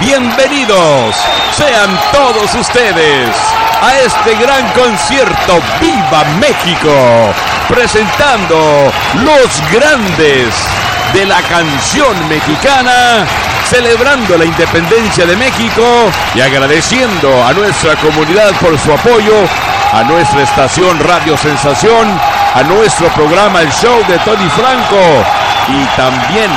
Bienvenidos sean todos ustedes a este gran concierto Viva México, presentando los grandes de la canción mexicana, celebrando la independencia de México y agradeciendo a nuestra comunidad por su apoyo, a nuestra estación Radio Sensación, a nuestro programa El Show de Tony Franco y también,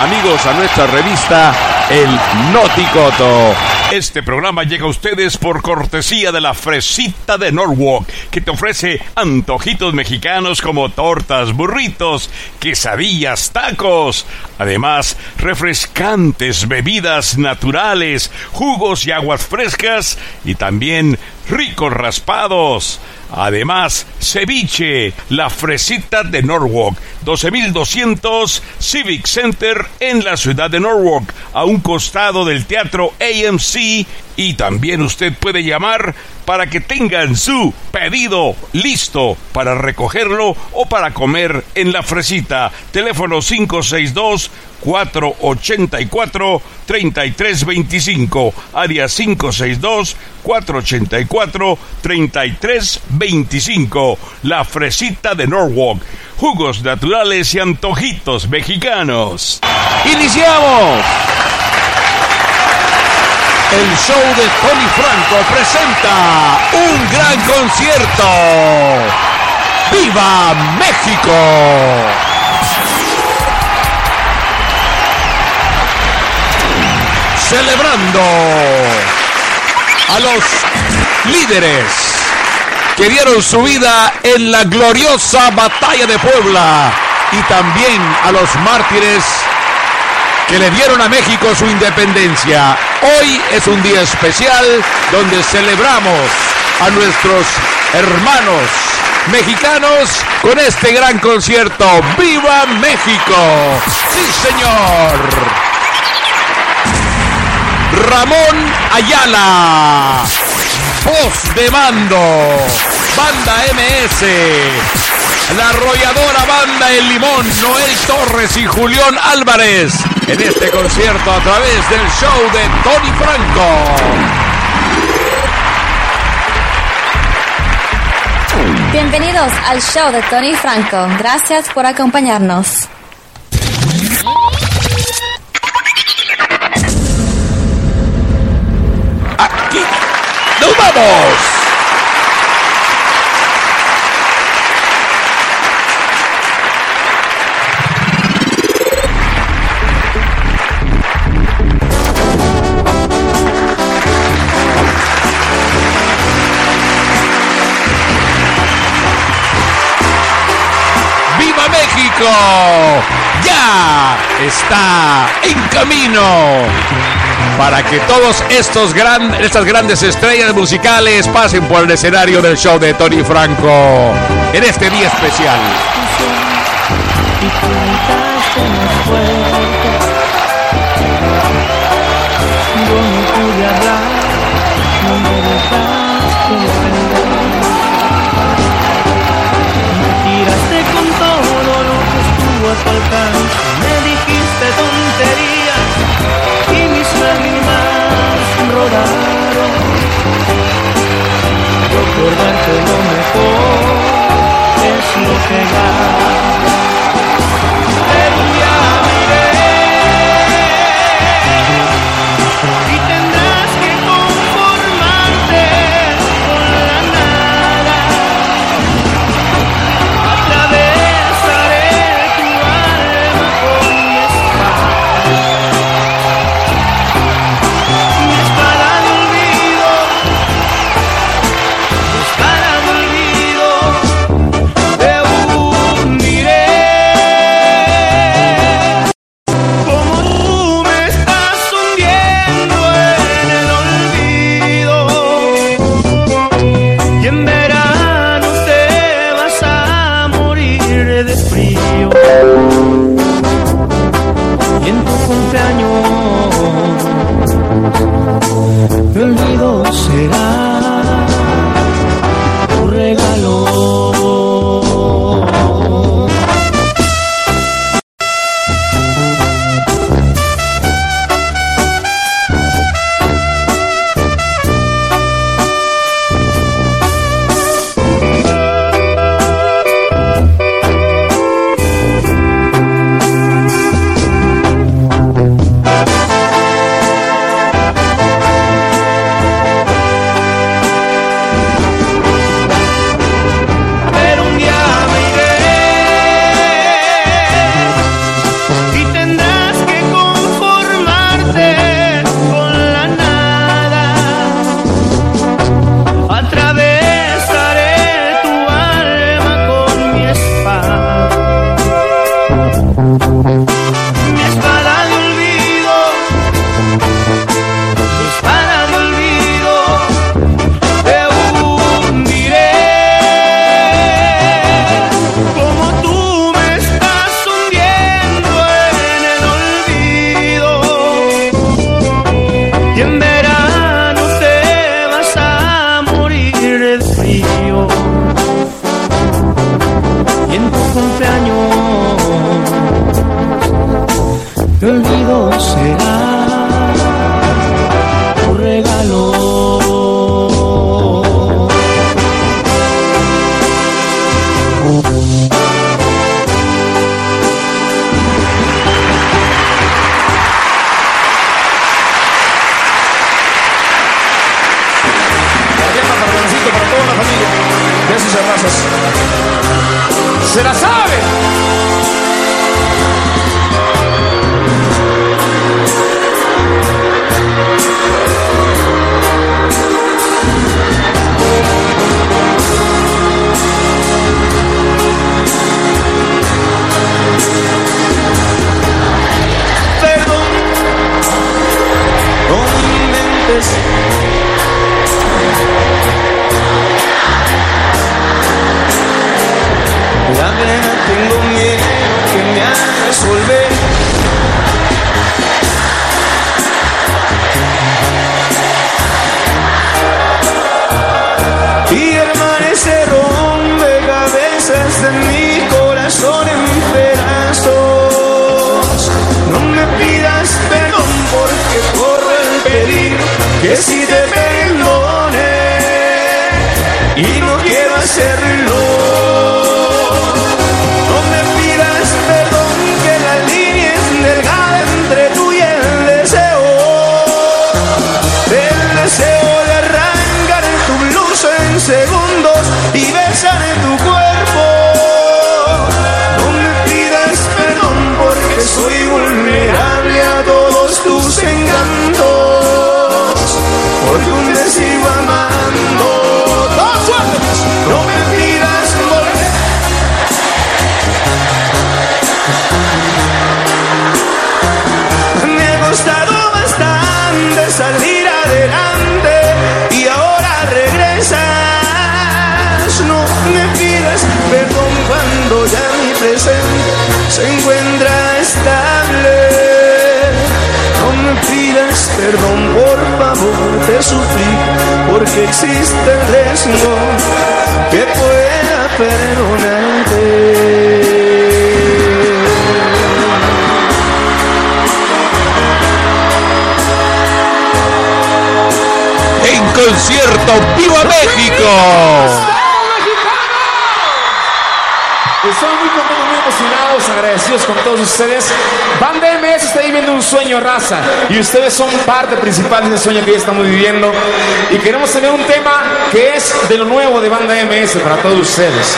amigos, a nuestra revista el Noticoto. Este programa llega a ustedes por cortesía de la Fresita de Norwalk, que te ofrece antojitos mexicanos como tortas, burritos, quesadillas, tacos. Además, refrescantes bebidas naturales, jugos y aguas frescas y también ricos raspados. Además, ceviche, la fresita de Norwalk, 12200 Civic Center en la ciudad de Norwalk, a un costado del teatro AMC. Y también usted puede llamar para que tengan su pedido listo para recogerlo o para comer en la fresita. Teléfono 562 484 3325 área 562 484 3325 La Fresita de Norwalk jugos naturales y antojitos mexicanos ¡Iniciamos! El show de Tony Franco presenta un gran concierto ¡Viva México! Celebrando a los líderes que dieron su vida en la gloriosa batalla de Puebla y también a los mártires que le dieron a México su independencia. Hoy es un día especial donde celebramos a nuestros hermanos mexicanos con este gran concierto. ¡Viva México! Sí, señor. Ramón Ayala. Voz de mando. Banda MS. La arrolladora banda El Limón, Noel Torres y Julián Álvarez. En este concierto a través del show de Tony Franco. Bienvenidos al show de Tony Franco. Gracias por acompañarnos. ¡Viva México! Ya está en camino para que todos estos estas grandes estrellas musicales pasen por el escenario del show de Tony Franco en este día especial. ustedes.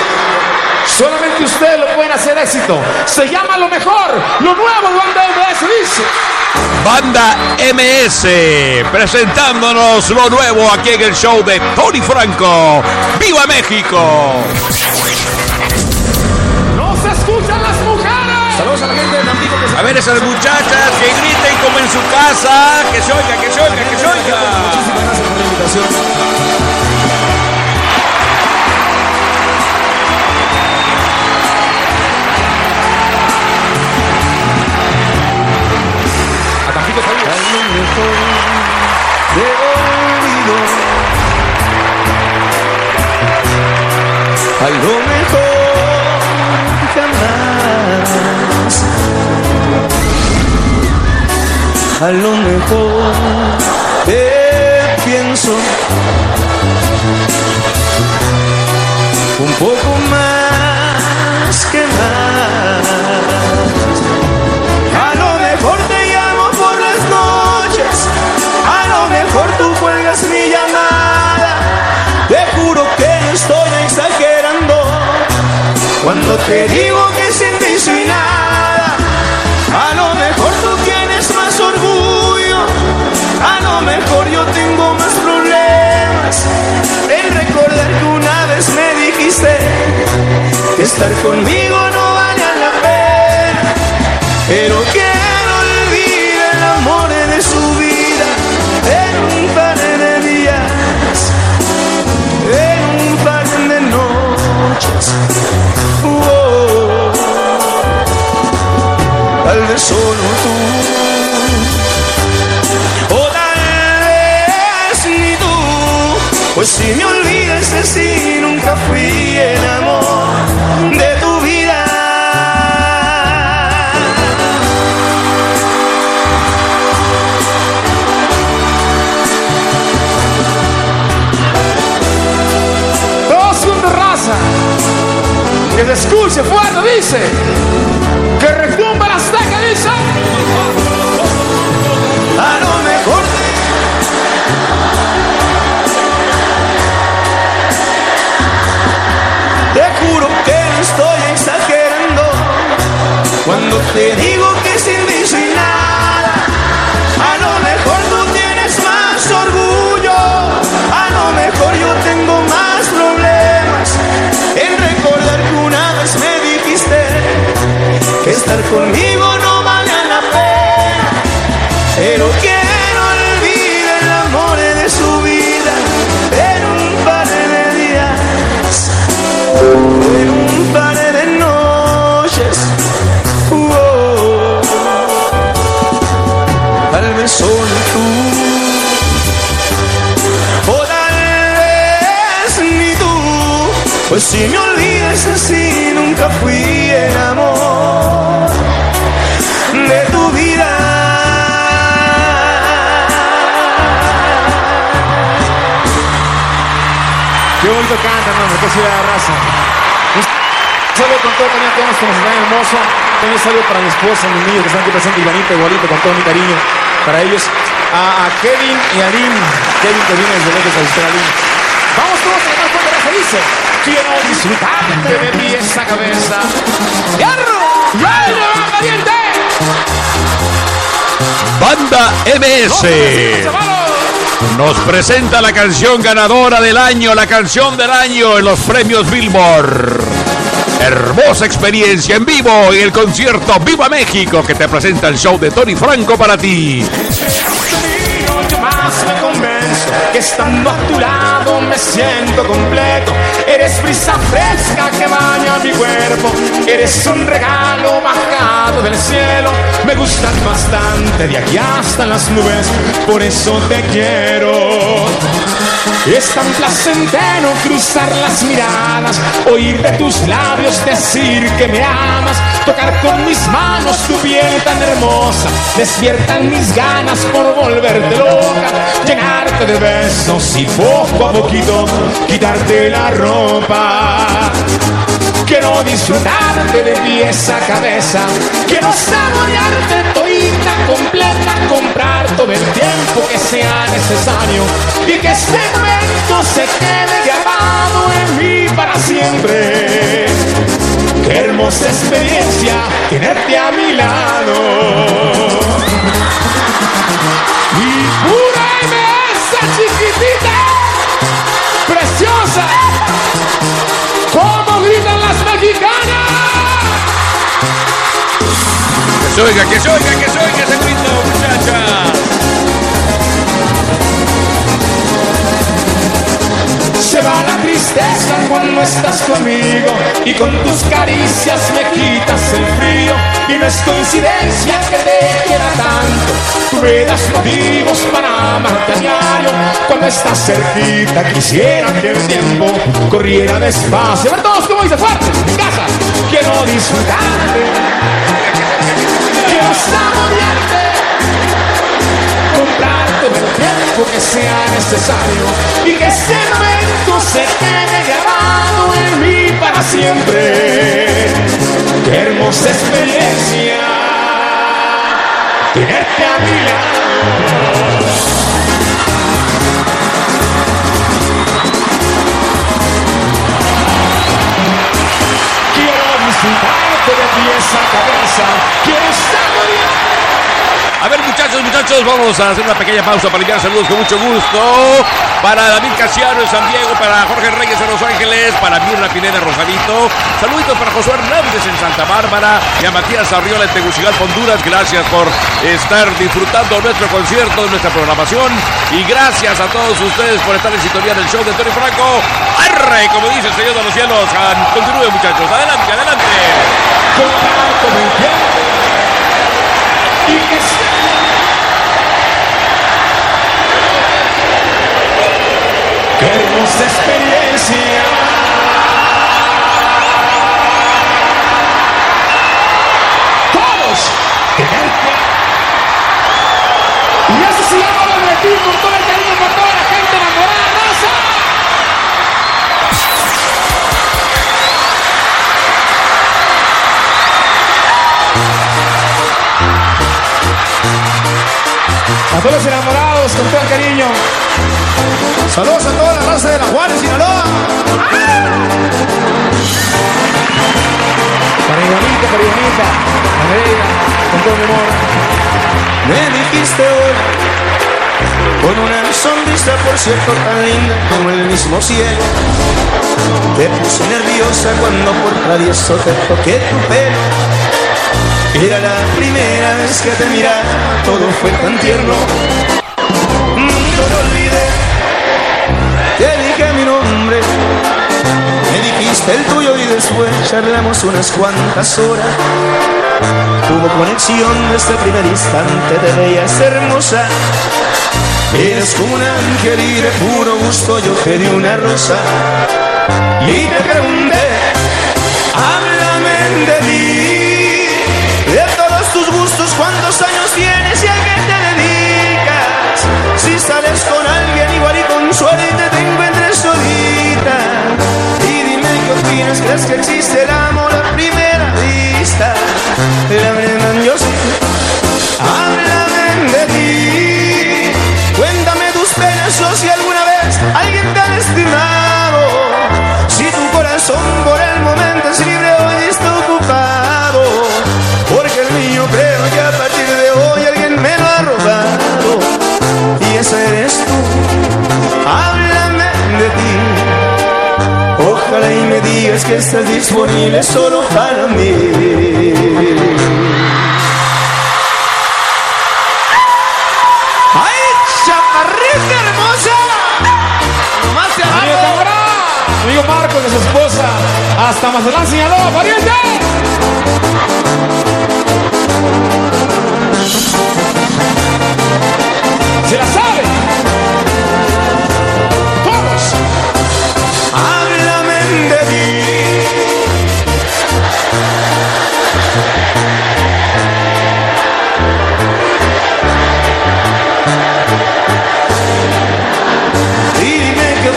Solamente ustedes lo pueden hacer éxito. Se llama lo mejor, lo nuevo, Banda MS, dice. Banda MS, presentándonos lo nuevo aquí en el show de Tony Franco. ¡Viva México! ¡No se escuchan las mujeres! Saludos a la gente de Tampico. A ver esas muchachas que griten como en su casa. Que se oiga, que se oiga, que se oiga. Muchísimas gracias por la invitación. mejor de olvido. A lo mejor jamás. A lo mejor te pienso un poco más. Cuando te digo que sin ti nada, a lo mejor tú tienes más orgullo, a lo mejor yo tengo más problemas. El recordar que una vez me dijiste que estar conmigo no vale la pena, pero que para mi esposa, mis niños que están aquí presentes, Ivanita, igualito, con todo mi cariño para ellos. A, a Kevin y a Lynn. Kevin que viene desde lejos a visitar a Lynn. Vamos todos a cantar fuerte raza, dice. Quiero disfrutarte de mi esa cabeza. ¡Hierro! ¡Hierro, caliente! Banda MS nos presenta la canción ganadora del año, la canción del año en los premios Billboard. Hermosa experiencia en vivo en el concierto Viva México que te presenta el show de Tony Franco para ti. Estando a tu lado me siento completo. Eres brisa fresca que baña mi cuerpo. Eres un regalo bajado del cielo. Me gustas bastante de aquí hasta las nubes. Por eso te quiero. Es tan placentero cruzar las miradas, oír de tus labios decir que me amas, tocar con mis manos tu piel tan hermosa, despiertan mis ganas por volverte loca, llenarte de besos y poco a poquito quitarte la ropa. Quiero disfrutarte de pies a cabeza. Quiero saborearte todita completa. Comprar todo el tiempo que sea necesario. Y que este momento se quede grabado en mí para siempre. Qué hermosa experiencia tenerte a mi lado. Y pura MS chiquitita. Preciosa. ¿Cómo se oiga, que se oiga, que se oiga ese grito, muchacha. Se va la tristeza cuando estás conmigo y con tus caricias me quitas el frío y no es coincidencia que te quiera tanto. Tú me das motivos para amarte a diario. Cuando estás cerquita quisiera que el tiempo corriera despacio. A todos como dice fuerte en casa. Quiero disfrutarte, saborearte comprar todo el tiempo que sea necesario y que ese momento se quede grabado en mí para siempre. Qué hermosa experiencia tenerte a mi lado. Quiero disfrutarte de pies a cabeza, quiero saborear A ver, muchachos, muchachos, vamos a hacer una pequeña pausa para enviar saludos con mucho gusto. Para David Casiano en San Diego, para Jorge Reyes en Los Ángeles, para Mirna Pineda Rosadito. Saluditos para Josué Hernández en Santa Bárbara y a Matías Arriola en Tegucigalpa, Honduras. Gracias por estar disfrutando nuestro concierto, nuestra programación. Y gracias a todos ustedes por estar en sintonía del show de Tony Franco. ¡Arre! Como dice el Señor de los Cielos. Continúe, muchachos. Adelante, adelante. Hermosa experiencia. Todos. Y eso se llama repetir con todo el cariño para toda la gente enamorada, raza. A todos los enamorados, con todo el cariño. Saludos a toda la raza de la Juárez, Sinaloa. Para Ivonita, para para con todo mi amor. Me dijiste hoy con una sonrisa por cierto tan linda como el mismo cielo. Te puse nerviosa cuando por travieso te toqué tu pelo. Era la primera vez que te miraba, todo fue tan tierno. El tuyo y después charlamos unas cuantas horas. Hubo conexión desde el primer instante, te veías hermosa. Eres como un ángel y de puro gusto yo te una rosa. Y te háblame de ti, existe el que estás disponible solo para mí. ¡Ay, chaparrita hermosa! ¡Más te Amigo Marco de su esposa, hasta Mazatlán, Sinaloa, pariente. Se la sabe.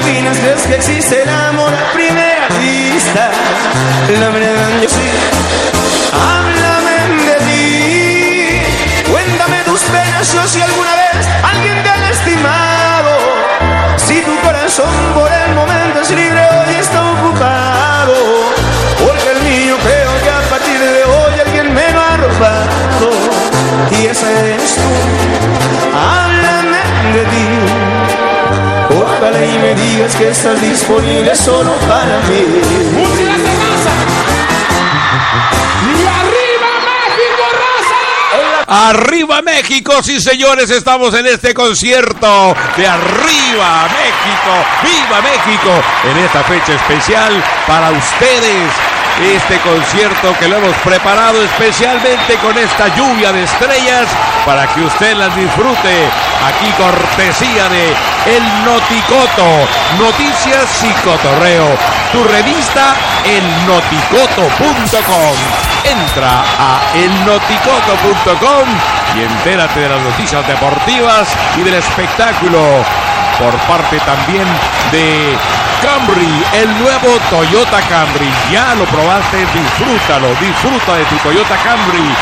Opinas, ¿crees que existe el amor a primera vista? La verdad yo sí. Háblame de ti. Cuéntame tus penas o si alguna vez alguien te ha lastimado. Si tu corazón por el momento es libre, hoy está ocupado. Porque el mío creo que a partir de hoy alguien me lo ha robado. Y esa eres tú. Y me digas que estás disponible solo para mí. Música raza. Y arriba México, raza. Arriba México, sí señores, estamos en este concierto de Arriba México, viva México, en esta fecha especial para ustedes. Este concierto que lo hemos preparado especialmente con esta lluvia de estrellas para que usted las disfrute. Aquí cortesía de El Noticoto, Noticias y Cotorreo, tu revista elnoticoto.com. Entra a elnoticoto.com y entérate de las noticias deportivas y del espectáculo por parte también de Camry, el nuevo Toyota Camry. Ya lo probaste, disfrútalo, disfruta de tu Toyota Camry.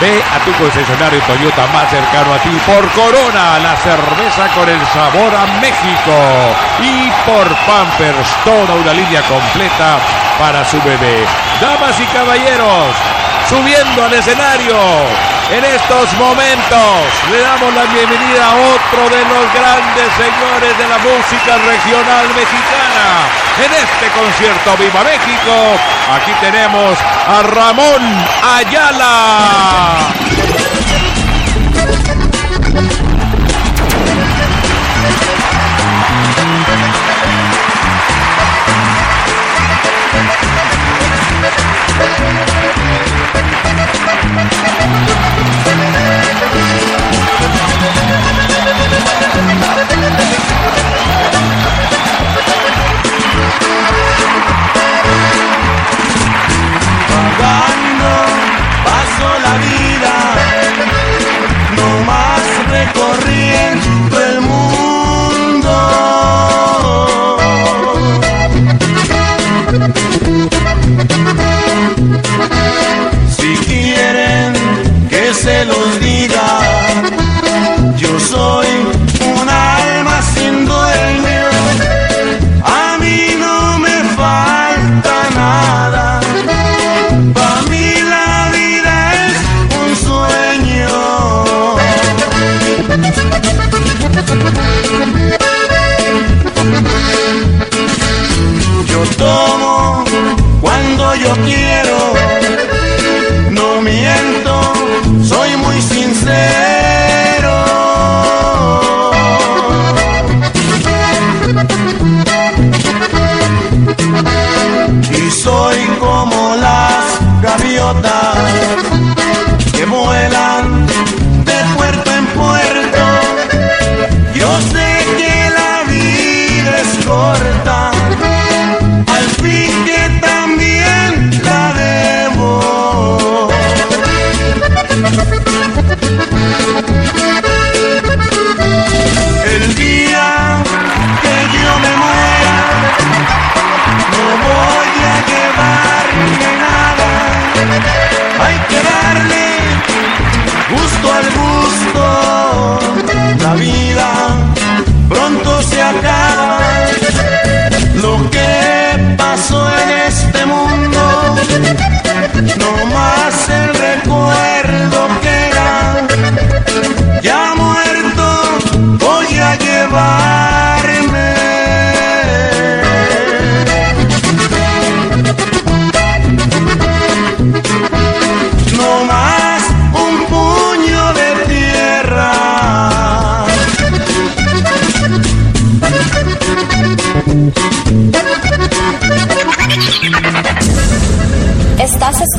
Ve a tu concesionario Toyota más cercano a ti por Corona, la cerveza con el sabor a México. Y por Pampers, toda una línea completa para su bebé. Damas y caballeros, subiendo al escenario. En estos momentos le damos la bienvenida a otro de los grandes señores de la música regional mexicana. En este concierto Viva México, aquí tenemos a Ramón Ayala. sola vida, no más recorrer. como las gaviotas.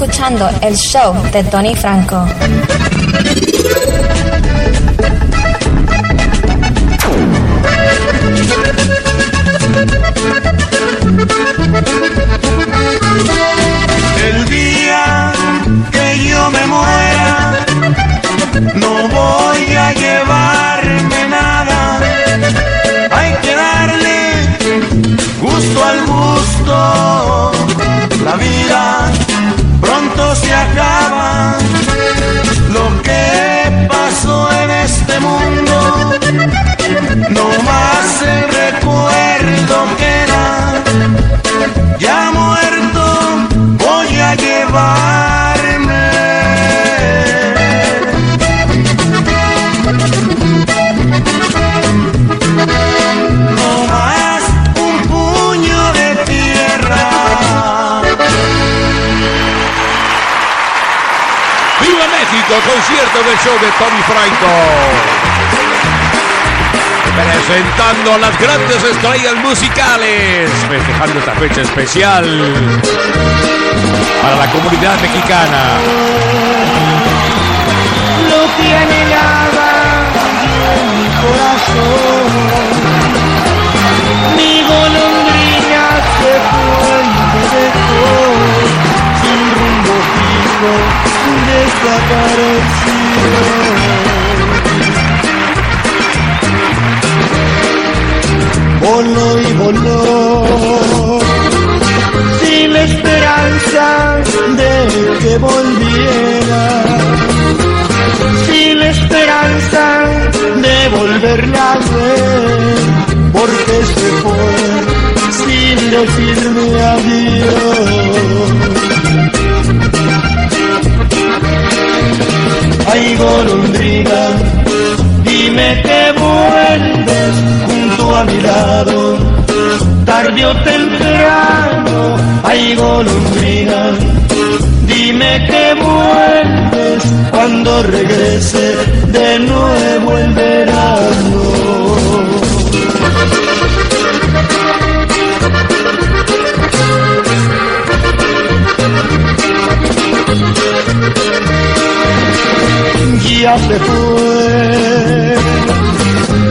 Escuchando el show de Tony Franco. El día que yo me muera, no voy a llevarme Concierto del show de Tony Franco. Presentando a las grandes estrellas musicales. Festejando esta fecha especial para la comunidad mexicana. Lo anhelaba yo en. Voló y voló. Sin esperanza de que volviera. Sin esperanza de volverla a ver, porque se fue sin decirme adiós. Ay, golondrina, dime que vuelves junto a mi lado, tarde o temprano. Ay, golondrina, dime que vuelves cuando regrese de nuevo el verano. Ya se fue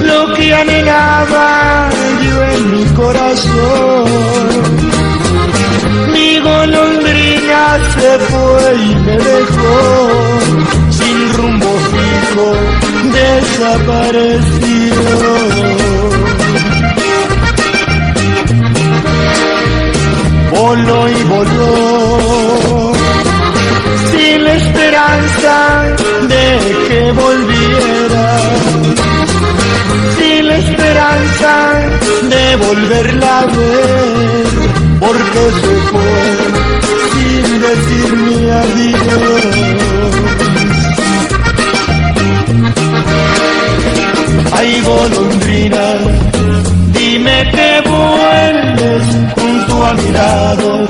lo que anhelaba yo en mi corazón. Mi golondrina se fue y me dejó sin rumbo fijo, desaparecido. Voló y voló sin esperanza de que volviera, sin la esperanza de volverla a ver, porque se fue sin decirme adiós. Ay, golondrina, dime que vuelves junto a mi lado,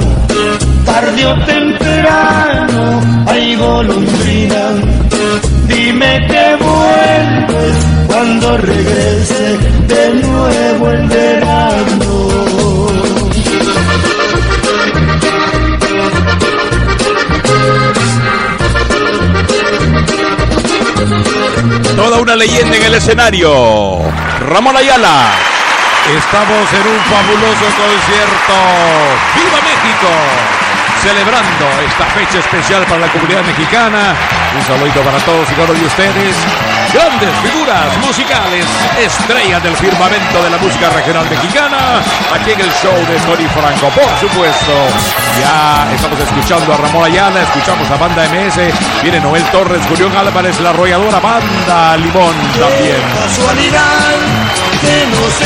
tarde o temprano. Ay, golondrina, que vuelves cuando regrese de nuevo el verano. Toda una leyenda en el escenario. Ramón Ayala. Estamos en un fabuloso concierto. ¡Viva México! Celebrando esta fecha especial para la comunidad mexicana. Un saludo para todos y uno de ustedes. Grandes figuras musicales, estrellas del firmamento de la música regional mexicana. Aquí en el show de Tony Franco, por supuesto. Ya estamos escuchando a Ramón Ayala, escuchamos a Banda MS. Viene Noel Torres, Julián Álvarez, la arrolladora Banda Limón también. casualidad que nos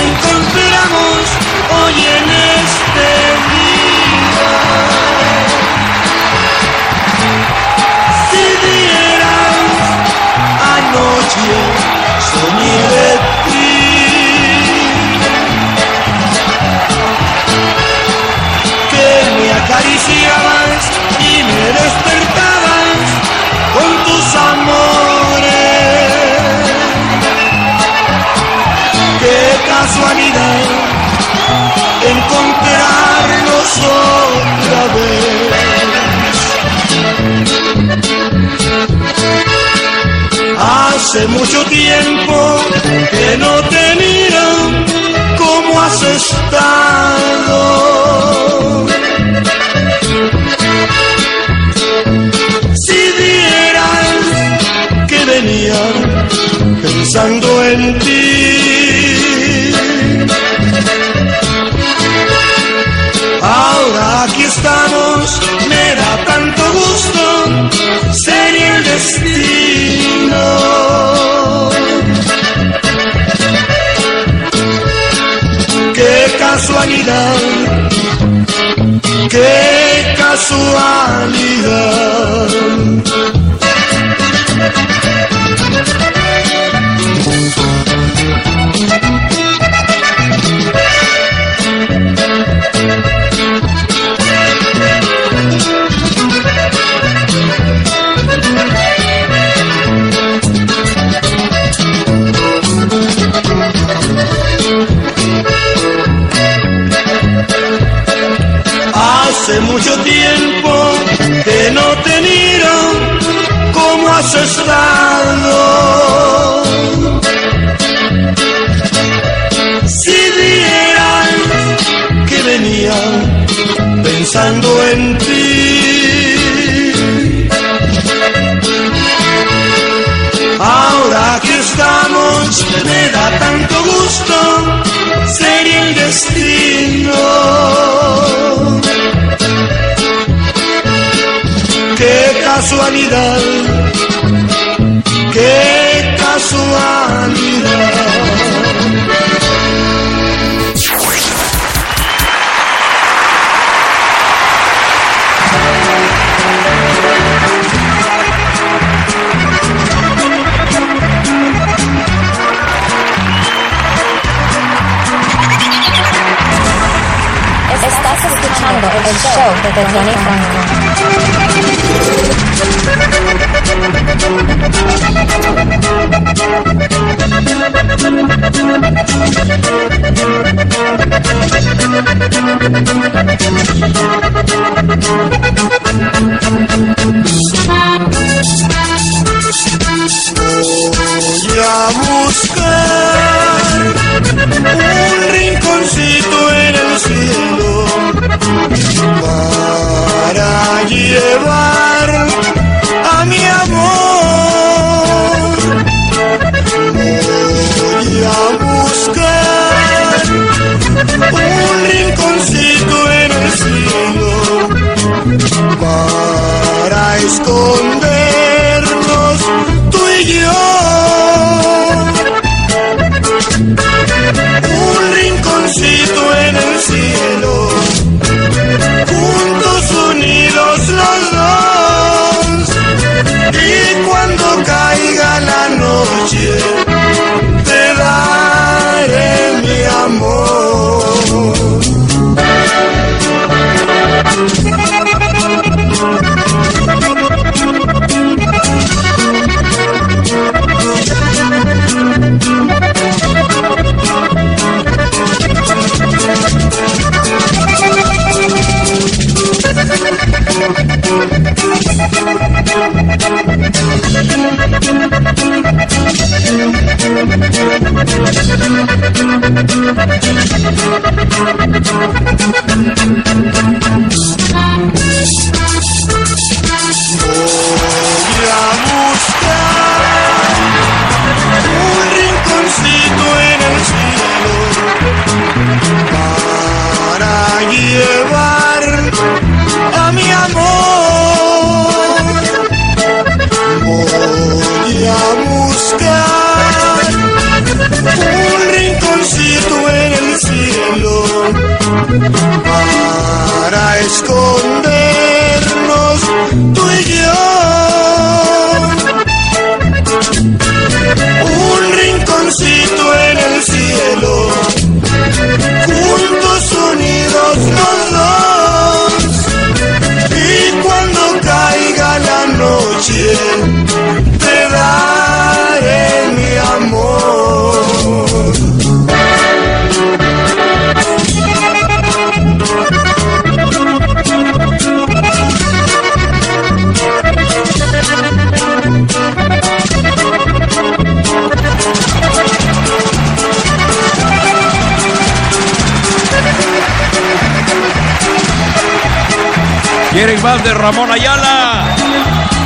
Quieren más de Ramón Ayala.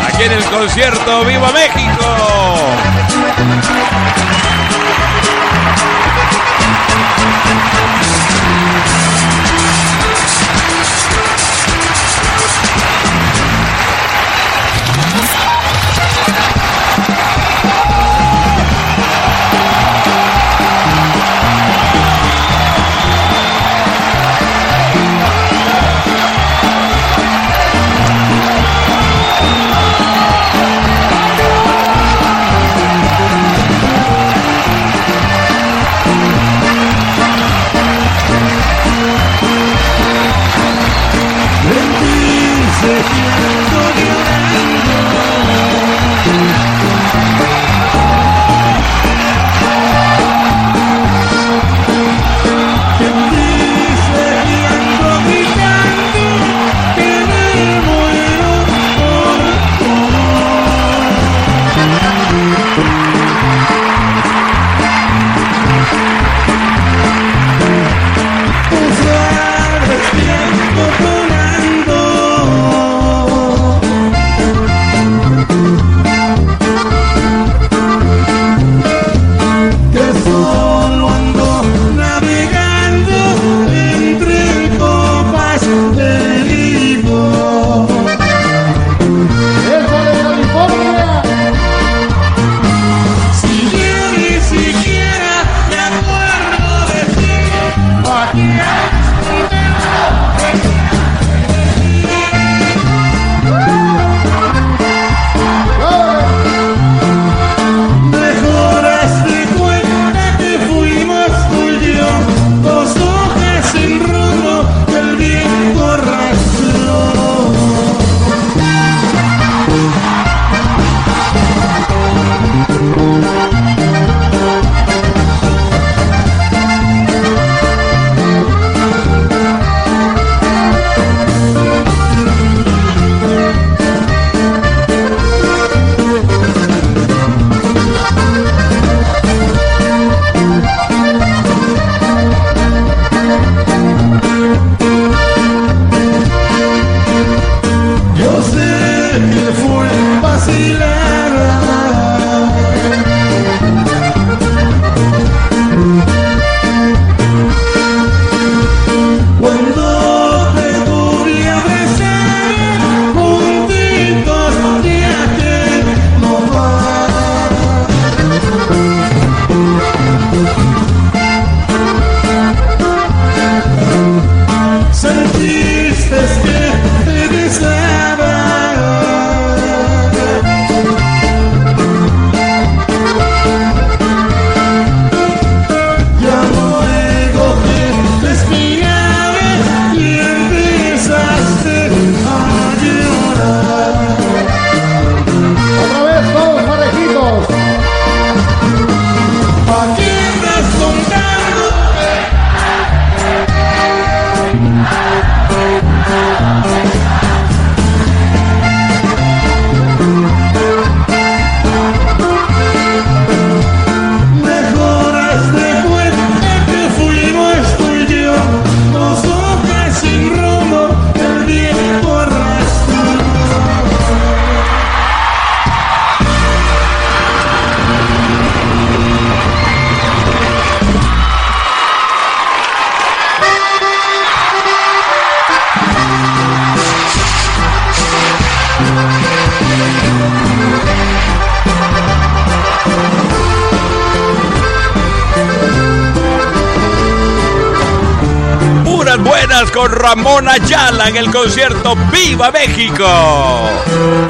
Aquí en el concierto Viva México. en el concierto Viva México.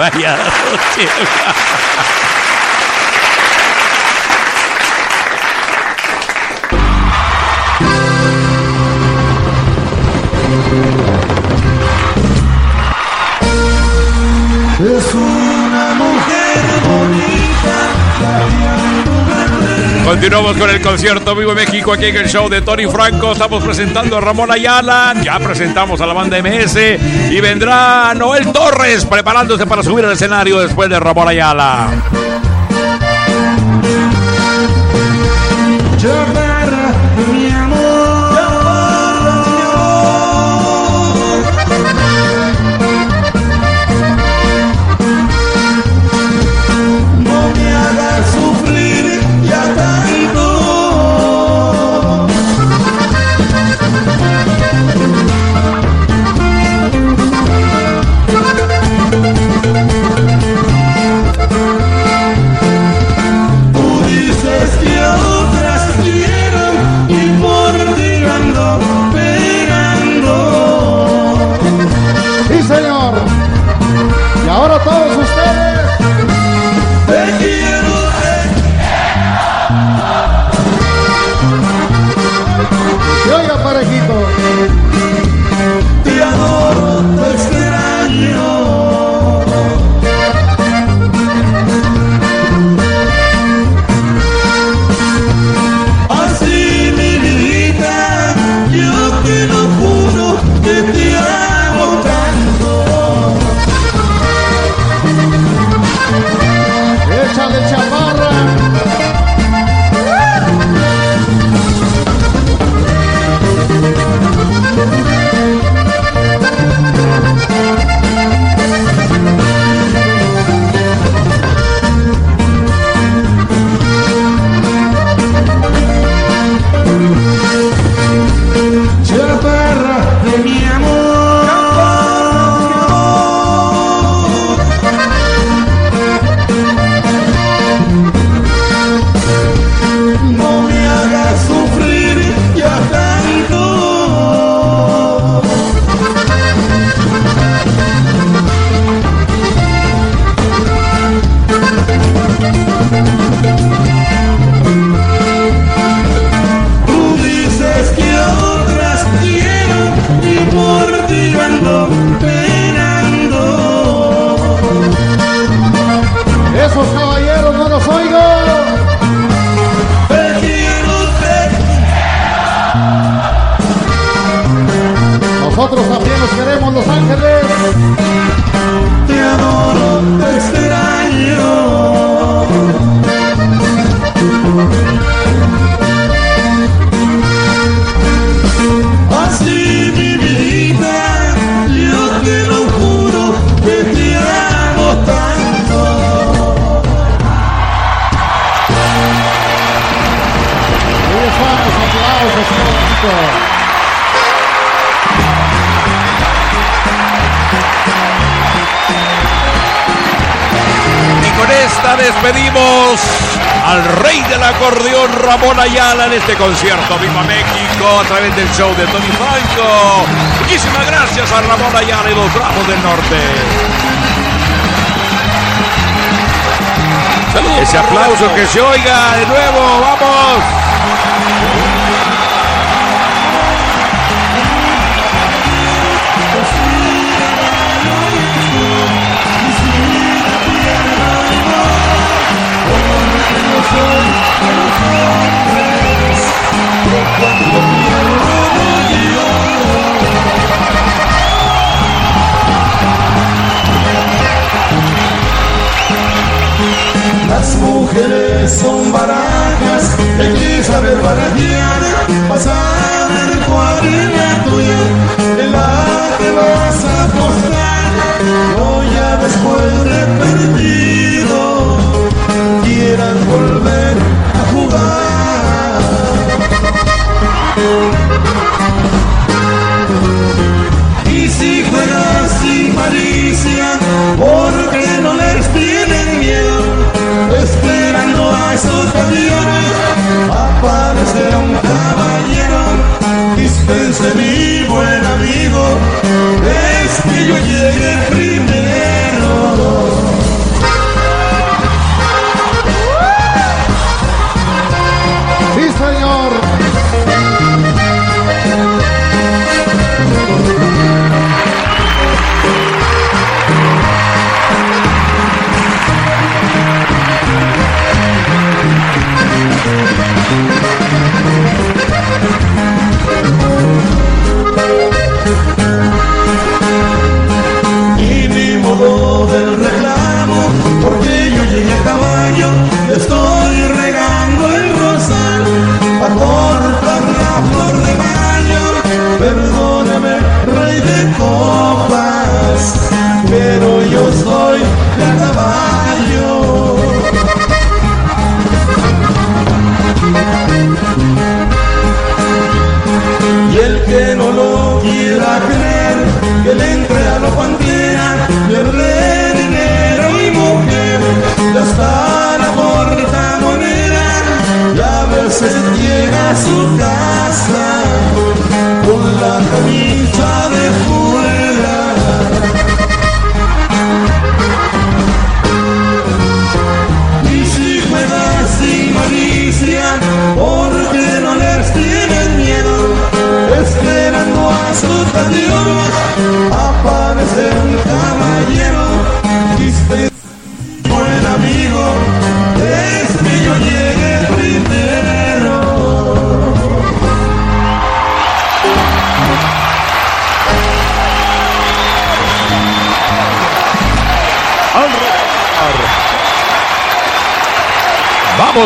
Baiano. Continuamos con el concierto Vivo México aquí en el show de Tony Franco. Estamos presentando a Ramón Ayala. Ya presentamos a la banda MS. Y vendrá Noel Torres preparándose para subir al escenario después de Ramón Ayala. Despedimos al rey del acordeón Ramón Ayala en este concierto Viva México a través del show de Tony Franco. Muchísimas gracias a Ramón Ayala y los Bravos del Norte. Ese aplauso que se oiga de nuevo, vamos. Mujeres son barajas, hay que saber barajear, pasar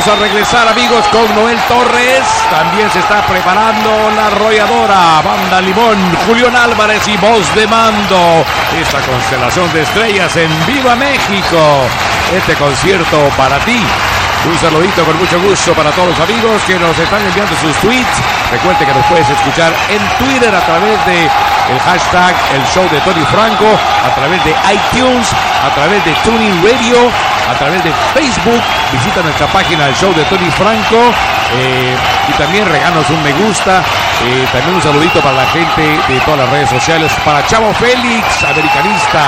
A regresar amigos con Noel Torres. También se está preparando la arrolladora, Banda Limón, Julián Álvarez y voz de mando. Esta constelación de estrellas en Viva México. Este concierto para ti. Un saludito con mucho gusto para todos los amigos que nos están enviando sus tweets. Recuerde que nos puedes escuchar en Twitter a través de el hashtag El Show de Tony Franco, a través de iTunes, a través de Tuning Radio, a través de Facebook. Visita nuestra página El Show de Tony Franco eh, y también regalos un me gusta. Eh, también un saludito para la gente de todas las redes sociales. Para Chavo Félix, americanista.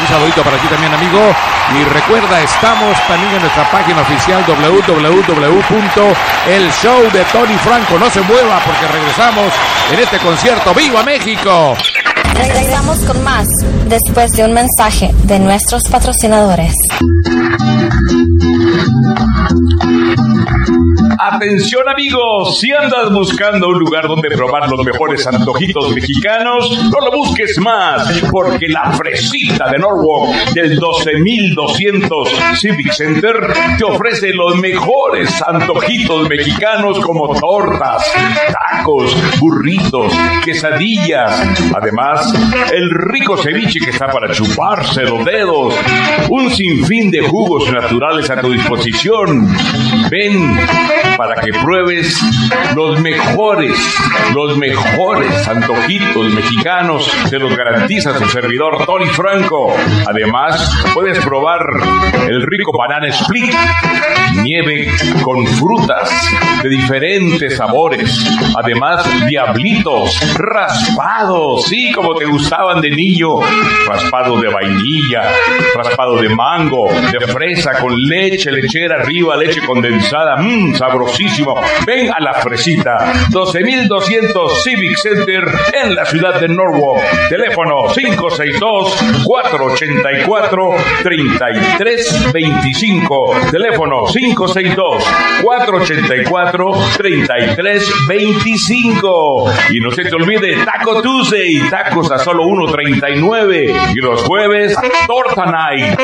Un saludito para ti también, amigo. Y recuerda, estamos también en nuestra página oficial www.elshowdetonyfranco. No se mueva porque regresamos en este concierto. ¡Viva México! Regresamos con más después de un mensaje de nuestros patrocinadores. Atención amigos, si andas buscando un lugar donde probar los mejores antojitos mexicanos, no lo busques más, porque la fresita de Norwalk del 12200 Civic Center te ofrece los mejores antojitos mexicanos como tortas, burritos, quesadillas. Además, el rico ceviche que está para chuparse los dedos, un sinfín de jugos naturales a tu disposición. Ven para que pruebes los mejores, los mejores antojitos mexicanos, te los garantiza su servidor Tony Franco. Además, puedes probar el rico banana split, nieve con frutas de diferentes sabores. Además, diablitos, raspados, sí, como te gustaban de niño, raspado de vainilla, raspado de mango, de fresa con leche, lechera arriba, leche condensada, mmm, sabrosísimo. Ven a la fresita, 12200 Civic Center en la ciudad de Norwalk. Teléfono 562-484-3325. Teléfono 562-484-3325. Y no se te olvide Taco Tuesday, tacos a solo 1.39. Y los jueves, Torta Night.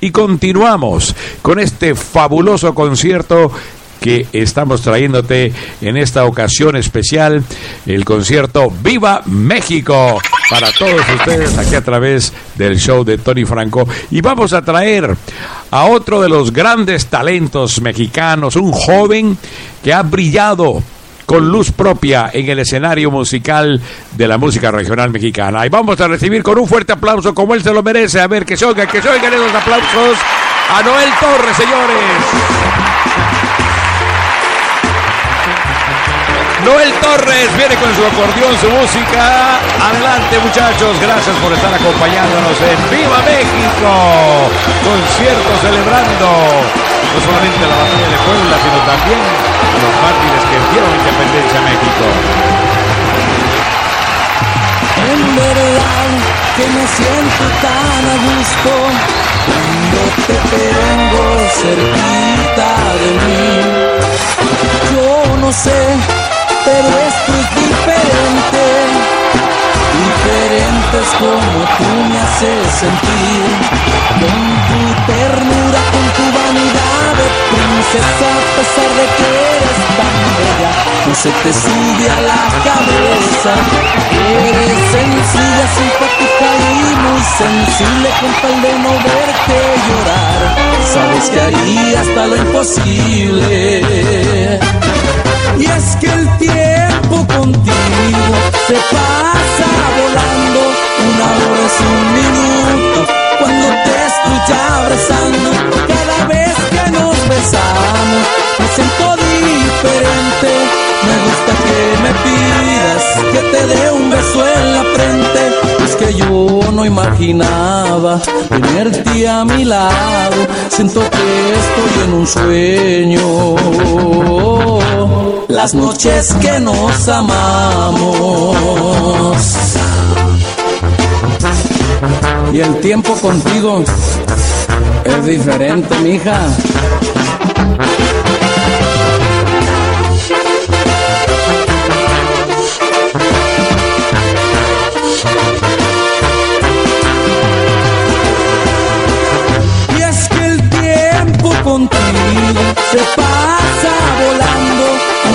Y continuamos con este fabuloso concierto que estamos trayéndote en esta ocasión especial, el concierto Viva México para todos ustedes aquí a través del show de Tony Franco. Y vamos a traer a otro de los grandes talentos mexicanos, un joven que ha brillado con luz propia en el escenario musical de la música regional mexicana. Y vamos a recibir con un fuerte aplauso como él se lo merece. A ver, que se oigan, que se oigan esos aplausos a Noel Torres, señores. Noel Torres viene con su acordeón, su música. Adelante muchachos, gracias por estar acompañándonos en Viva México. Concierto celebrando no solamente la batalla de Puebla, sino también los mártires que dieron independencia a México. En verdad que me siento tan a gusto cuando te tengo cerquita de mí. Yo no sé, pero esto es diferente. Diferente es como tú me haces sentir. Con tu ternura, de princesa, a pesar de que eres tan bella, no se te sube a la cabeza. Eres sencilla, simpática y muy sensible con tal de no verte llorar. Sabes que haría hasta lo imposible. Y es que el tiempo contigo se pasa volando, una hora es un minuto. Cuando te estoy abrazando, besamos, me siento diferente. Me gusta que me pidas que te dé un beso en la frente. Es que yo no imaginaba tenerte a mi lado. Siento que estoy en un sueño. Las noches que nos amamos. Y el tiempo contigo es diferente, mija. Se pasa volando,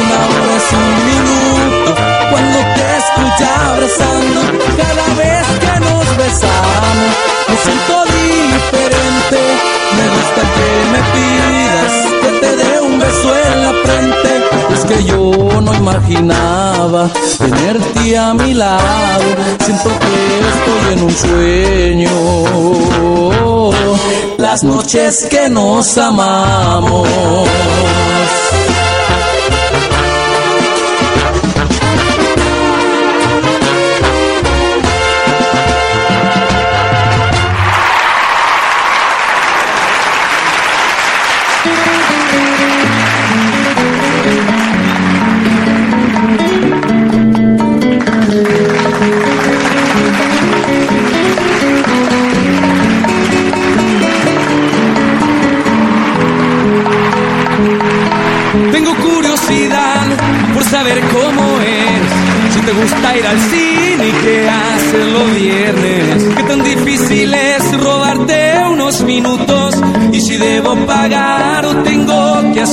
una hora es un minuto. Cuando te escucha abrazando, cada vez que nos besamos, me siento diferente. Me gusta que me pidas que te dé un beso en la frente. Es que yo no imaginaba tenerte a mi lado. Siento que estoy en un sueño. Las noches que nos amamos.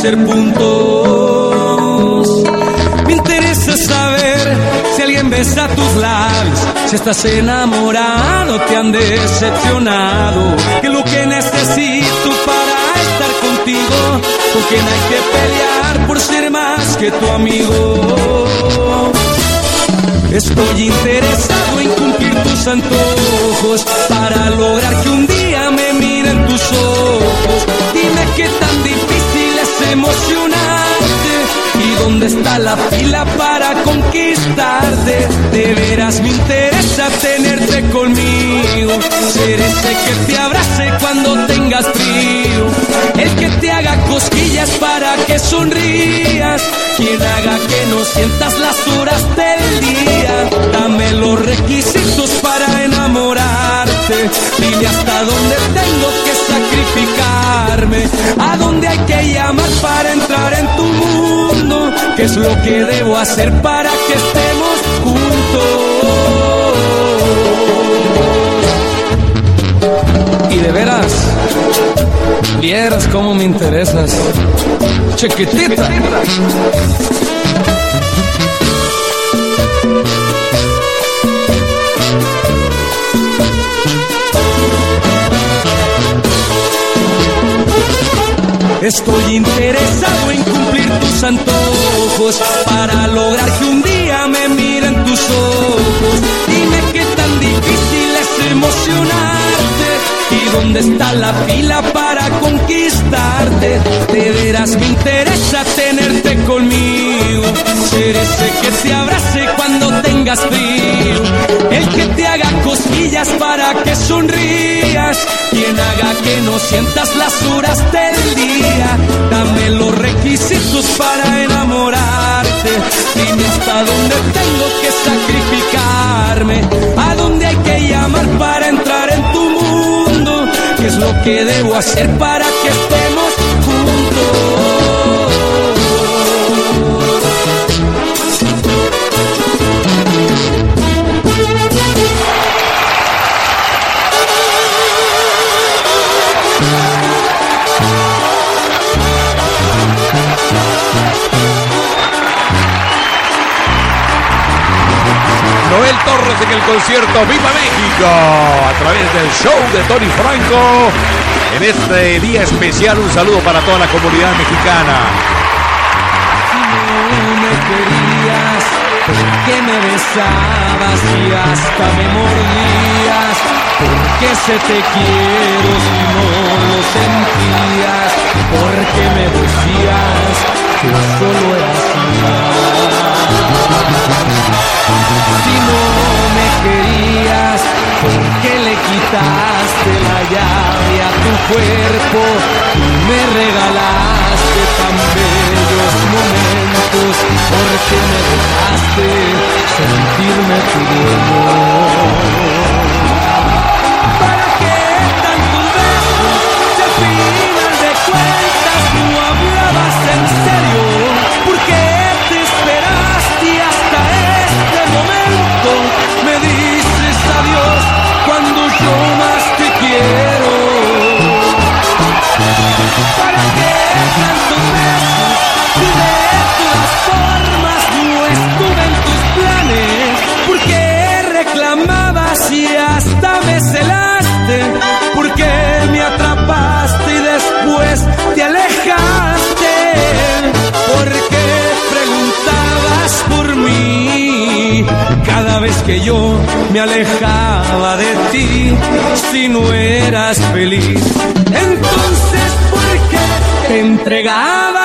Hacer puntos. Me interesa saber si alguien besa tus labios, si estás enamorado, te han decepcionado, que lo que necesito para estar contigo, con quien hay que pelear por ser más que tu amigo. Estoy interesado en cumplir tus antojos para lograr que un día me miren tus ojos. Dime qué tan emocionarte. Y dónde está la fila para conquistarte. De veras me interesa tenerte conmigo, ser ese que te abrace cuando tengas frío, el que te haga cosquillas para que sonrías, quien haga que no sientas las horas del día. Dame los requisitos para dime hasta dónde tengo que sacrificarme, a dónde hay que llamar para entrar en tu mundo, qué es lo que debo hacer para que estemos juntos. Y de veras, vieras cómo me interesas, chiquitita. Estoy interesado en cumplir tus antojos para lograr que un día me miren tus ojos. Dime qué tan difícil es emocionarte y dónde está la fila para conquistarte. De veras me interesa tenerte conmigo, ser ese que te abrace cuando tengas frío, el que te cosquillas para que sonrías, quien haga que no sientas las horas del día. Dame los requisitos para enamorarte, dime hasta dónde tengo que sacrificarme, a dónde hay que llamar para entrar en tu mundo, qué es lo que debo hacer para que estemos juntos. En el concierto Viva México a través del show de Tony Franco. En este día especial un saludo para toda la comunidad mexicana. no me querías, porque me besabas y hasta me mordías, porque se te quiero si no lo sentías, porque me decías que solo eras mía. La llave a tu cuerpo y me regalaste tan bellos momentos, porque me dejaste sentirme tu dueño. Cada vez que yo me alejaba de ti, si no eras feliz, entonces ¿por qué te entregabas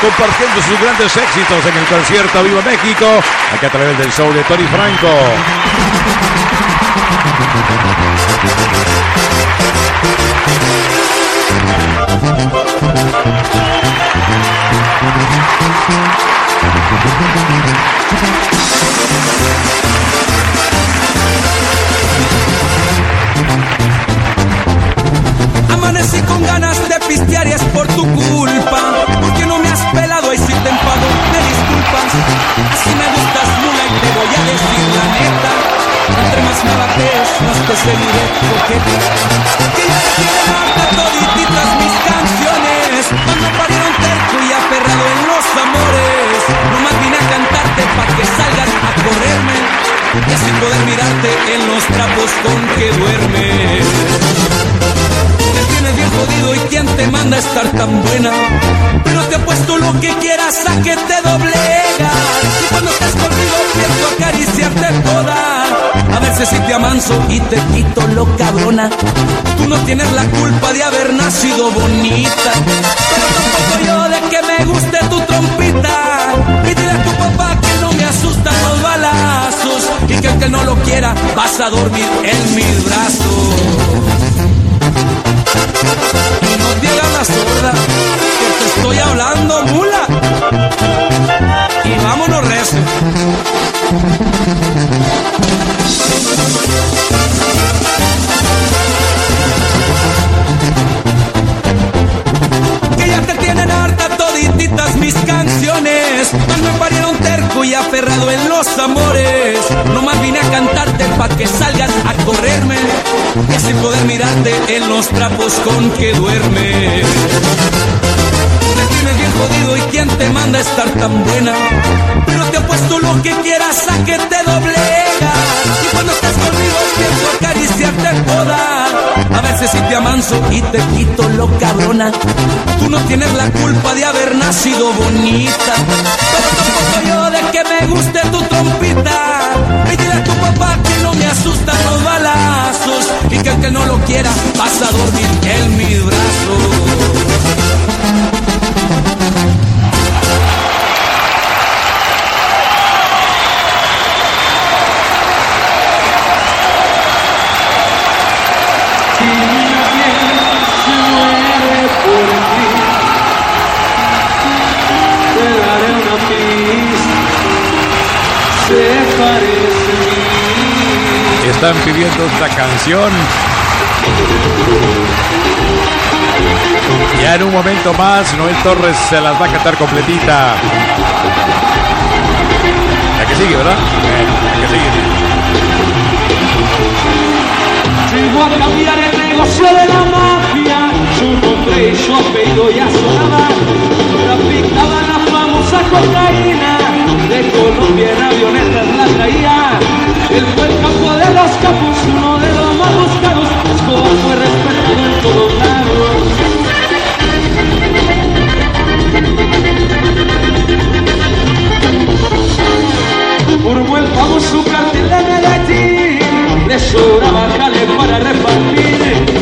Compartiendo sus grandes éxitos en el concierto Viva México, aquí a través del show de Tony Franco. Pistear por tu culpa. Porque no me has pelado y si te enfado, me disculpas. Así me gustas, mula, y te voy a decir la neta. Entre más me bates, más te seguiré coqueta. Que ya te tienen harta todititas mis canciones. Cuando parieron terco y aferrado en los amores. Nomás vine a cantarte pa' que salgas a correrme. Y así poder mirarte en los trapos con que duermes. Jodido y quién te manda a estar tan buena. Pero te apuesto lo que quieras a que te doblegas. Y cuando estés conmigo pienso acariciarte toda. A veces si te amanso y te quito lo cabrona. Tú no tienes la culpa de haber nacido bonita. Pero tampoco yo de que me guste tu trompita. Y dile a tu papá que no me asustan los balazos. Y que aunque no lo quiera, vas a dormir en mis brazos. Y no te hagas la sorda, que te estoy hablando, mula. Y vámonos recio. Que ya te tienen harta todititas mis canciones. Cuando me parieron terco y aferrado en los amores. Nomás vine a cantarte pa' que salgas a correrme. Y así poder mirarte en los trapos con que duermes. Me tienes bien jodido y quién te manda a estar tan buena. Pero te apuesto lo que quieras a que te doblegas. Y cuando estás conmigo pienso acariciarte toda. A veces si te amanso y te quito lo cabrona. Tú no tienes la culpa de haber nacido bonita. Pero Y dile a tu papá que no me asustan los balazos. Y que aunque no lo quiera, vas a dormir en mis brazos. Están pidiendo esta canción. Ya en un momento más, Noel Torres se las va a cantar completita. La que sigue, ¿verdad? La que sigue. Llegó a cambiar el negocio de la mafia, su nombre y su apellido ya sonaba. Traficaban la famosa cocaína, de Colombia en avionetas la traía. Él fue el campo de los uno de los más buscados. Escobar fue respetado en todos lados. Formó el famoso cartel de Medellín, le sobraba jale para repartir.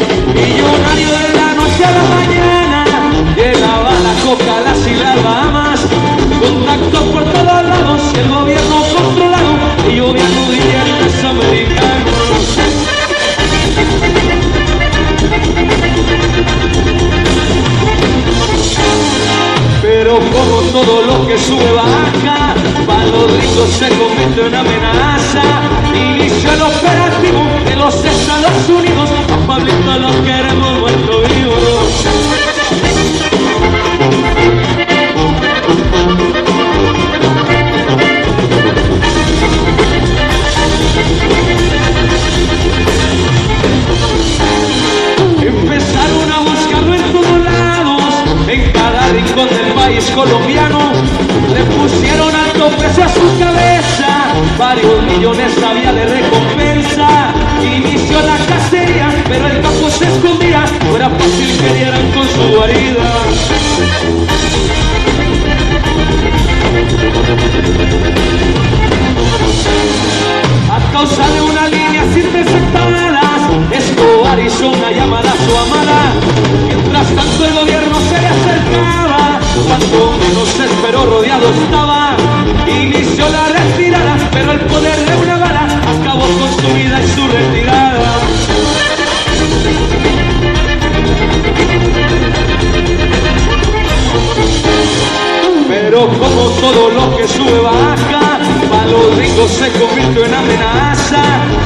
que sube baja, para los ricos se convierte en amenaza. Y el operativo de los Estados Unidos, a Pablito lo queremos muerto vivo. Empezaron a buscarlo en todos lados, en cada rincón del país colombiano. Precio a su cabeza, varios millones había de recompensa. Inició la cacería, pero el campo se escondía, no era fácil que dieran con su guarida. A causa de una línea interceptadas, Escobar hizo una llamada su amada. Menos se esperó rodeado estaba. Inició la retirada, pero el poder de una bala acabó con su vida y su retirada. Pero como todo lo que sube baja, para los ricos se convirtió en amenaza.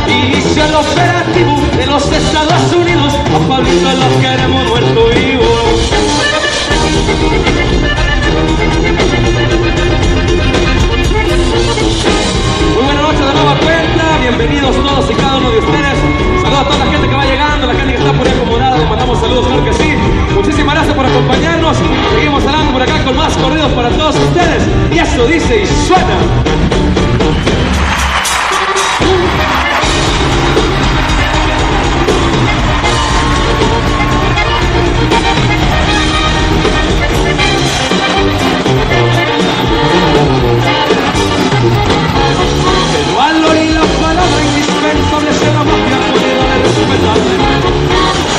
Inició el operativo de los Estados Unidos, a Pablito lo queremos muerto vivo. Muy buenas noches de nueva cuenta, bienvenidos todos y cada uno de ustedes. Saludos a toda la gente que va llegando, la gente que está por ahí les mandamos saludos, claro que sí. Muchísimas gracias por acompañarnos. Seguimos hablando por acá con más corridos para todos ustedes. Y eso dice y suena.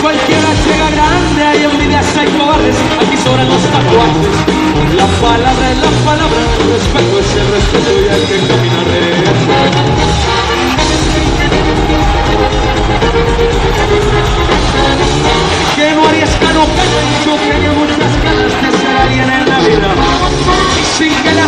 Cualquiera llega grande, hay envidias, hay cobardes, aquí sobran los tatuajes. La palabra es la palabra, el respeto es el respeto y hay que caminar. Que no harías cano yo que muchas ganas de ser alguien en la vida. Sin que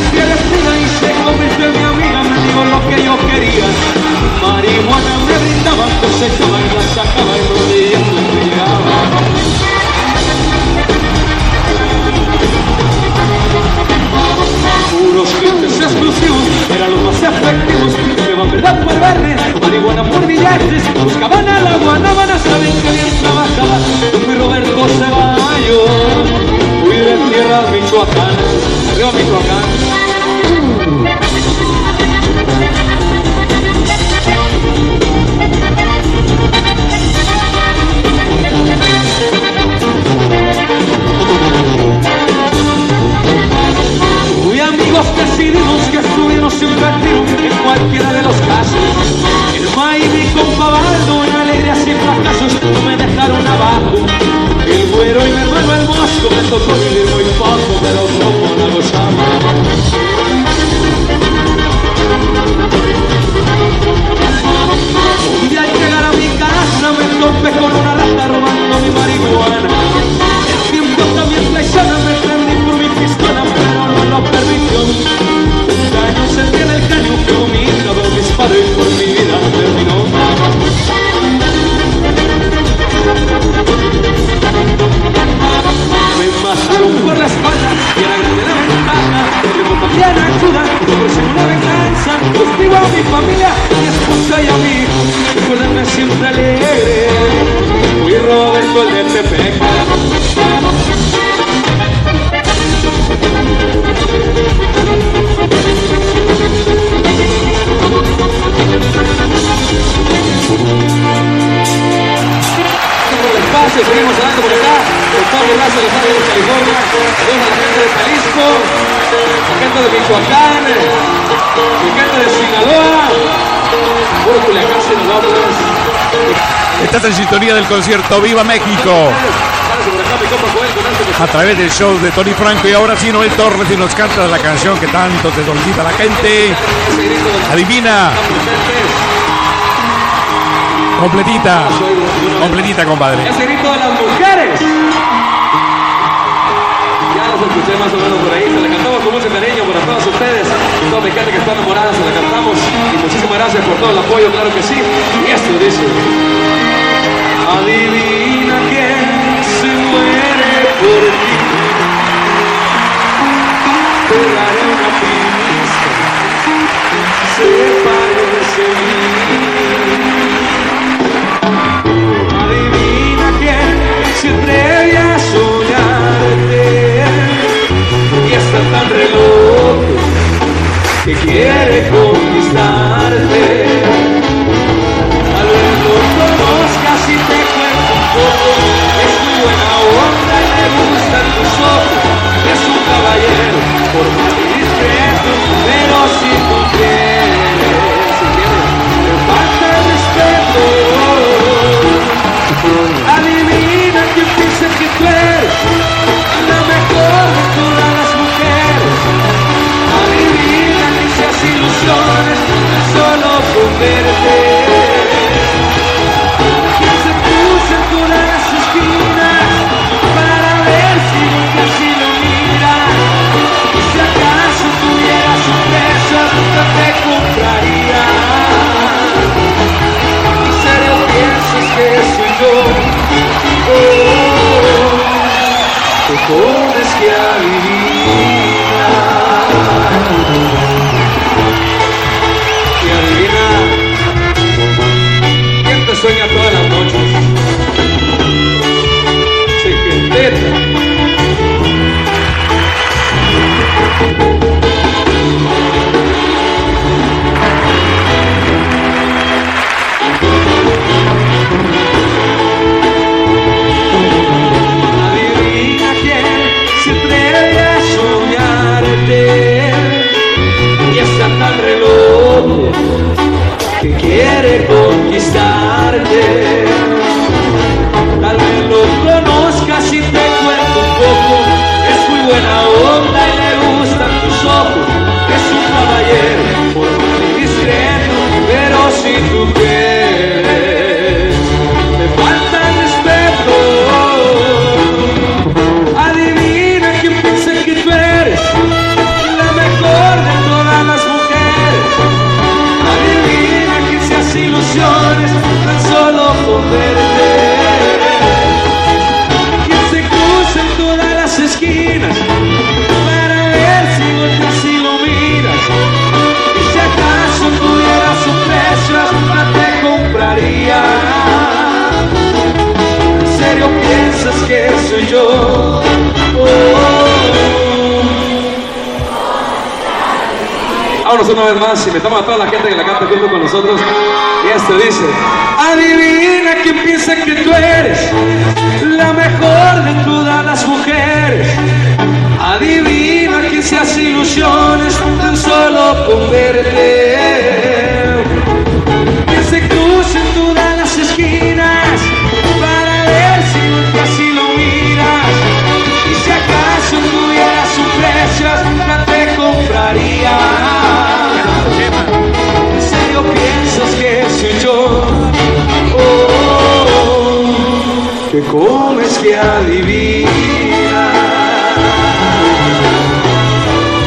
Puros clientes exclusivos eran los más efectivos. Llevan verdad por verde, marihuana por billetes. Buscaban a la guanábana, saben que bien trabajaba. Yo fui Roberto Ceballos, fui de tierra Michoacán. Arriba Michoacán. Amigos decidimos que estuvimos activos en cualquiera de los casos. El maíz y compa Baldo, en alegrías y fracasos, no me dejaron abajo. El güero y mi hermano el mosco me tocó vivir muy poco, pero como la gozaba. Un día al llegar a mi casa me topé con una disparó y de Michoacán, de Sinaloa, puro Culiacán, Sinaloa. Estás en sintonía del concierto Viva México. A través del show de Tony Franco y ahora sí Noel Torres y nos canta la canción que tanto te solicita la gente. Adivina. Completita. Completita, compadre. Ese grito de las mujeres. Los escuché más o menos por ahí. Se la cantamos con mucho cariño para todos ustedes. Toda gente que está enamorada se la cantamos. Y muchísimas gracias por todo el apoyo, claro que sí. Y esto dice. Adivina quién se muere por ti. Que quiere conquistarte. Tal vez lo conozcas y te cuento un poco, es muy buena onda y le gustan tus ojos, es un caballero, verte. ¿Quién se puso en esquinas para ver si nunca si lo mira? Y si acaso tuvieras un precio, nunca te compraría. ¿En serio piensas que soy yo? Oh, te pones Una vez más y metamos a toda la gente que la canta junto con nosotros. Y esto dice: Adivina quién piensa que tú eres la mejor de todas las mujeres. Adivina quién se hace ilusiones tan solo con verte. Que comes que adivina.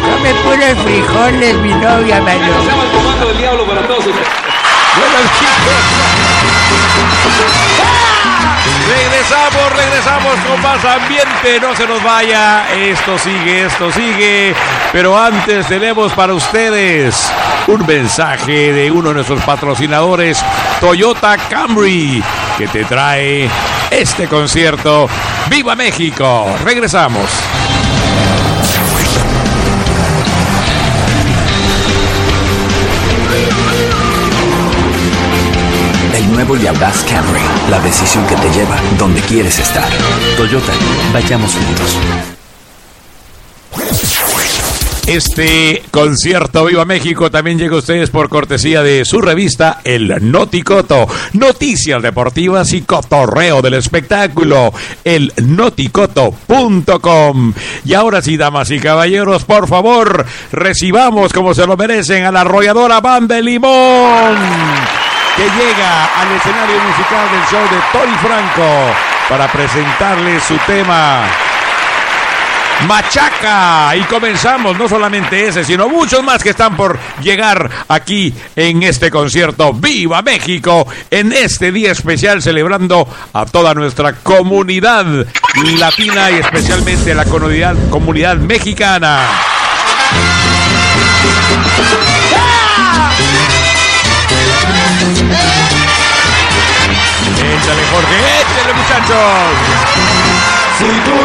Come puros frijoles, mi novia, mano. Hacemos el comando del diablo para todos ustedes. Regresamos, regresamos con más ambiente. No se nos vaya. Esto sigue, esto sigue. Pero antes tenemos para ustedes un mensaje de uno de nuestros patrocinadores, Toyota Camry, que te trae este concierto. ¡Viva México! Regresamos. El nuevo y audaz Camry, la decisión que te lleva donde quieres estar. Toyota, vayamos juntos. Este concierto Viva México también llega a ustedes por cortesía de su revista El Noticoto. Noticias deportivas y cotorreo del espectáculo. El noticoto.com. Y ahora sí, damas y caballeros, por favor, recibamos como se lo merecen a la arrolladora Banda de Limón. Que llega al escenario musical del show de Tony Franco para presentarles su tema Machaca. Y comenzamos, no solamente ese, sino muchos más que están por llegar aquí en este concierto Viva México, en este día especial celebrando a toda nuestra comunidad latina y especialmente la comunidad, mexicana. Échale, Jorge, échale, muchachos. Si tú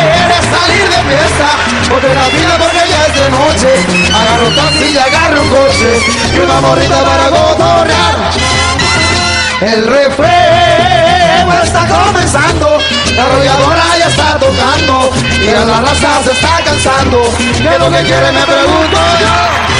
quieres salir de fiesta, ponte la vida porque ya es de noche. Agarro un taxi y agarro un coche y una morrita para cotorrear. El refreno está comenzando, la arrolladora ya está tocando y a la raza se está cansando. ¿Qué es lo que quiere? Me pregunto yo.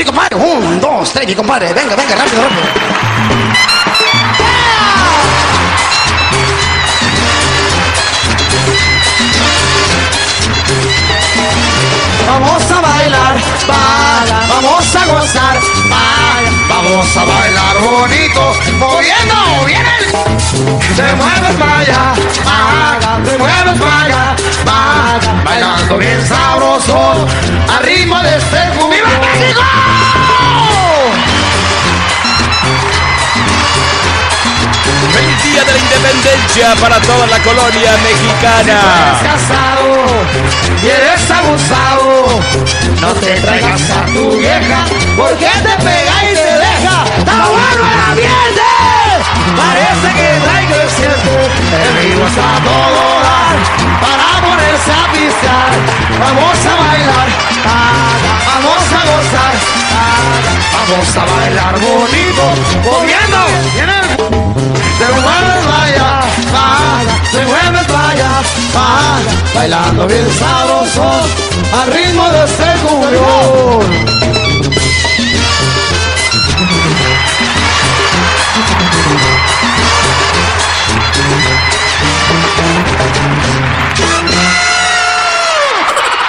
mi compadre? Un, dos, tres, mi compadre. Venga, venga, rápido, rápido. Vamos a bailar, baila, vamos a gozar, baila, vamos a bailar bonito, moviendo bien el... Te mueves para allá, baila, te mueves para allá, baila, bailando bien sabroso, al ritmo de este ¡Viva México! Feliz día de la independencia para toda la colonia mexicana. Eres casado y eres abusado. No te traigas a tu vieja porque te pega y te deja. ¡Está bueno el ambiente! Parece que trae creciente. El ritmo está todo dar para ponerse a pisar. Vamos a bailar, vamos a gozar, vamos a bailar bonito, moviendo. Viene se mueve vaya, vaya, se mueve vaya, bailando bien sabroso al ritmo de este cumbión.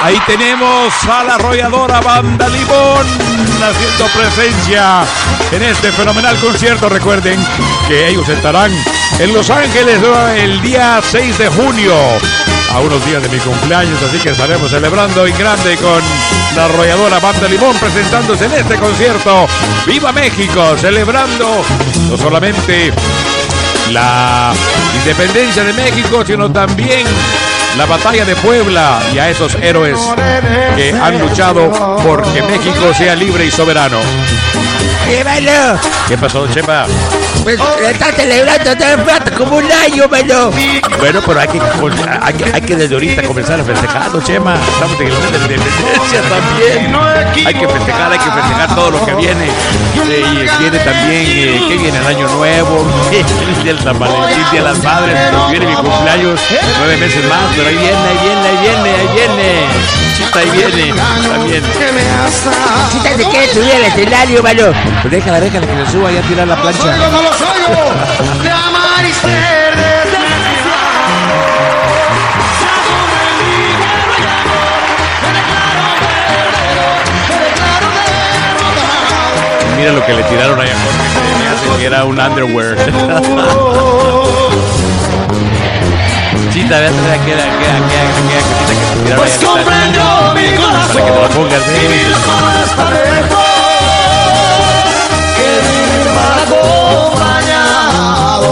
Ahí tenemos a la arrolladora Banda Limón haciendo presencia en este fenomenal concierto. Recuerden que ellos estarán en Los Ángeles el día 6 de junio, a unos días de mi cumpleaños, así que estaremos celebrando en grande con la arrolladora Banda Limón presentándose en este concierto. ¡Viva México! Celebrando no solamente la independencia de México, sino también la batalla de Puebla y a esos héroes que han luchado por que México sea libre y soberano. Llévalo. ¿Qué pasó, Chepa? Pues está celebrando como un año, mano. Bueno, pero hay que, hay que, hay que desde ahorita comenzar a festejarlo, Chema. Estamos en el mes de la independencia también. Hay que festejar, hay que festejar todo lo que viene. Eh, y viene también, eh, que viene el año nuevo, el San Valentín, día de las madres, viene mi cumpleaños, nueve meses más, pero ahí viene, ahí viene, ahí viene, ahí viene. Chita, ahí viene, también. Chita, se quiere subir al escenario, mano. Pues déjala, déjala que se suba y a tirar la plancha. ¡No los oigo! De amar y ser Mira lo que le tiraron ahí a Jorge. Me hace que era un underwear. Pues comprendo mi corazón. Para que lo está lejos. Que vivir mal acompañado.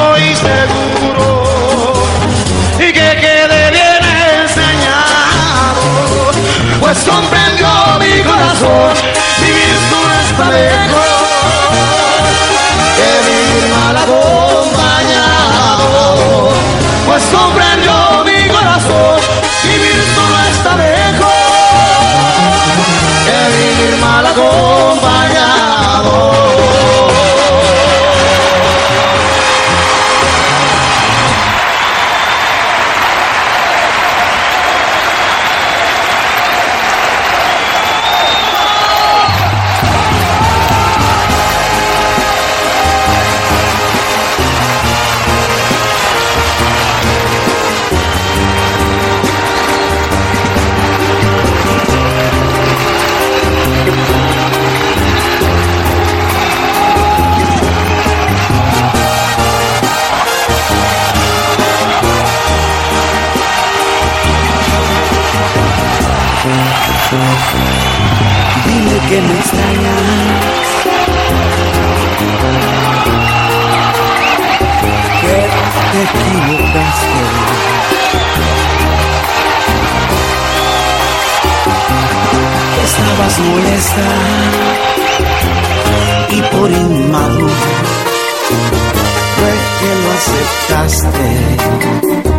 mejor, vivir tú está mejor que vivir mal acompañado. Pues comprendió mi corazón, vivir tú está mejor que vivir mal acompañado. Y por inmaduro fue que lo aceptaste.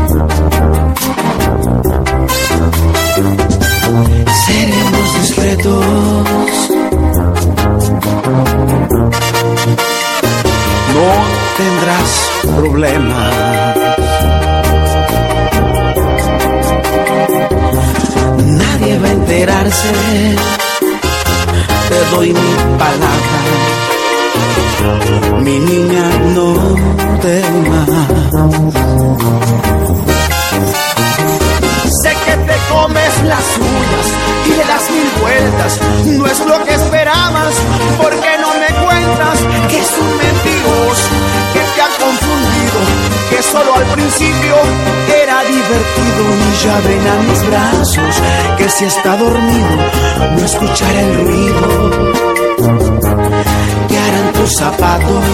Ven a mis brazos. que si está dormido no escuchará el ruido que harán tus zapatos.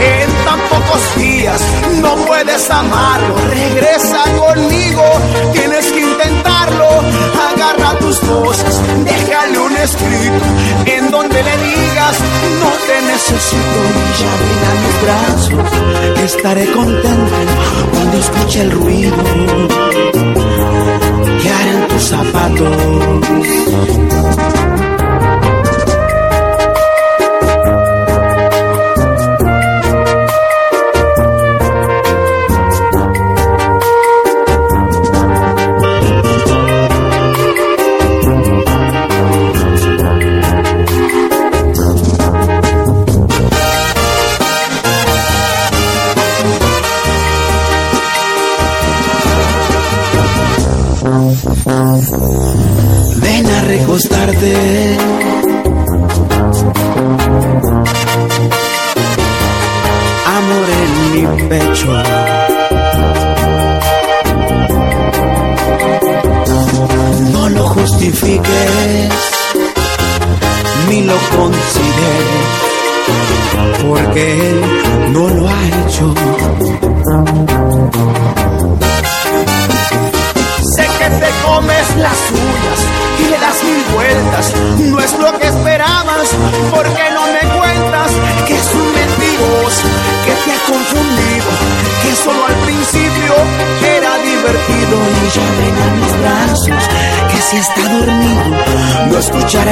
En tan pocos días no puedes amarlo. Regresa conmigo, tienes que intentarlo. Agarra tus cosas, déjale un escrito en donde le digas no te necesito. Y ya ven a mis brazos, estaré contento cuando escuche el ruido que harán tus zapatos.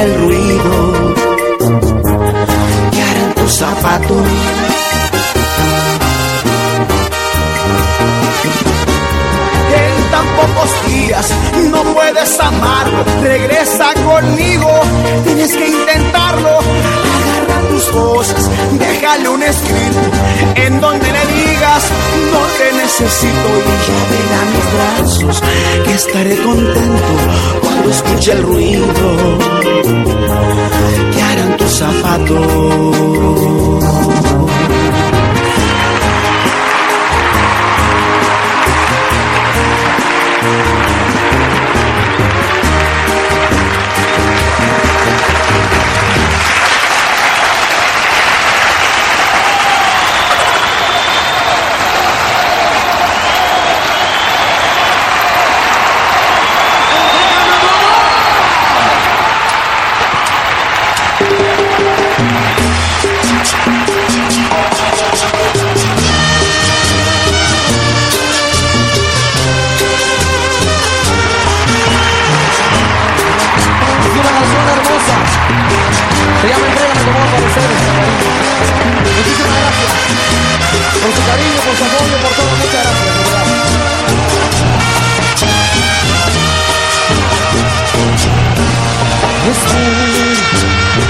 El ruido que harán tus zapatos. En tan pocos días no puedes amarlo. Regresa conmigo, tienes que intentarlo. Agarra tus cosas, déjale un escrito en donde le digas no te necesito y ven a que estaré contento cuando escuche el ruido que harán tus zapatos.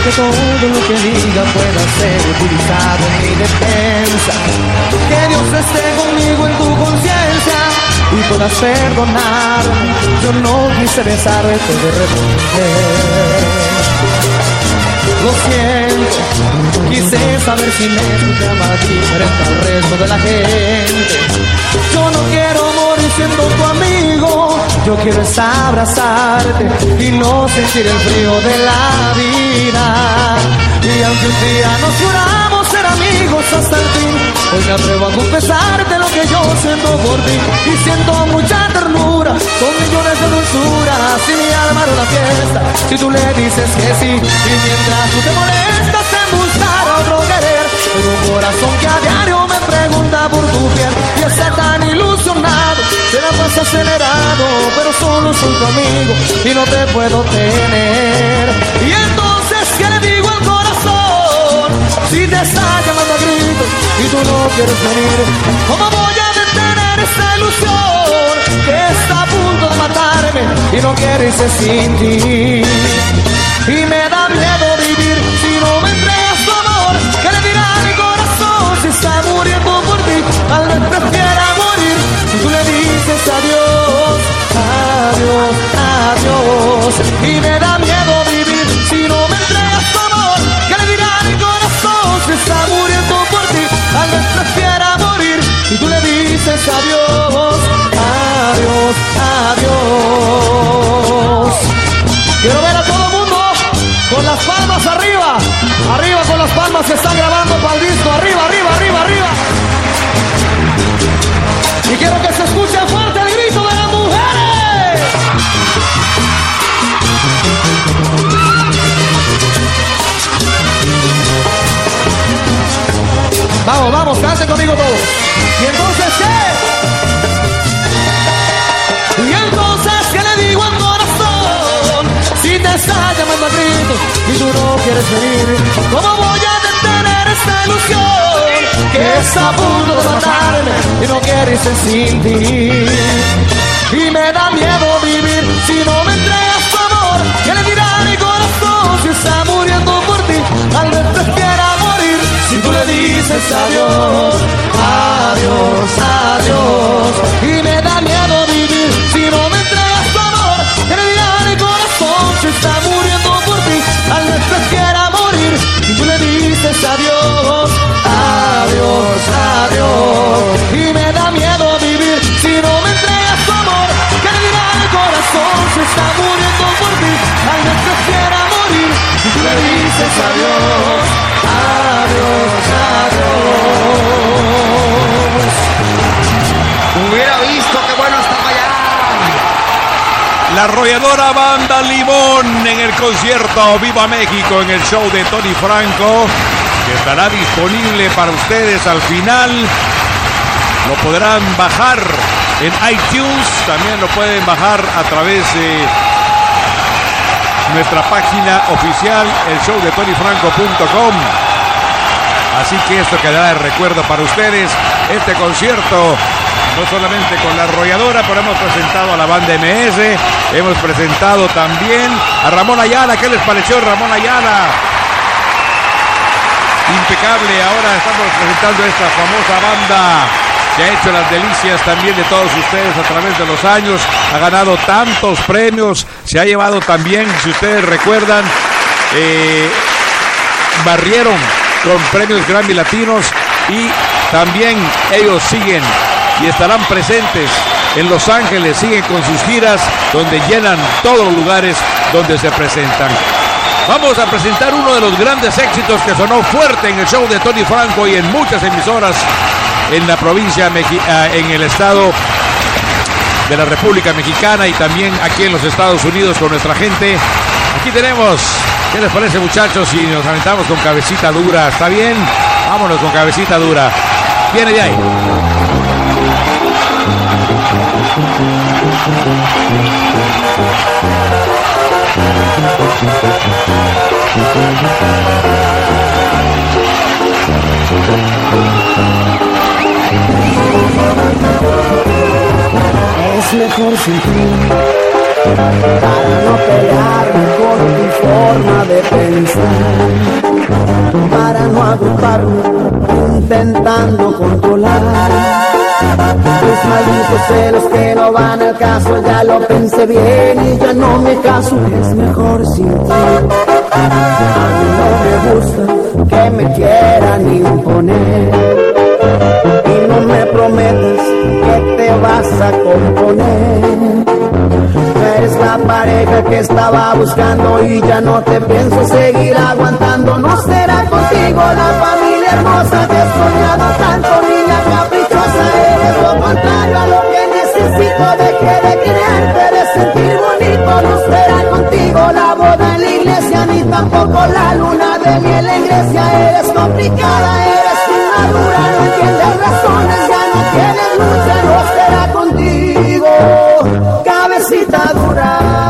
Que todo lo que diga pueda ser utilizado en mi defensa. Que Dios esté conmigo en tu conciencia y puedas perdonar. Yo no quise besarte de repente. Lo siento, quise saber si me llamas diferente al resto de la gente. Yo no quiero morir siendo tu amigo, Yo quiero es abrazarte y no sentir el frío de la vida. Y aunque un día nos juramos ser amigos hasta el fin, hoy me atrevo a confesarte lo que yo siento por ti. Y siento mucha ternura, son millones de dulzuras y mi alma era una fiesta. Si tú le dices que sí, y mientras tú te molestas en buscar otro un corazón que a diario me pregunta por tu piel y está tan ilusionado, se la pasa acelerado, pero solo soy tu amigo y no te puedo tener. Y entonces, ¿qué le digo al corazón? Si te está llamando a gritos y tú no quieres venir, ¿cómo voy a detener esta ilusión que está a punto de matarme y no quiere irse sin ti? Y me Tal vez prefiera morir si tú le dices adiós, adiós, adiós. Y me da miedo vivir si no me entregas tu amor. ¿Qué le dirá mi corazón si está muriendo por ti? Tal vez prefiera morir si tú le dices adiós, adiós, adiós. Quiero ver a todo el mundo con las palmas arriba. Arriba con las palmas se están grabando para el disco. Arriba, arriba, arriba, arriba. Y quiero que se escuche fuerte el grito de las mujeres. Vamos, vamos, canten conmigo todos. Y entonces, ¿qué? Y entonces, ¿qué le digo al corazón? Si te está llamando a gritos y tú no quieres venir, ¿cómo voy a detener esta ilusión que de matarme y no quiere irse sin ti? Y me da miedo vivir si no me entregas tu amor. ¿Qué le dirá mi corazón si está muriendo por ti? Tal vez prefiera morir si tú le dices adiós, adiós, adiós. Y me da miedo vivir si no me entregas tu amor. ¿Qué le dirá mi corazón si está muriendo por ti? Tal vez prefiera morir si tú le dices adiós, adiós, adiós. Y me da miedo vivir si no me entregas tu amor. ¿Qué le dirá a mi corazón si está muriendo por ti? Tal vez prefiera morir si tú le dices adiós, adiós, adiós. Hubiera visto qué bueno estaba allá. La arrolladora banda Limón en el concierto Viva México en el show de Tony Franco, que estará disponible para ustedes al final. Lo podrán bajar en iTunes, también lo pueden bajar a través de nuestra página oficial, el show de tonyfranco.com. Así que esto quedará de recuerdo para ustedes. Este concierto, no solamente con la arrolladora, pero hemos presentado a la banda MS, hemos presentado también a Ramón Ayala. ¿Qué les pareció Ramón Ayala? Impecable, ahora estamos presentando esta famosa banda que ha hecho las delicias también de todos ustedes a través de los años, ha ganado tantos premios, se ha llevado también, si ustedes recuerdan, eh, barrieron con premios Grammy Latinos y también ellos siguen y estarán presentes en Los Ángeles, siguen con sus giras donde llenan todos los lugares donde se presentan. Vamos a presentar uno de los grandes éxitos que sonó fuerte en el show de Tony Franco y en muchas emisoras en la provincia, ah, en el estado de la República Mexicana y también aquí en los Estados Unidos con nuestra gente. Aquí tenemos, ¿qué les parece muchachos si nos aventamos con cabecita dura? ¿Está bien? Vámonos con cabecita dura. Viene de ahí. Es mejor sin ti. Para no pelearme con tu forma de pensar, para no agruparme intentando controlar tus malditos celos que no van al caso. Ya lo pensé bien y ya no me caso. Es mejor sin ti. A mí no me gusta que me quieran imponer y no me prometas que te vas a componer. Eres la pareja que estaba buscando y ya no te pienso seguir aguantando. No será contigo la familia hermosa que he soñado tanto, niña caprichosa. Eres lo contrario a lo que necesito. Dejé de quererte, de sentir bonito. No será contigo la boda en la iglesia, ni tampoco la luna de miel en Grecia. Eres complicada, eres inmadura, no entiendes razones, ya no tienes lucha. No será contigo, cabecita dura.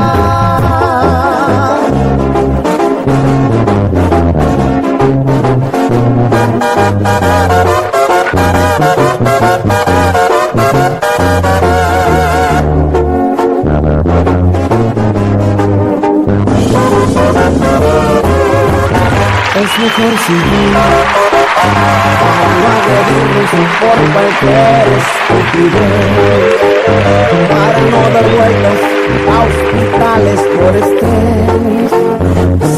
Es mejor seguir para no agredirnos por cualquier estupidez, para no dar vueltas a hospitales por estrés,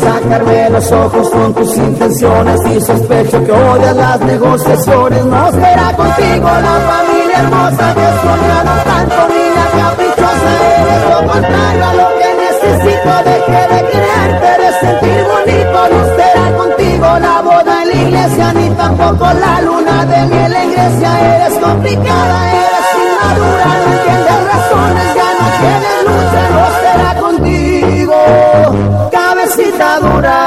sacarme los ojos con tus intenciones y sospecho que odias las negociaciones. No será contigo la familia hermosa soñado tanto, niña caprichosa, eres lo contrario a lo que necesito. Dejé de creerte, no será la boda en la iglesia, ni tampoco la luna de miel en Grecia. Eres complicada, eres inmadura, no entiendes razones, ya no tienes lucha, no será contigo, cabecita dura.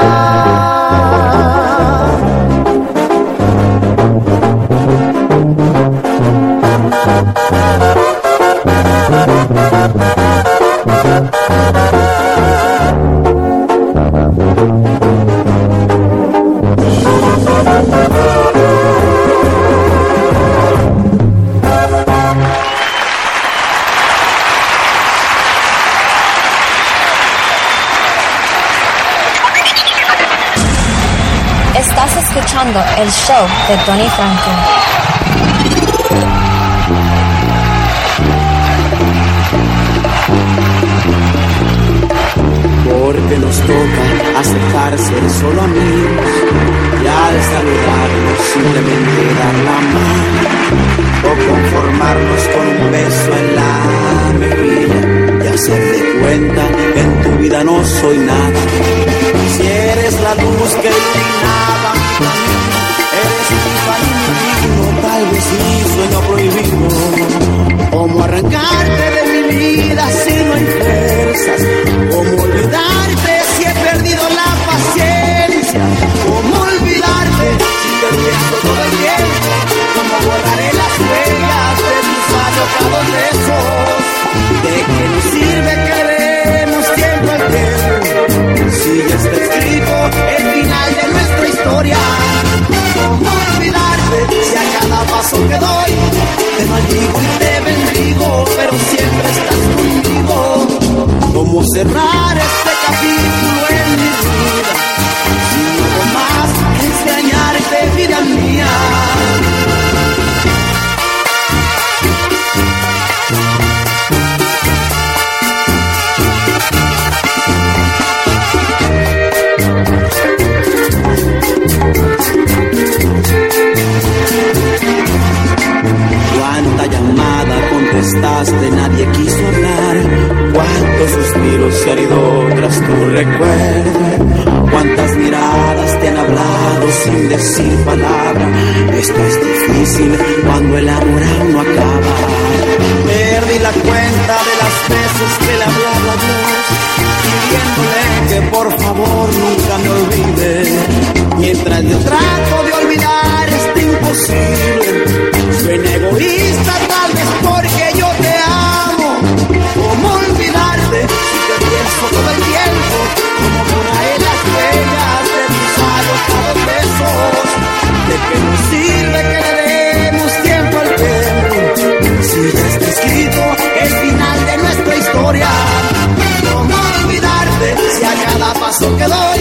El show de Tony Franco. porque nos toca aceptar ser solo amigos y al saludarnos simplemente dar la mano o conformarnos con un beso en la mejilla y hacerte cuenta que en tu vida no soy nada. Si eres la luz que iluminaba eres mi camino, tal vez mi sueño prohibido. ¿Cómo arrancarte de mi vida si no hay fuerzas? ¿Cómo olvidarte si he perdido la paciencia? ¿Cómo olvidarte si te todo el tiempo? ¿Cómo borraré las huellas de tus alocados besos? ¿De qué nos sirve que Si ya está escrito el final de nuestra historia. ¿Cómo olvidarte si a cada paso que doy te maldigo y te bendigo, pero siempre estás conmigo? ¿Cómo cerrar este capítulo en mi vida? Si no más extrañarte, vida mía. Contestaste, nadie quiso hablar. Cuántos suspiros se han ido tras tu recuerdo. Cuántas miradas te han hablado sin decir palabra. Esto es difícil cuando el amor aún no acaba. Perdí la cuenta de las veces que le hablaba a Dios, pidiéndole que por favor nunca me olvide. Mientras yo trato de olvidar este imposible. Suena egoísta porque yo te amo. ¿Cómo olvidarte si te pienso todo el tiempo? Como borraré las huellas de tus alocados besos. ¿De qué nos sirve que le demos tiempo al tiempo? Si ya está escrito el final de nuestra historia. ¿Cómo olvidarte si a cada paso que doy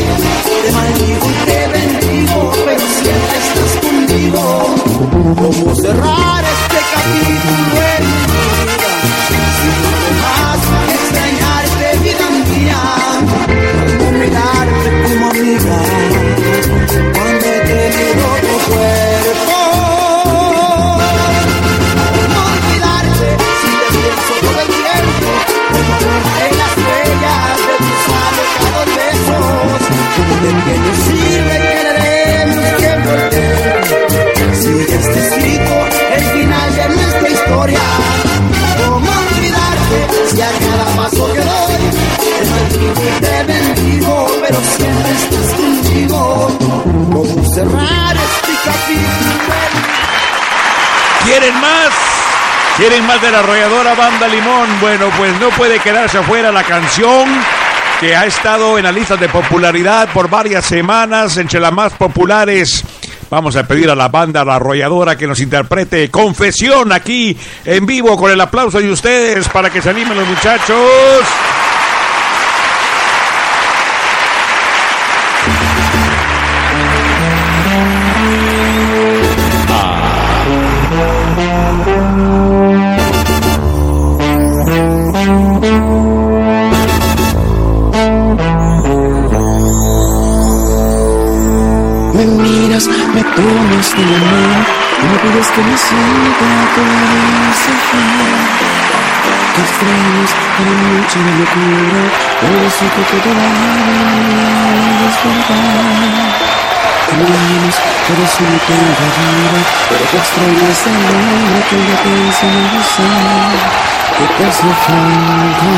te maldigo y te bendigo, pero siempre estás conmigo? ¿Cómo cerrar este capítulo en mi vida? Si no más para extrañarte, vida mía, ¿cómo mirarte como amiga? Cuando he tenido tu cuerpo. ¿Cómo olvidarte si te pienso todo el tiempo? ¿Cómo borraré las huellas de tus alejados besos? ¿Cómo te tienes este escrito el final de nuestra historia. ¿Cómo olvidarte si a cada paso que doy te bendigo, pero siempre estás conmigo? ¿Cómo cerrar este capítulo? ¿Quieren más? ¿Quieren más de la arrolladora Banda Limón? Bueno, pues no puede quedarse afuera la canción que ha estado en la lista de popularidad por varias semanas, entre las más populares. Vamos a pedir a la banda La Arrolladora que nos interprete Confesión aquí en vivo con el aplauso de ustedes para que se animen los muchachos. Me pides que me siga con ese fin. Que extrañas a la noche de locura, besito que te daba en despertar. Eres única en la vida, pero que extrañas el nombre que ya te enseñé a besar. Que te hace falta,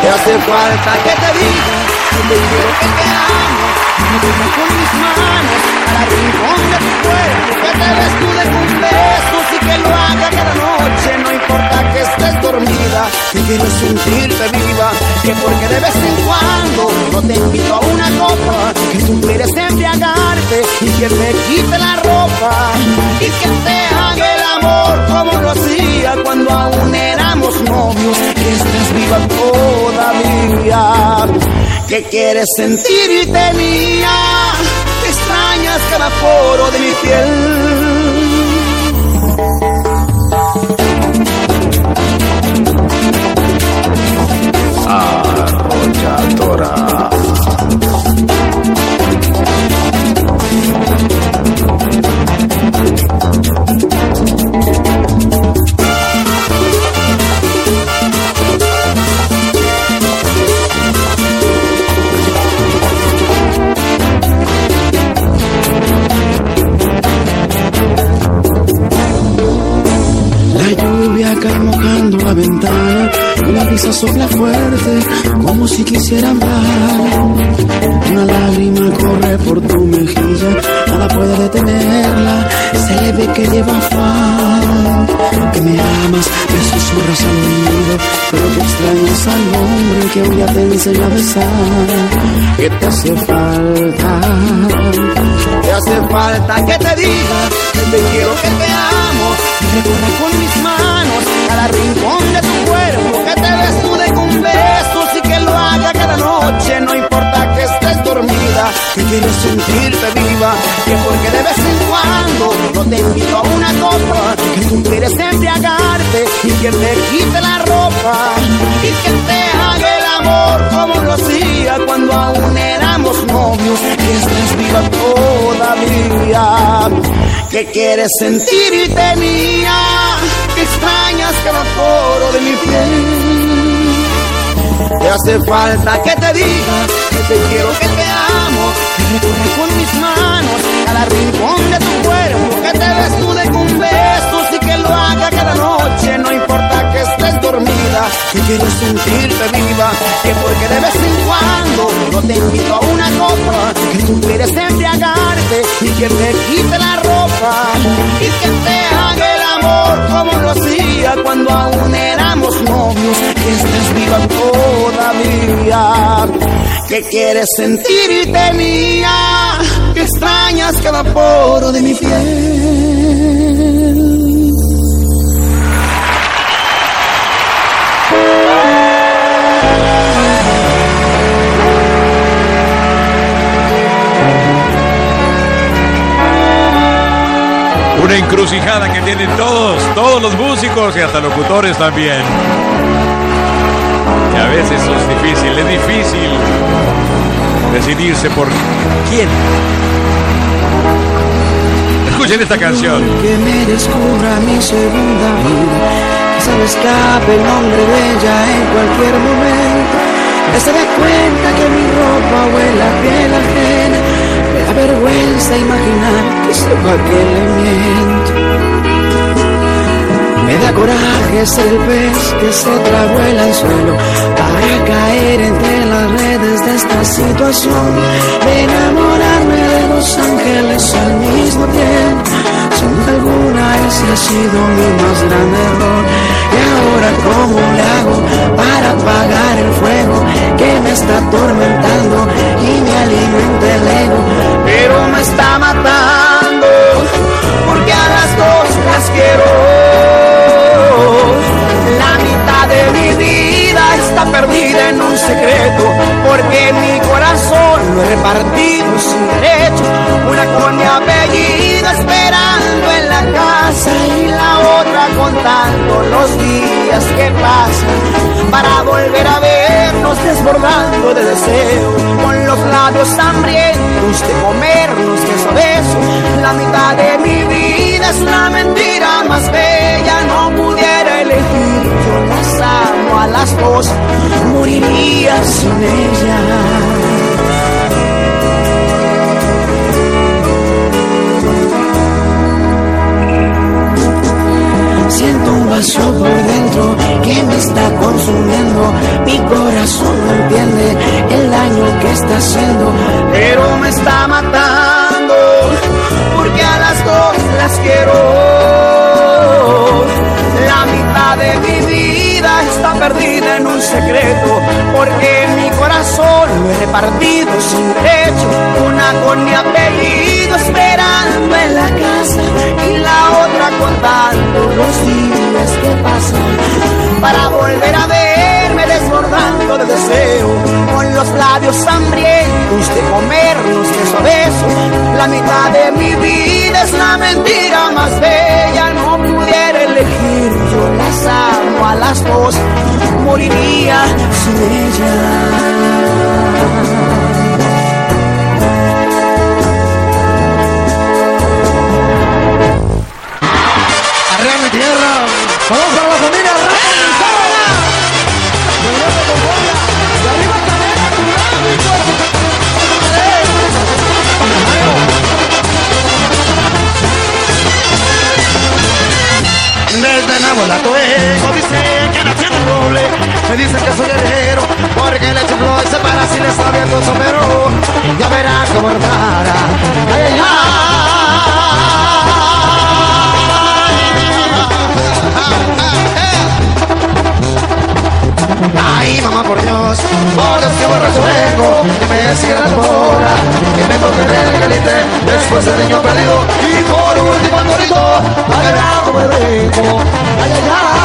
te hace falta que te diga te que te amo. Me tomo con mis manos al rincón de tu cuerpo Que te desnude con besos y que lo haga cada noche. No importa que estés dormida Que quiero sentirte viva Que porque de vez en cuando no te invito a una copa Que tú quieres embriagarte y que me quite la ropa Y que te haga el amor como lo hacía cuando aún éramos novios. Que estés viva todavía que quieres sentirte mía, que extrañas cada poro de mi piel. Arrolladora. La brisa sopla fuerte como si quisiera hablar. Una lágrima corre por tu mejilla, nada puede detenerla, se le ve que lleva afán. Que me amas, me susurras al oído, pero que extrañas al hombre que hoy ya te enseña a besar. Que te hace falta, te hace falta que te diga que te quiero, que te amo, que recorra con mis manos cada rincón de tu cuerpo, que te desnude con besos y que lo haga cada noche, no importa que estés dormida, que quiero sentirte viva, que porque de vez en cuando no te invito a una copa, que tú quieres embriagarte y que me quite la ropa y que te haga el amor como lo hacía cuando aún éramos novios, que estés viva todavía, que quieres sentirte mía, extrañas cada poro de mi piel. Te hace falta que te diga que te quiero, que te amo, que recorra con mis manos cada rincón de tu cuerpo, que te desnude con besos y que lo haga cada noche, no importa que quiero sentirte viva, que porque de vez en cuando no te invito a una copa, que tú quieres embriagarte y que me quite la ropa y que te haga el amor como lo hacía cuando aún éramos novios, que estés viva todavía, que quieres sentirte mía, que extrañas cada poro de mi piel. Una encrucijada que tienen todos, todos los músicos y hasta locutores también. Y a veces es difícil, es difícil decidirse por quién. Escuchen esta canción. Que me descubra mi segunda vida, que se me escape el nombre de ella en cualquier momento. que se da cuenta que mi ropa huele a piel ajena. Da vergüenza imaginar que sepa que le miento. Me da coraje ser pez que se tragó el anzuelo para caer entre las redes de esta situación. De enamorarme de dos ángeles al mismo tiempo. Sin alguna ese ha sido mi más grande error. Y ahora cómo le hago para apagar el fuego que me está atormentando y me alimenta el ego. Pero me está matando porque a las dos las quiero. La mitad de mi vida está perdida en un secreto, porque mi corazón lo he repartido sin derecho, una con mi apellido esperando en casa y la otra contando los días que pasan para volver a vernos desbordando de deseo, con los labios hambrientos de comernos beso a beso, la mitad de mi vida es una mentira más bella, no pudiera elegir, yo las amo a las dos, moriría sin ellas. Siento un vacío por dentro que me está consumiendo. Mi corazón no entiende el daño que está haciendo, pero me está matando porque a las dos las quiero. La mitad de mi vida está perdida en un secreto, porque mi corazón lo he repartido sin derecho, una con mi apellido esperando en la casa y la otra contando los días que pasan para volver a verme desbordando de deseo, con los labios hambrientos de comernos beso a beso. La mitad de mi vida es la mentira más bella, no pudiera elegir, yo las amo a las dos, moriría sin ellas. Vamos para la familia Desde dice que nació en el Me dicen que soy guerrero Porque le chifló y para si le viendo el Ya verán cómo hermana ay, Ay, mamá, por Dios, por Dios que borracho vengo, que me cierra la que me toque el galite, después el niño perdido, y por último el gorrito, a ver me vengo. Ay, ay, ay.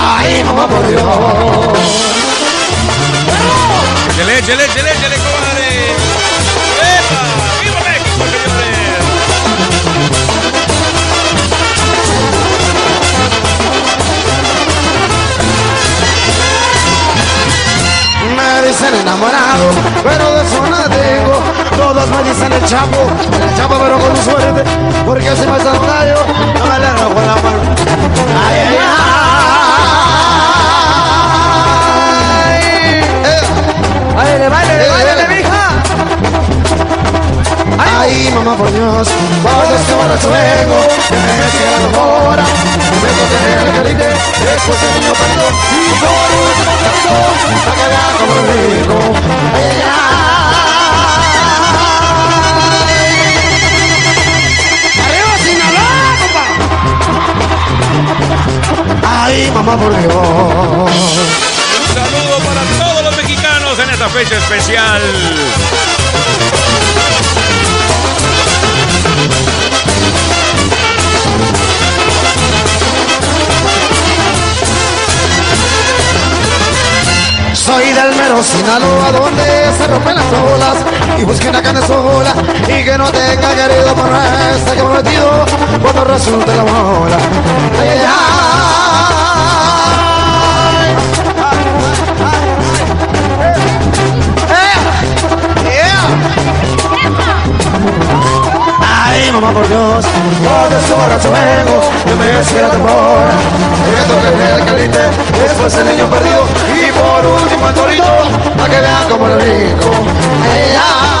Ay, mamá, por Dios. Échale, échale, échale, comadre. ¡Epa! ¡Viva México, señores! Me dicen enamorado, pero de eso tengo. Todos me dicen el chapo, el chapo pero con suerte, porque si me santayo, no me le rojo la mano. Ay, ay, ay. Ay, baile, baile, mija. Ay, mamá, por Dios, por Dios que borracho vengo, que me la hora, me toque el carite, después el niño perdido, y por para que vea como rico. Ay. Ay, mamá, por Dios. Esta especial. Soy del mero Sinaloa donde se rompen las olas y busqué una carne sola y que no tenga querido por este que prometido cuando resulte la bola. Ay, ay, ay. mamá por Dios, todo su borracho vengo, yo me espera temor. Esto que es el caliente, después el niño perdido, y por último el torito, para que vean como lo rico. Ella.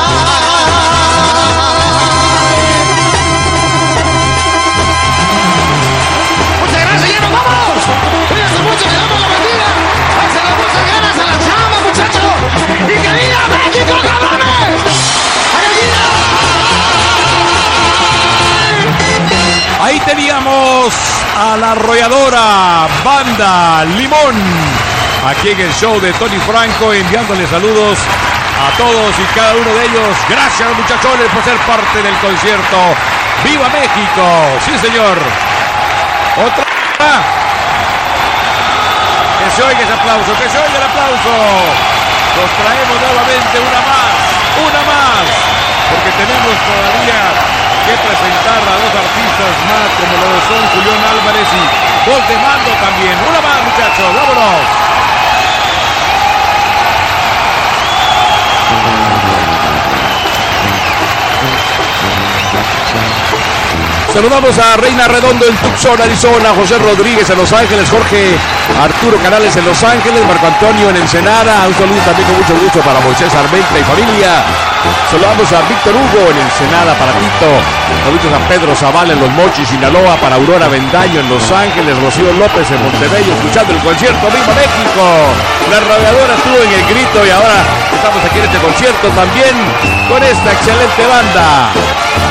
Teníamos a la arrolladora Banda Limón. Aquí en el show de Tony Franco, enviándole saludos a todos y cada uno de ellos. Gracias, muchachones, por ser parte del concierto. ¡Viva México! Sí, señor. Otra. Que se oiga ese aplauso, que se oiga el aplauso. Nos traemos nuevamente una más, una más. Porque tenemos todavía que presentar a dos artistas más como lo son Julián Álvarez y voz de mando también. Una más, muchachos, vámonos. Saludamos a Reina Redondo en Tucson, Arizona, José Rodríguez en Los Ángeles, Jorge Arturo Canales en Los Ángeles, Marco Antonio en Ensenada, un saludo también con mucho gusto para Moisés Armenta y familia. Saludamos a Víctor Hugo en Ensenada para Tito, saludos a Pedro Zavala en Los Mochis, Sinaloa, para Aurora Vendaño en Los Ángeles, Rocío López en Montebello, escuchando el concierto ¡Viva México! La radiadora estuvo en el grito y ahora estamos aquí en este concierto también con esta excelente banda.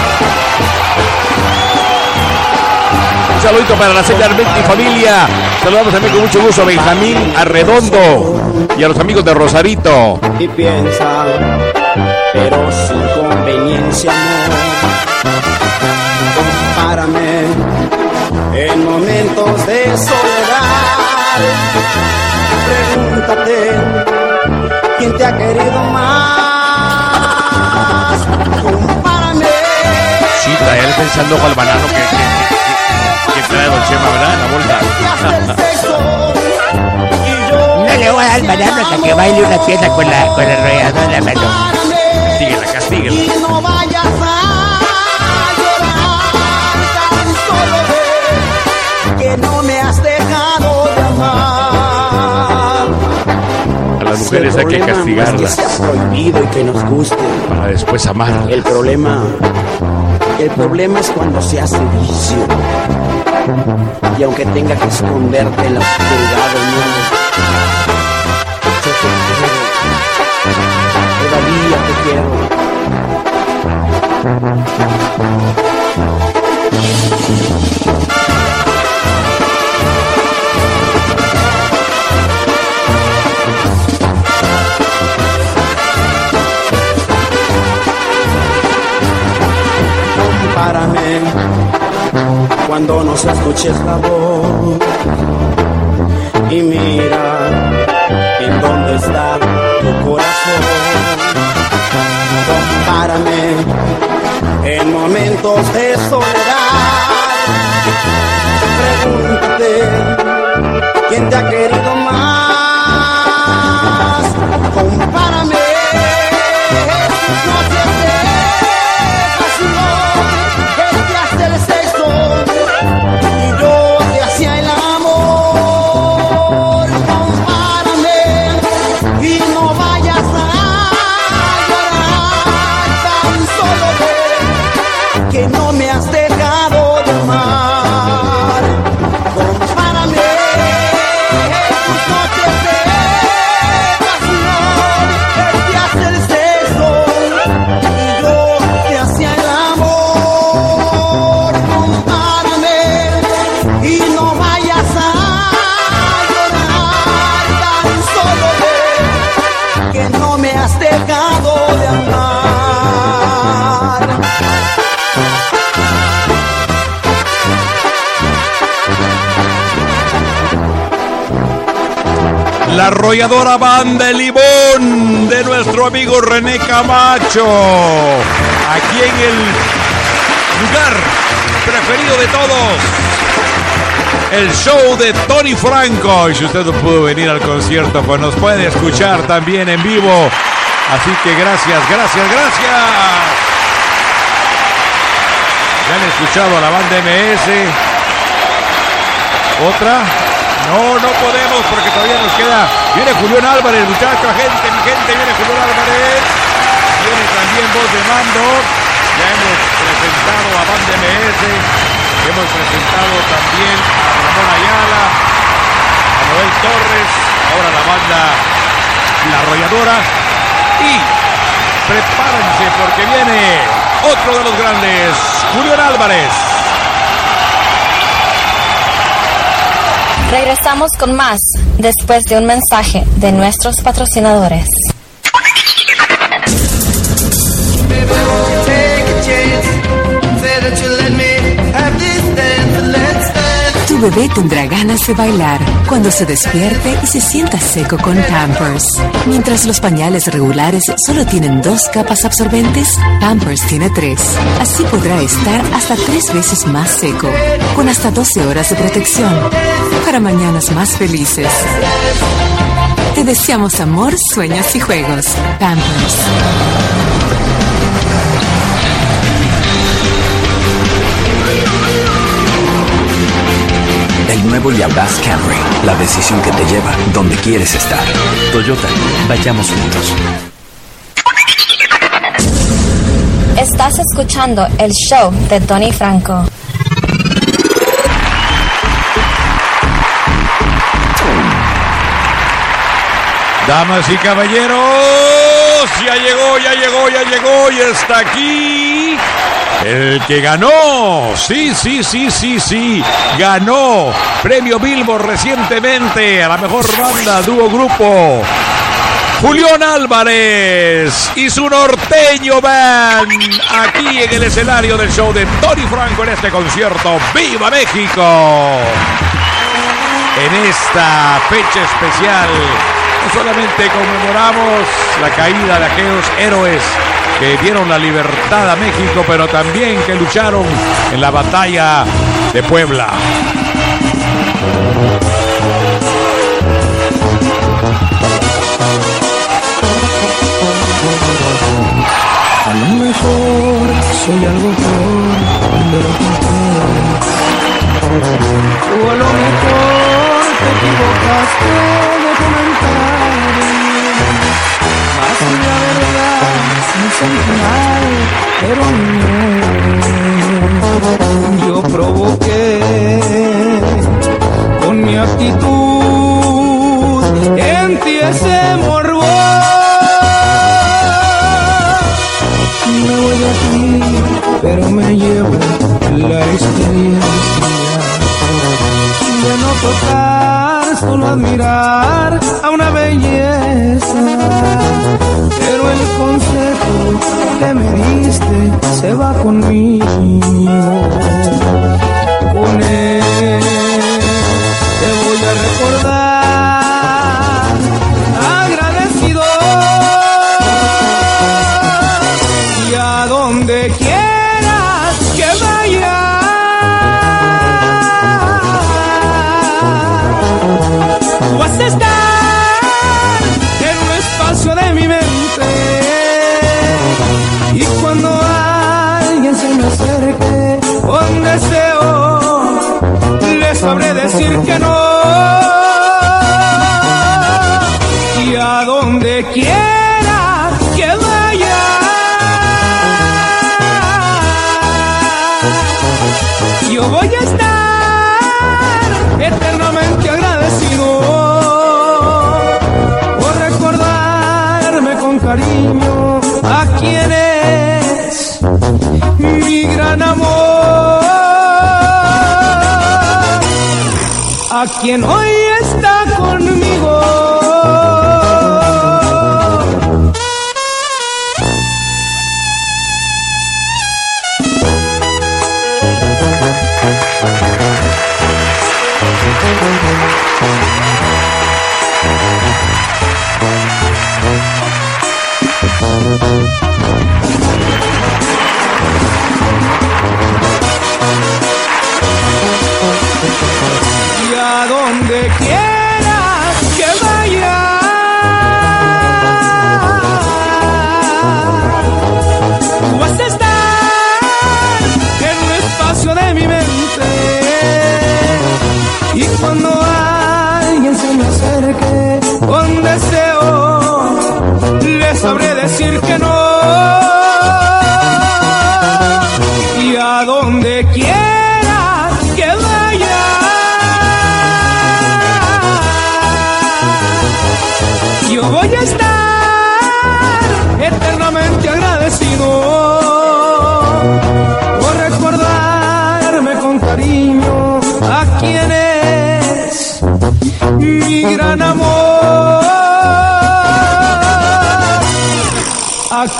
Saludito para la señora Armenta y familia. Saludamos también con mucho gusto a Benjamín Arredondo y a los amigos de Rosarito. y piensa, pero sin conveniencia no. Compárame en momentos de soledad. Pregúntate quién te ha querido más. Compárame. Sí, traer pensando al banano que- que trae Don Chema, ¿verdad? En la bolsa. No le voy a dar banano hasta que baile una pieza con la, con el rollador de la mano. Castíguela, castíguela. Y no vayas a llorar tan solo que no me has dejado de amar. A las mujeres hay que problema no es castigarlas que sea prohibido y que nos guste. para después amarlas. El problema, el problema es cuando se hace vicio. Y aunque tenga que esconderte en la oscuridad del mundo, escuches la voz y mira en dónde está tu corazón. Compárame en momentos de soledad. Pregúntate quién te ha querido La arrolladora banda El Limón de nuestro amigo René Camacho. Aquí en el lugar preferido de todos. El show de Tony Franco. Y si usted no pudo venir al concierto, pues nos puede escuchar también en vivo. Así que gracias, gracias, gracias. Ya han escuchado a la banda MS. ¿Otra? No, no podemos porque todavía nos queda. Viene Julián Álvarez, muchachos, gente, mi gente, viene Julián Álvarez. Viene también voz de mando. Ya hemos presentado a Banda MS. Hemos presentado también a Ramón Ayala, a Noel Torres, ahora la banda La Arrolladora. Y prepárense porque viene otro de los grandes, Julián Álvarez. Regresamos con más después de un mensaje de nuestros patrocinadores. Tu bebé tendrá ganas de bailar cuando se despierte y se sienta seco con Pampers. Mientras los pañales regulares solo tienen dos capas absorbentes, Pampers tiene tres. Así podrá estar hasta tres veces más seco, con hasta 12 horas de protección. Para mañanas más felices. Te deseamos amor, sueños y juegos. Pampers. El nuevo Yabaz Camry, la decisión que te lleva donde quieres estar. Toyota, vayamos juntos. Estás escuchando el show de Tony Franco. Damas y caballeros, ya llegó, ya llegó, ya llegó y está aquí el que ganó. Sí, sí, sí, sí, sí, ganó premio Billboard recientemente a la mejor banda, dúo grupo. Julián Álvarez y su norteño band aquí en el escenario del show de Tony Franco en este concierto ¡Viva México! En esta fecha especial no solamente conmemoramos la caída de aquellos héroes que dieron la libertad a México, pero también que lucharon en la batalla de Puebla. A lo mejor soy algo peor de lo crees. O a lo mejor te equivocaste sentí mal, pero no. Yo provoqué con mi actitud en ti ese morbo. Me voy de aquí, pero me llevo la experiencia de no tocar, solo admirar a una belleza. Pero el consejo que me diste se va conmigo. Con él te voy a recordar quien hoy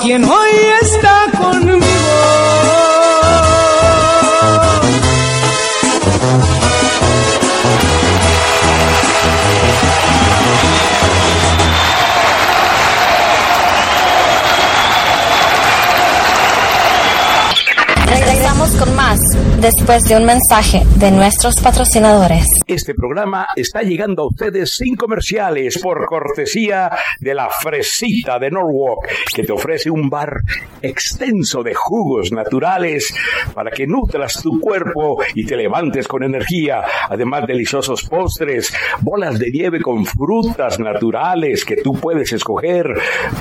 a quien hoy después de un mensaje de nuestros patrocinadores. Este programa está llegando a ustedes sin comerciales por cortesía de la Fresita de Norwalk, que te ofrece un bar extenso de jugos naturales para que nutras tu cuerpo y te levantes con energía. Además, deliciosos postres, bolas de nieve con frutas naturales que tú puedes escoger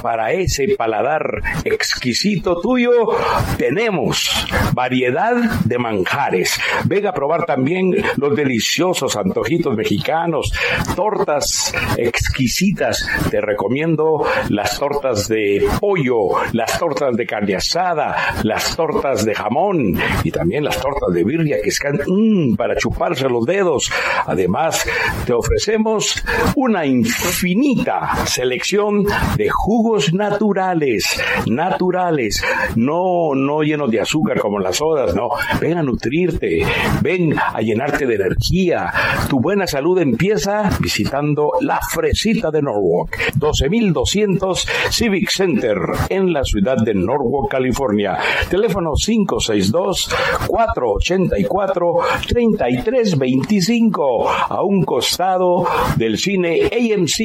para ese paladar exquisito tuyo. Tenemos variedad de manjares. Ven a probar también los deliciosos antojitos mexicanos, tortas exquisitas. Te recomiendo las tortas de pollo, las tortas de carne asada, las tortas de jamón y también las tortas de birria que están mm, para chuparse los dedos. Además, te ofrecemos una infinita selección de jugos naturales, naturales, no, no llenos de azúcar como las no. Ven a nutrirte, ven a llenarte de energía. Tu buena salud empieza visitando la Fresita de Norwalk, 12200 Civic Center en la ciudad de Norwalk, California. Teléfono 562-484-3325 a un costado del cine AMC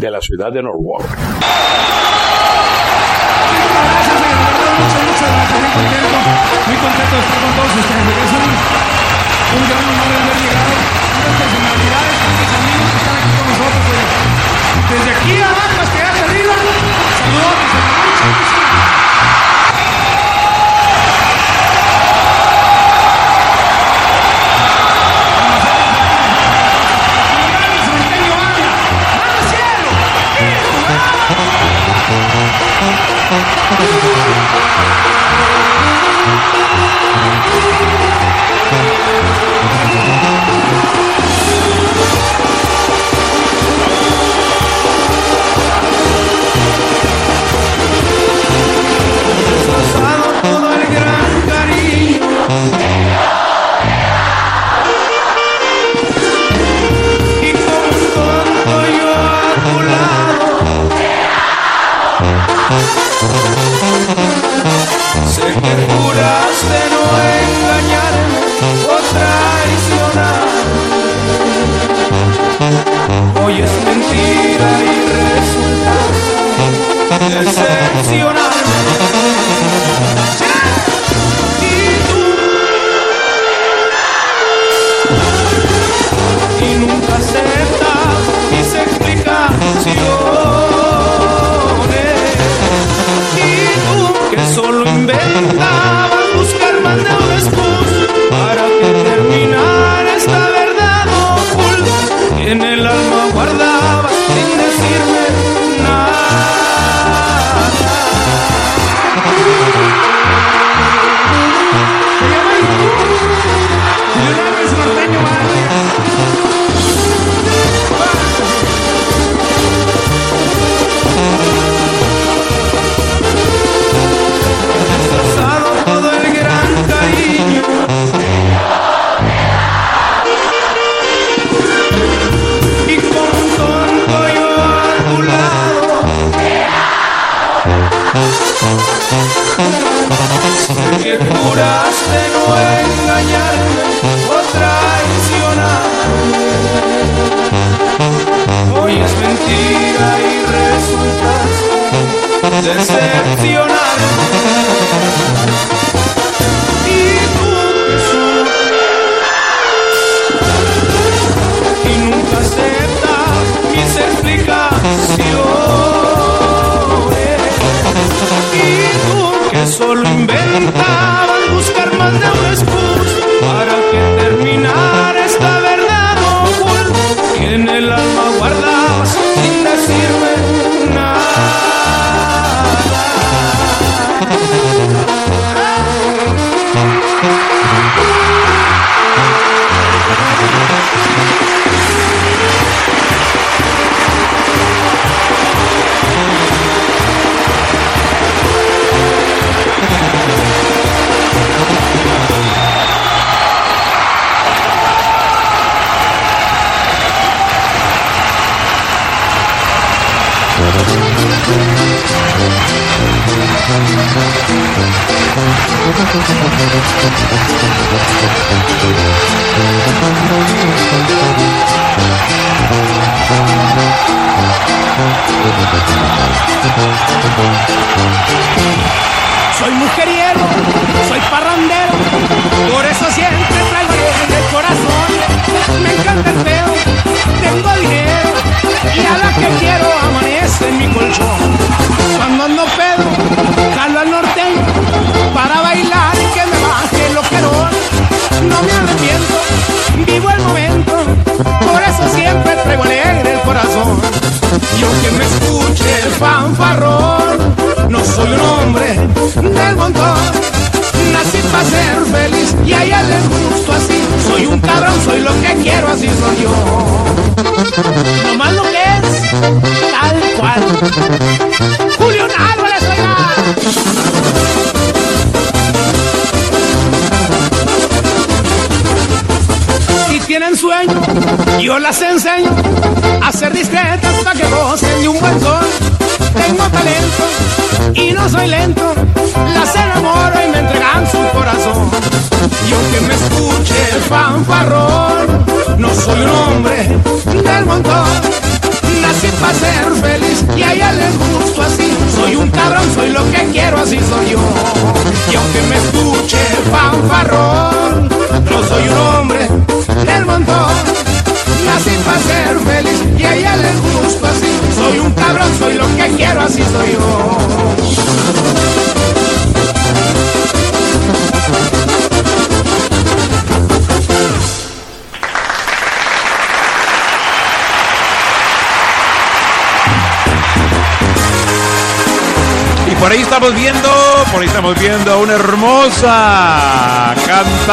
de la ciudad de Norwalk. Muy contento de estar con todos ustedes. Es un, gran honor haber llegado. Unas personalidades, tantos amigos que están aquí con nosotros. Desde aquí abajo hasta allá arriba. Saludos.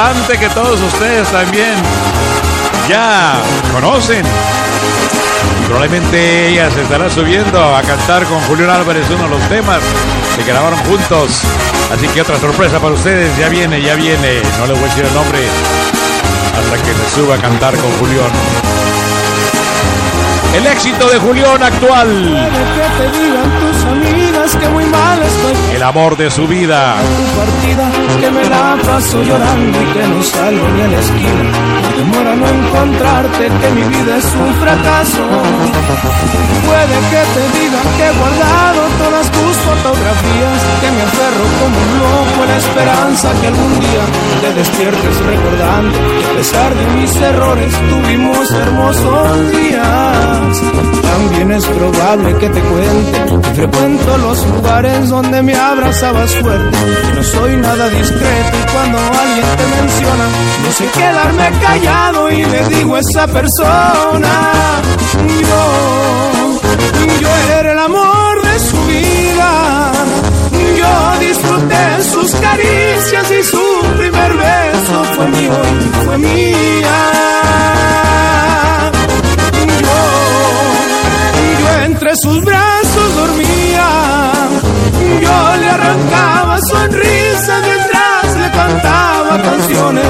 Que todos ustedes también ya conocen. Probablemente ella se estará subiendo a cantar con Julián Álvarez uno de los temas que grabaron juntos. Así que otra sorpresa para ustedes, ya viene, ya viene. No les voy a decir el nombre hasta que me suba a cantar con Julián. El éxito de Julián actual. Amigas que muy mal estoy El amor de su vida. partida, que me la paso llorando y que no salgo ni a la esquina. Demora no encontrarte, que mi vida es un fracaso. Puede que te digan que he guardado todas tus fotografías, que me aferro como un loco a la esperanza que algún día te despiertes recordando que a pesar de mis errores tuvimos hermosos días. También es probable que te cuente que frecuento los lugares donde me abrazabas fuerte. No soy nada discreto y cuando alguien te menciona, no sé quedarme callado y le digo a esa persona,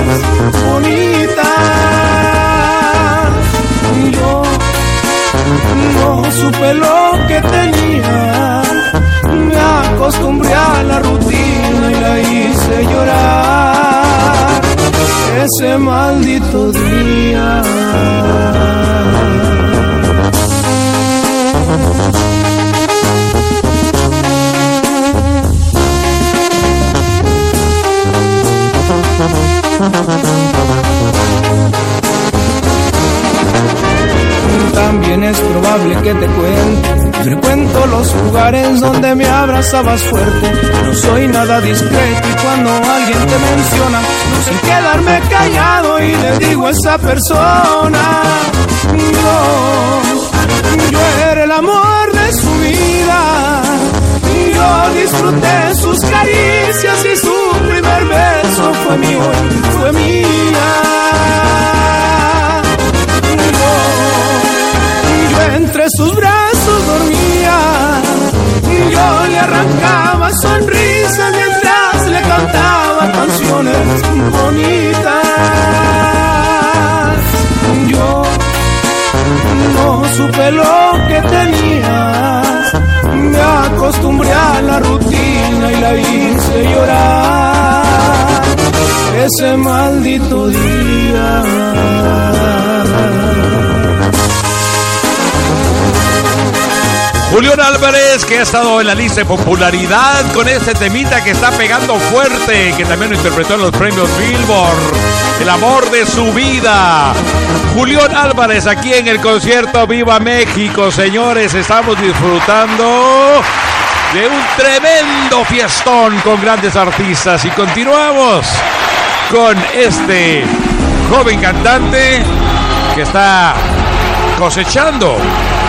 canciones bonitas. Yo no supe lo que tenía. Me acostumbré a la rutina y la hice llorar. Ese maldito día. También es probable que te cuente. Frecuento los lugares donde me abrazabas fuerte. No soy nada discreto y cuando alguien te menciona, no sé quedarme callado y le digo a esa persona, yo, yo era el amor de su vida, yo disfruté sus caricias y su primer beso fue mío fue mía. Yo, yo entre sus brazos dormía, yo le arrancaba sonrisas mientras le cantaba canciones bonitas. Yo no supe lo que tenía, me acostumbré a la rutina y la hice llorar ese maldito día. Julián Álvarez, que ha estado en la lista de popularidad con este temita que está pegando fuerte, que también lo interpretó en los premios Billboard. El amor de su vida. Julián Álvarez aquí en el concierto Viva México, señores. Estamos disfrutando de un tremendo fiestón con grandes artistas. Y continuamos con este joven cantante que está cosechando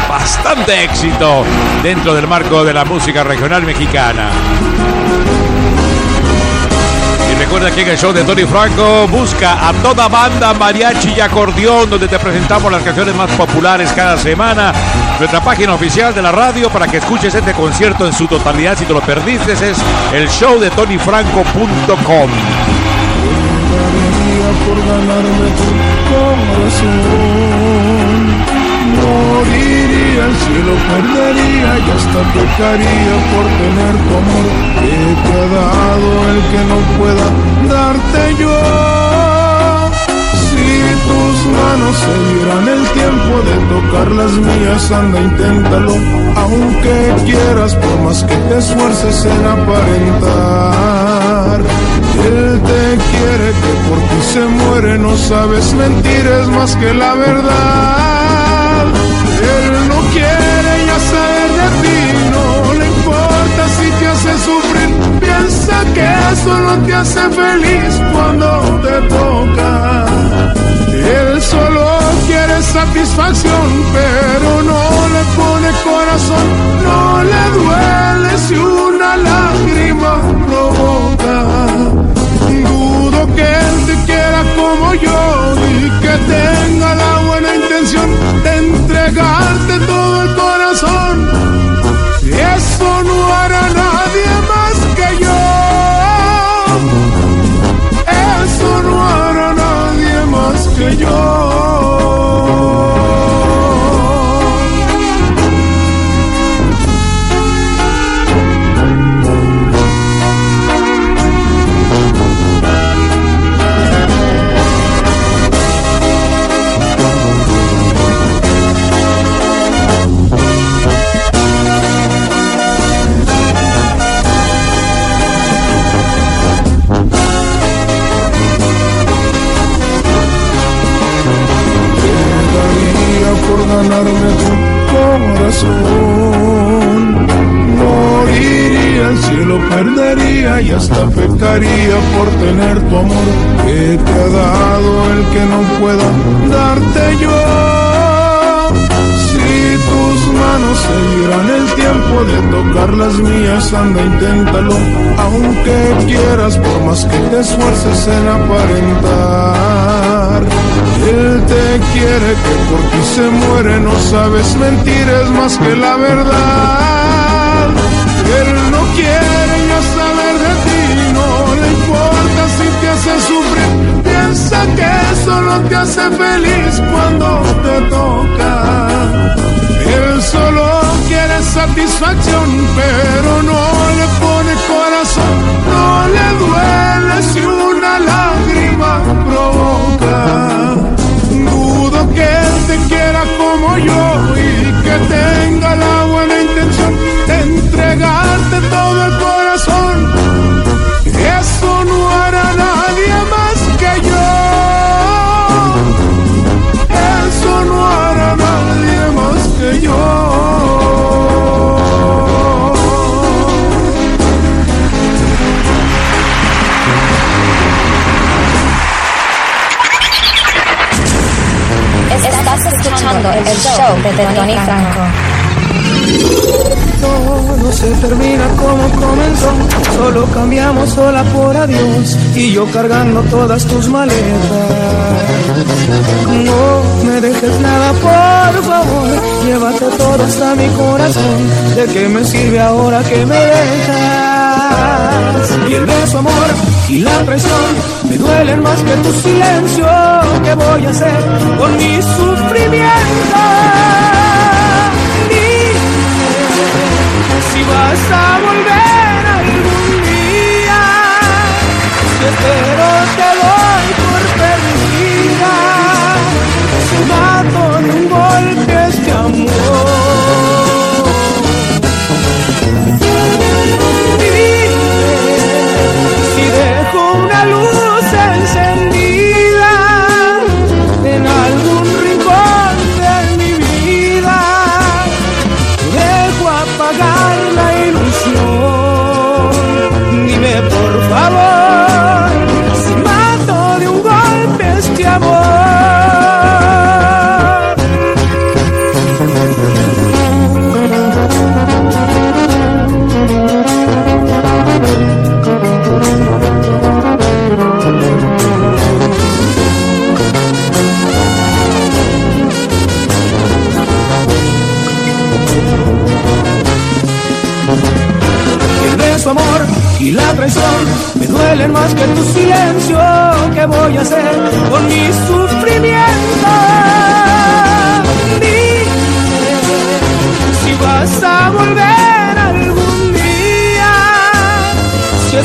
bastante éxito dentro del marco de la música regional mexicana. Y recuerda que en el show de Tony Franco busca a toda banda mariachi y acordeón donde te presentamos las canciones más populares cada semana. Nuestra página oficial de la radio para que escuches este concierto en su totalidad si te lo perdiste es el show de tonyfranco.com. Moriría el cielo, perdería y hasta pecaría por tener tu amor que te ha dado el que no pueda darte yo. Tus manos se el tiempo de tocar las mías, anda, inténtalo. Aunque quieras, por más que te esfuerces en aparentar. Él te quiere que por ti se muere, no sabes mentir, es más que la verdad. Él no quiere ya saber de ti, no le importa si te hace sufrir, piensa que eso no te hace feliz cuando te toca. Él solo quiere satisfacción, pero no le pone corazón, no le duele si una lágrima provoca. Dudo que él te quiera como yo y que tenga la buena intención de entregarte todo el corazón. Que yo. Ganarme tu corazón. Moriría el cielo, perdería y hasta pecaría por tener tu amor que te ha dado el que no pueda darte yo. Si tus manos se dieran el tiempo de tocar las mías, anda, inténtalo. Aunque quieras, por más que te esfuerces en aparentar. Él te quiere que por ti se muere, no sabes mentir, es más que la verdad. Él no quiere ya saber de ti, no le importa si te hace sufrir, piensa que eso no te hace feliz cuando te toca. Él solo quiere satisfacción, pero no le pone corazón, no le duele si una de Tony Franco. Todo se termina como comenzó, solo cambiamos sola por adiós y yo cargando todas tus maletas. No me dejes nada, por favor, llévate todo hasta mi corazón. ¿De qué me sirve ahora que me dejas? Y el beso, amor, y la traición me duelen más que tu silencio. ¿Qué voy a hacer con mi sufrimiento? si vas a volver algún día. Si espero te doy por perdida. Si mato de un golpe este amor. Y la traición me duelen más que tu silencio. ¿Qué voy a hacer con mi sufrimiento? Dime si vas a volver algún día. Si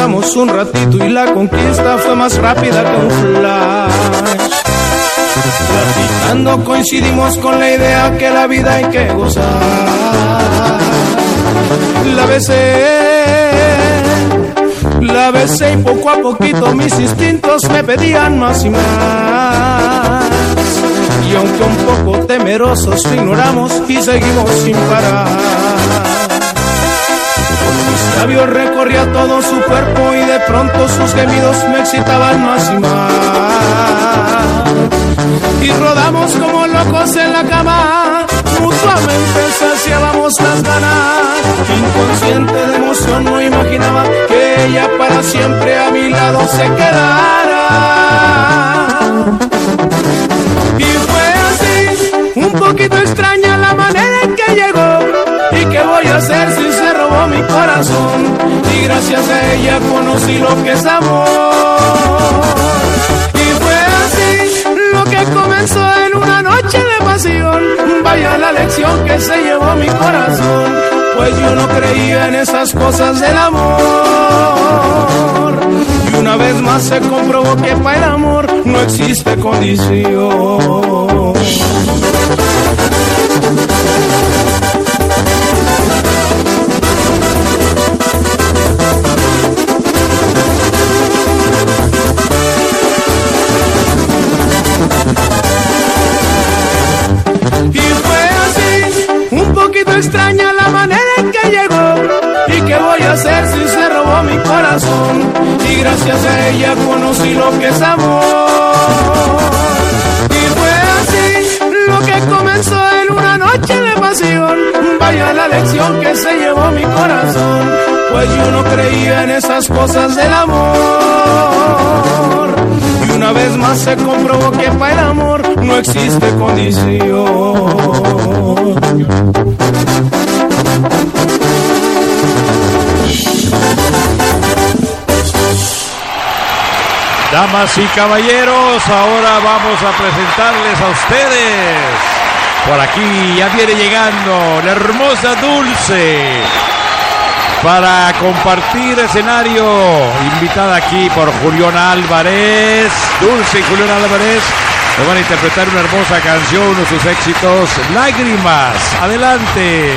Conversamos un ratito y la conquista fue más rápida que un flash. Platicando coincidimos con la idea que la vida hay que gozar. La besé, la besé y poco a poquito mis instintos me pedían más y más. Y aunque un poco temerosos ignoramos y seguimos sin parar. Mis labios recorría todo su cuerpo y de pronto sus gemidos me excitaban más y más. Y rodamos como locos en la cama, mutuamente saciábamos las ganas. Inconsciente de emoción no imaginaba que ella para siempre a mi lado se quedara. Y fue así, un poquito extraña la manera en que llegó. ¿Y qué voy a hacer si se mi corazón? Y gracias a ella conocí lo que es amor. Y fue así, lo que comenzó en una noche de pasión. Vaya la lección que se llevó mi corazón, pues yo no creía en esas cosas del amor. Y una vez más se comprobó que para el amor no existe condición. Cosas del amor. Y una vez más se comprobó que para el amor no existe condición. Damas y caballeros, ahora vamos a presentarles a ustedes. Por aquí ya viene llegando la hermosa Dulce para compartir escenario. Invitada aquí por Julián Álvarez. Dulce y Julián Álvarez nos van a interpretar una hermosa canción, uno de sus éxitos, Lágrimas. Adelante.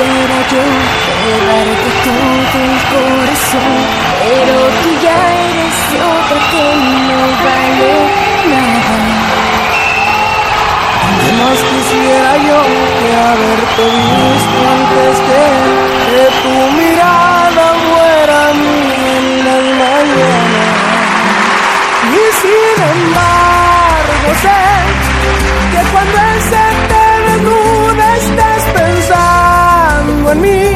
Quisiera yo darte todo el corazón? Pero tú ya eres otra que no vale nada. ¿Qué más quisiera yo que haberte visto antes que, que tu mirada fuera mía en la mañana? Y sin embargo sé que cuando pensando en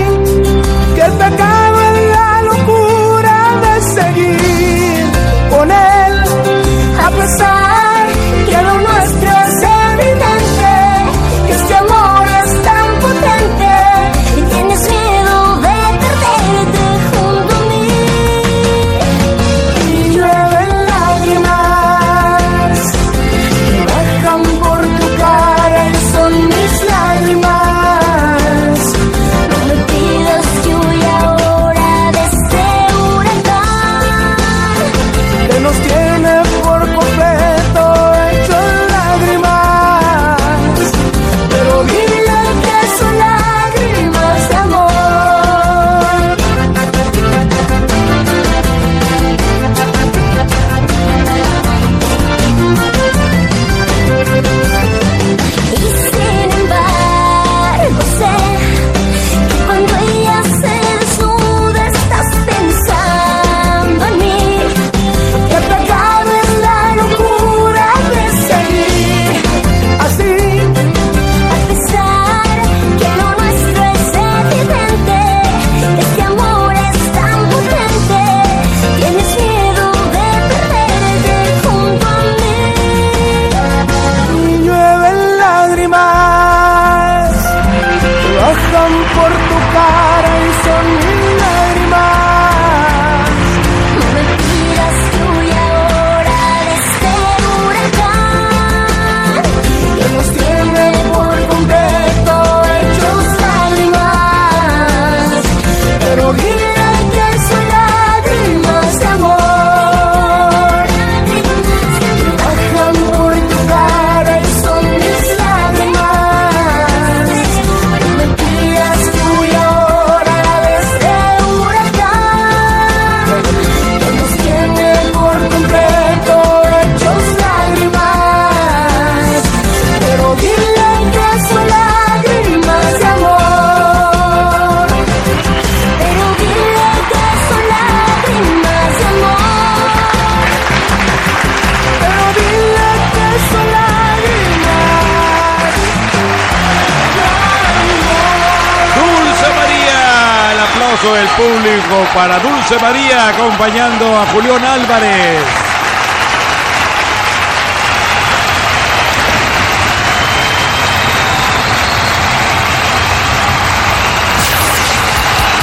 para Dulce María acompañando a Julián Álvarez.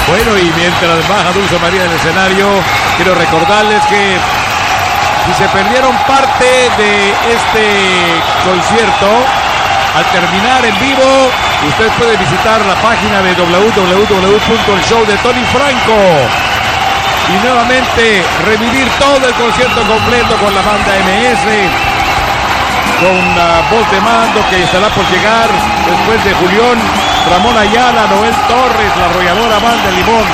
Bueno, y mientras baja Dulce María del escenario, quiero recordarles que si se perdieron parte de este concierto, al terminar en vivo, usted puede visitar la página de www.el de Tony Franco y nuevamente revivir todo el concierto completo con la banda MS, con la voz de mando que estará por llegar después de Julián, Ramón Ayala, Noel Torres, la arrolladora banda Limón.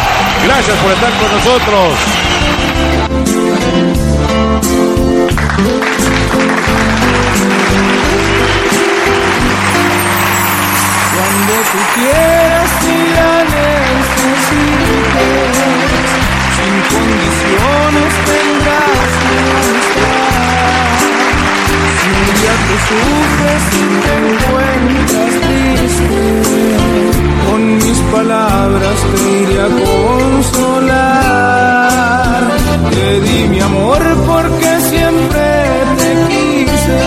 Gracias por estar con nosotros. Cuando tú quieras y la condiciones tendrás amistad. Si un día tú sufres y te encuentras triste, con mis palabras te iré a consolar. Te di mi amor porque siempre te quise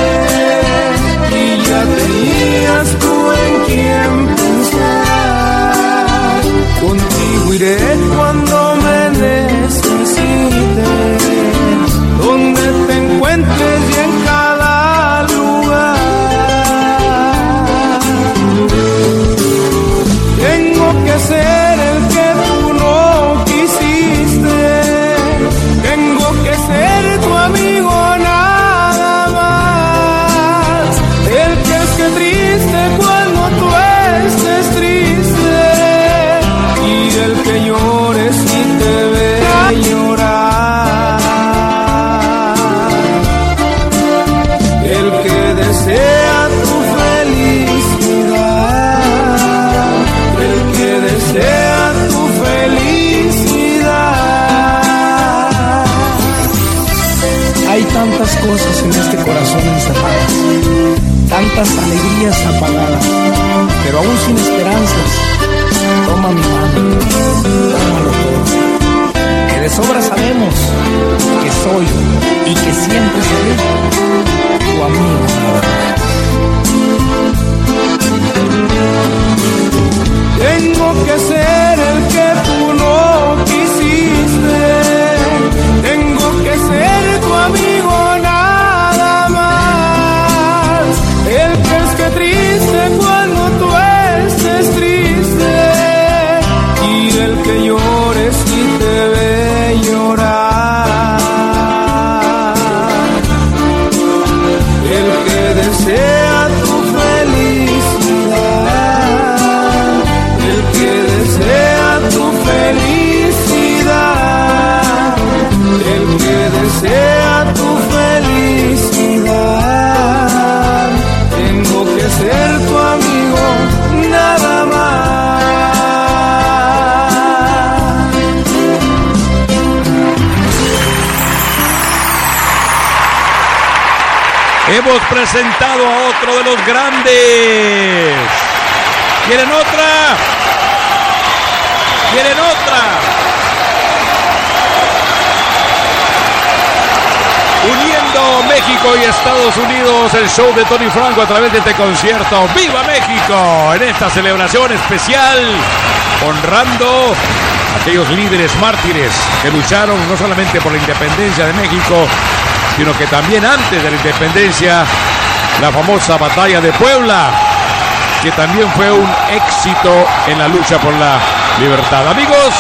y ya tenías tú en quien pensar. Contigo iré cuando tantas alegrías apagadas, pero aún sin esperanzas. Toma mi mano, tómalo todo. Que de sobra sabemos que soy y que siempre seré tu amigo. Presentado a otro de los grandes. ¿Quieren otra? ¿Quieren otra? Uniendo México y Estados Unidos, el show de Tony Franco a través de este concierto. ¡Viva México! En esta celebración especial, honrando a aquellos líderes mártires que lucharon no solamente por la independencia de México, sino que también antes de la independencia, la famosa batalla de Puebla, que también fue un éxito en la lucha por la libertad. Amigos,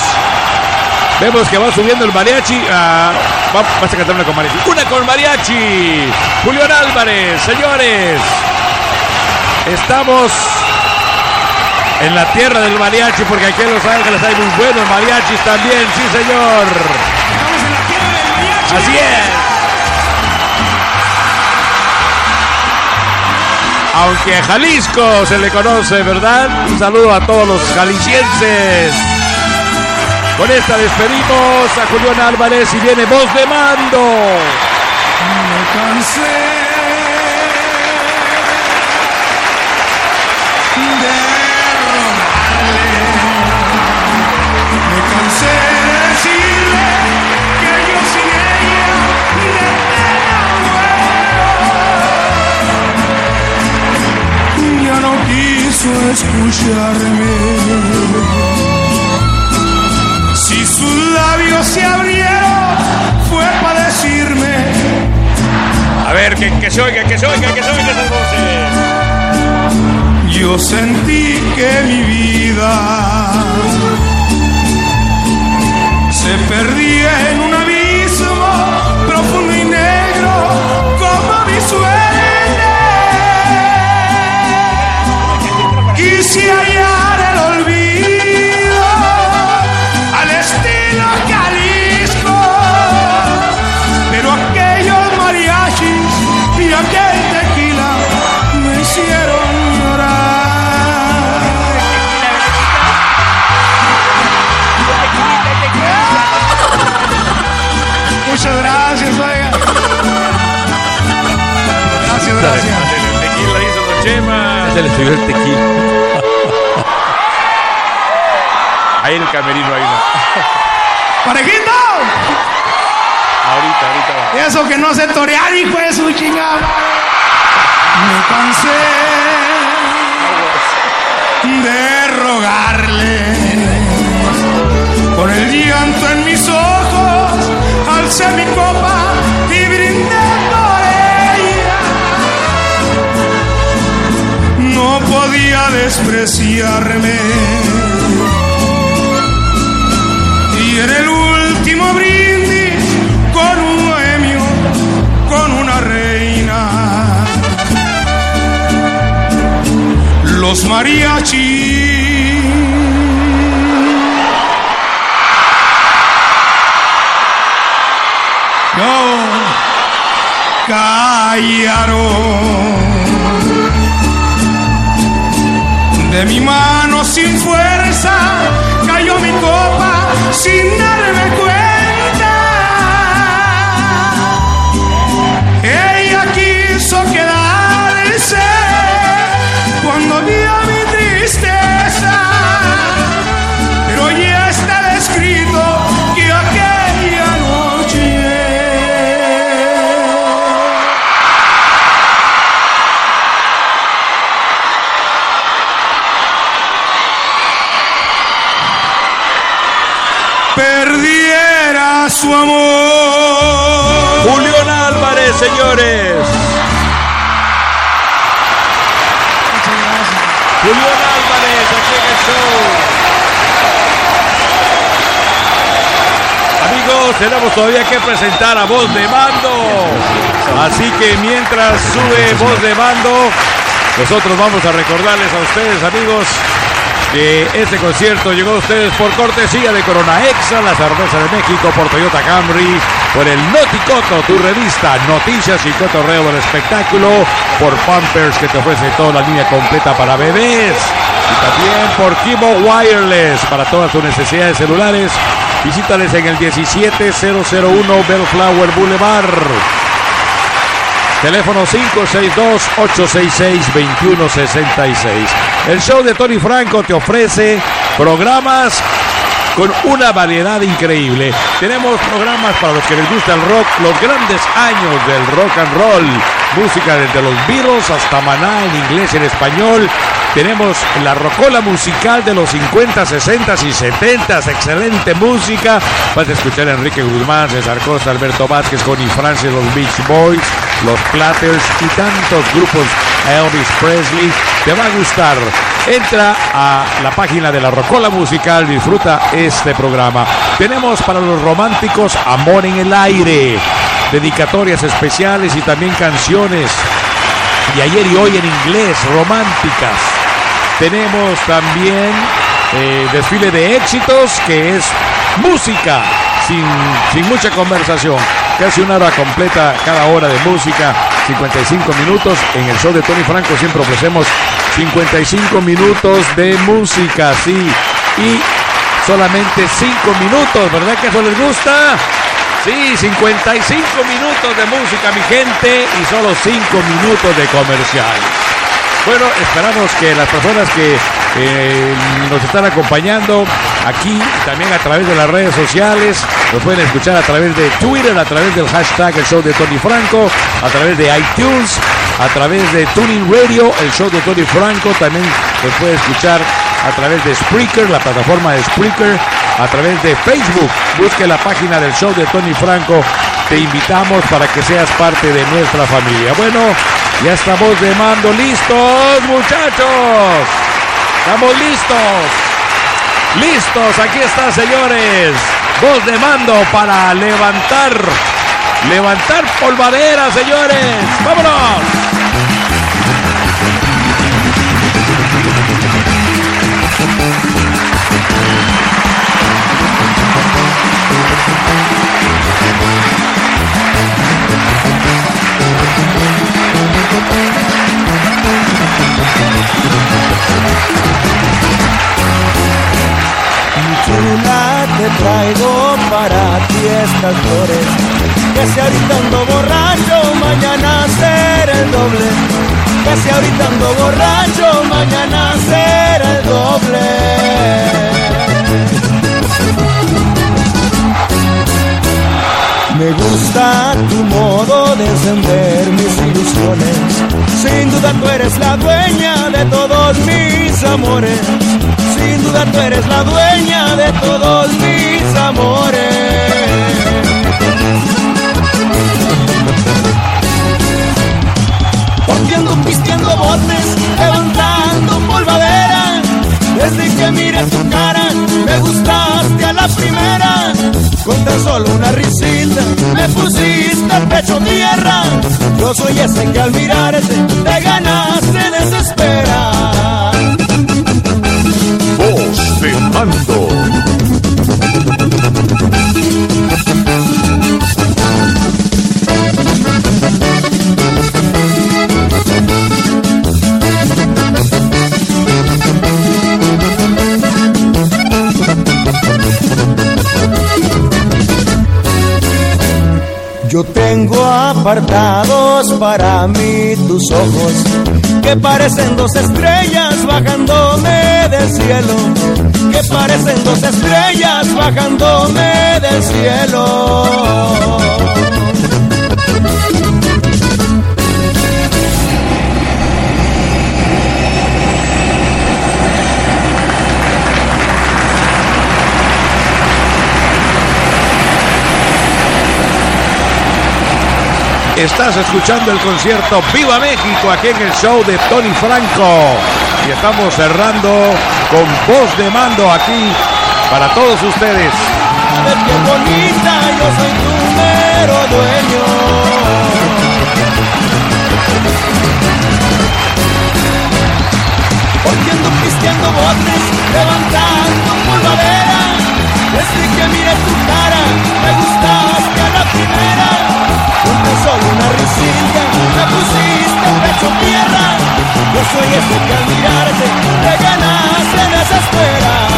vemos que va subiendo el mariachi. ah, va- vas a cantar una con mariachi. Una con mariachi. Julián Álvarez, señores. Estamos en la tierra del mariachi porque aquí en Los Ángeles hay muy buenos mariachis también, sí señor. Así es. Aunque a Jalisco se le conoce, ¿verdad? Un saludo a todos los jaliscienses. Con esta despedimos a Julián Álvarez y viene voz de mando. Me cansé quiso escucharme. labios se abrieron fue para decirme A ver, que, que se oiga, que se oiga, que se oiga esas voces. Yo sentí que mi vida se perdía en un Quise hallar el olvido al estilo Jalisco, pero aquellos mariachis y aquel tequila me hicieron Muchas gracias, oiga. Gracias, gracias. El tequila hizo Don Chema. Ya se le subió el tequila. Ahí en el camerino, ahí no. ¡Parejito! Ahorita, ahorita va. Eso que no sé torear, hijo de su chingada. Me cansé de rogarle. Con el llanto en mis ojos, alcé mi copa y brindé por ella. No podía despreciarme. En el último brindis, con un bohemio, con una reina. Los mariachis. Callaron. De mi mano sin fuerza cayó mi copa sin darme cuenta. Amor. Álvarez, señores. Julián Álvarez, aquí en el show. Amigos, tenemos todavía que presentar a Voz de Mando. Así que mientras sube Voz de Mando, nosotros vamos a recordarles a ustedes, amigos, que este concierto llegó a ustedes por cortesía de Corona Exa, la cerveza de México, por Toyota Camry, por el Noticoto, tu revista, noticias y cotorreo del espectáculo, por Pampers, que te ofrece toda la línea completa para bebés, y también por Kibo Wireless, para todas tus necesidades celulares. Visítales en el 17001 Bellflower Boulevard. Teléfono 562-866-2166. El show de Tony Franco te ofrece programas con una variedad increíble. Tenemos programas para los que les gusta el rock, los grandes años del rock and roll. Música desde los Beatles hasta Maná en inglés y en español. Tenemos la rocola musical de los 50, 60 y 70. Excelente música. Vas a escuchar a Enrique Guzmán, César Costa, Alberto Vázquez, Connie Francis, los Beach Boys, los Platters y tantos grupos. Elvis Presley. Te va a gustar. Entra a la página de la Rocola Musical, disfruta este programa. Tenemos para los románticos Amor en el Aire, dedicatorias especiales y también canciones. Y ayer y hoy en inglés, románticas. Tenemos también eh, desfile de éxitos, que es música, sin, sin mucha conversación. Casi una hora completa cada hora de música, 55 minutos. En el show de Tony Franco siempre ofrecemos 55 minutos de música, sí. Y solamente 5 minutos, ¿verdad que eso les gusta? Sí, 55 minutos de música, mi gente, y solo 5 minutos de comercial. Bueno, esperamos que las personas que eh, nos están acompañando aquí también a través de las redes sociales, nos pueden escuchar a través de Twitter, a través del hashtag el show de Tony Franco, a través de iTunes, a través de Tuning Radio, el show de Tony Franco, también nos puede escuchar a través de Spreaker, la plataforma de Spreaker, a través de Facebook. Busque la página del show de Tony Franco. Te invitamos para que seas parte de nuestra familia. Bueno, ya estamos de mando listos, muchachos. Estamos listos. Listos, aquí está, señores. Voz de mando para levantar, levantar polvadera, señores. ¡Vámonos! Chula, te traigo para ti estas flores. Que si ahorita borracho, mañana será el doble. Que si ahorita borracho, mañana será el doble. Me gusta tu modo de encender mis ilusiones. Sin duda tú eres la dueña de todos mis amores. Sin duda tú eres la dueña de todos mis amores. Porque ando pisteando botes, levantando polvadera. Desde que miré tu cara, me gustaste a la primera. Con tan solo una risita, me pusiste el pecho tierra. Yo soy ese que al mirarte, te ganaste desespera. Voz de mando. Yo tengo apartados para mí tus ojos, que parecen dos estrellas bajándome del cielo, que parecen dos estrellas bajándome del cielo. Estás escuchando el concierto Viva México aquí en el show de Tony Franco. Y estamos cerrando con voz de mando aquí para todos ustedes. Sabes qué bonita, yo soy tu mero dueño. Porque ando pisteando botes, levantando polvadera. Desde que miré tu cara, me gustaste solo una risilla, me pusiste el pecho en tierra. Yo soy ese que al mirarte, te ganaste desespera.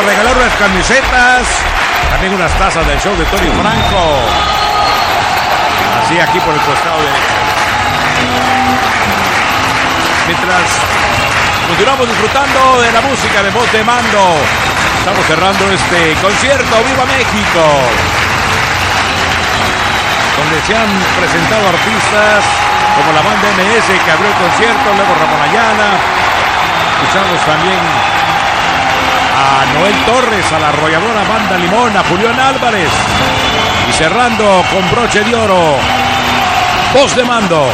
Regalar unas camisetas, también unas tazas del show de Tony Franco. Así aquí por el costado derecho. Mientras continuamos disfrutando de la música de voz de mando, estamos cerrando este concierto Viva México, donde se han presentado artistas como la banda MS que abrió el concierto, luego Ramón Ayala, escuchamos también a Noel Torres, a la arrolladora Banda Limón, a Julián Álvarez. Y cerrando con broche de oro, voz de mando.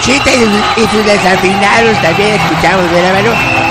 Chita y, y sus desafinados también escuchamos, ¿verdad, mano?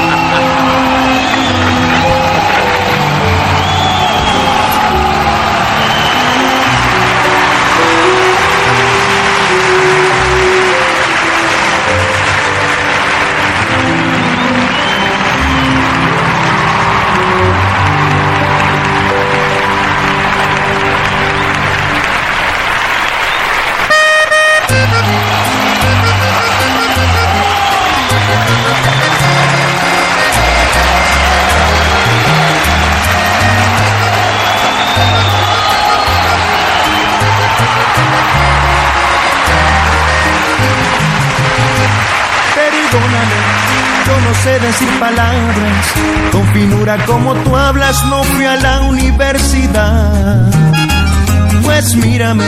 Sé decir palabras con finura como tú hablas, no fui a la universidad. Pues mírame,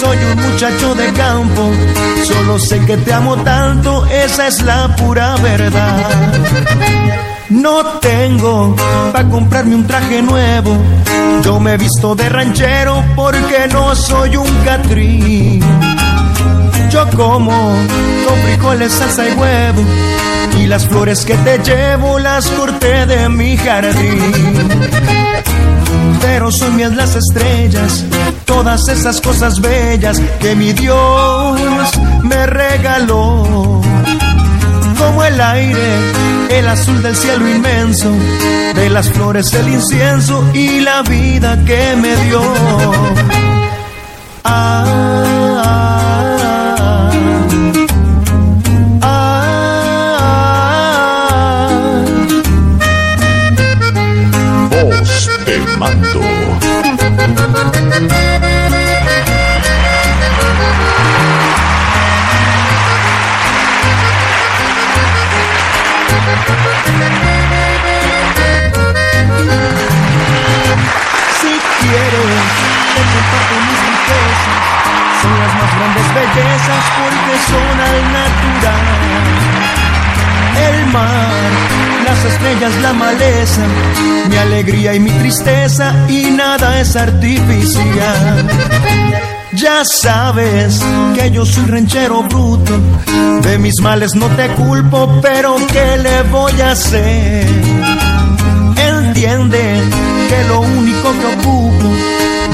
soy un muchacho de campo, solo sé que te amo tanto, esa es la pura verdad. No tengo para comprarme un traje nuevo, yo me he visto de ranchero porque no soy un catrín. Yo como con frijoles, salsa y huevo. Y las flores que te llevo las corté de mi jardín. Pero son mías las estrellas, todas esas cosas bellas que mi Dios me regaló. Como el aire, el azul del cielo inmenso, de las flores el incienso y la vida que me dio. Ah, las estrellas, la maleza, mi alegría y mi tristeza y nada es artificial. Ya sabes que yo soy ranchero bruto, de mis males no te culpo, pero ¿qué le voy a hacer? Entiende que lo único que ocupo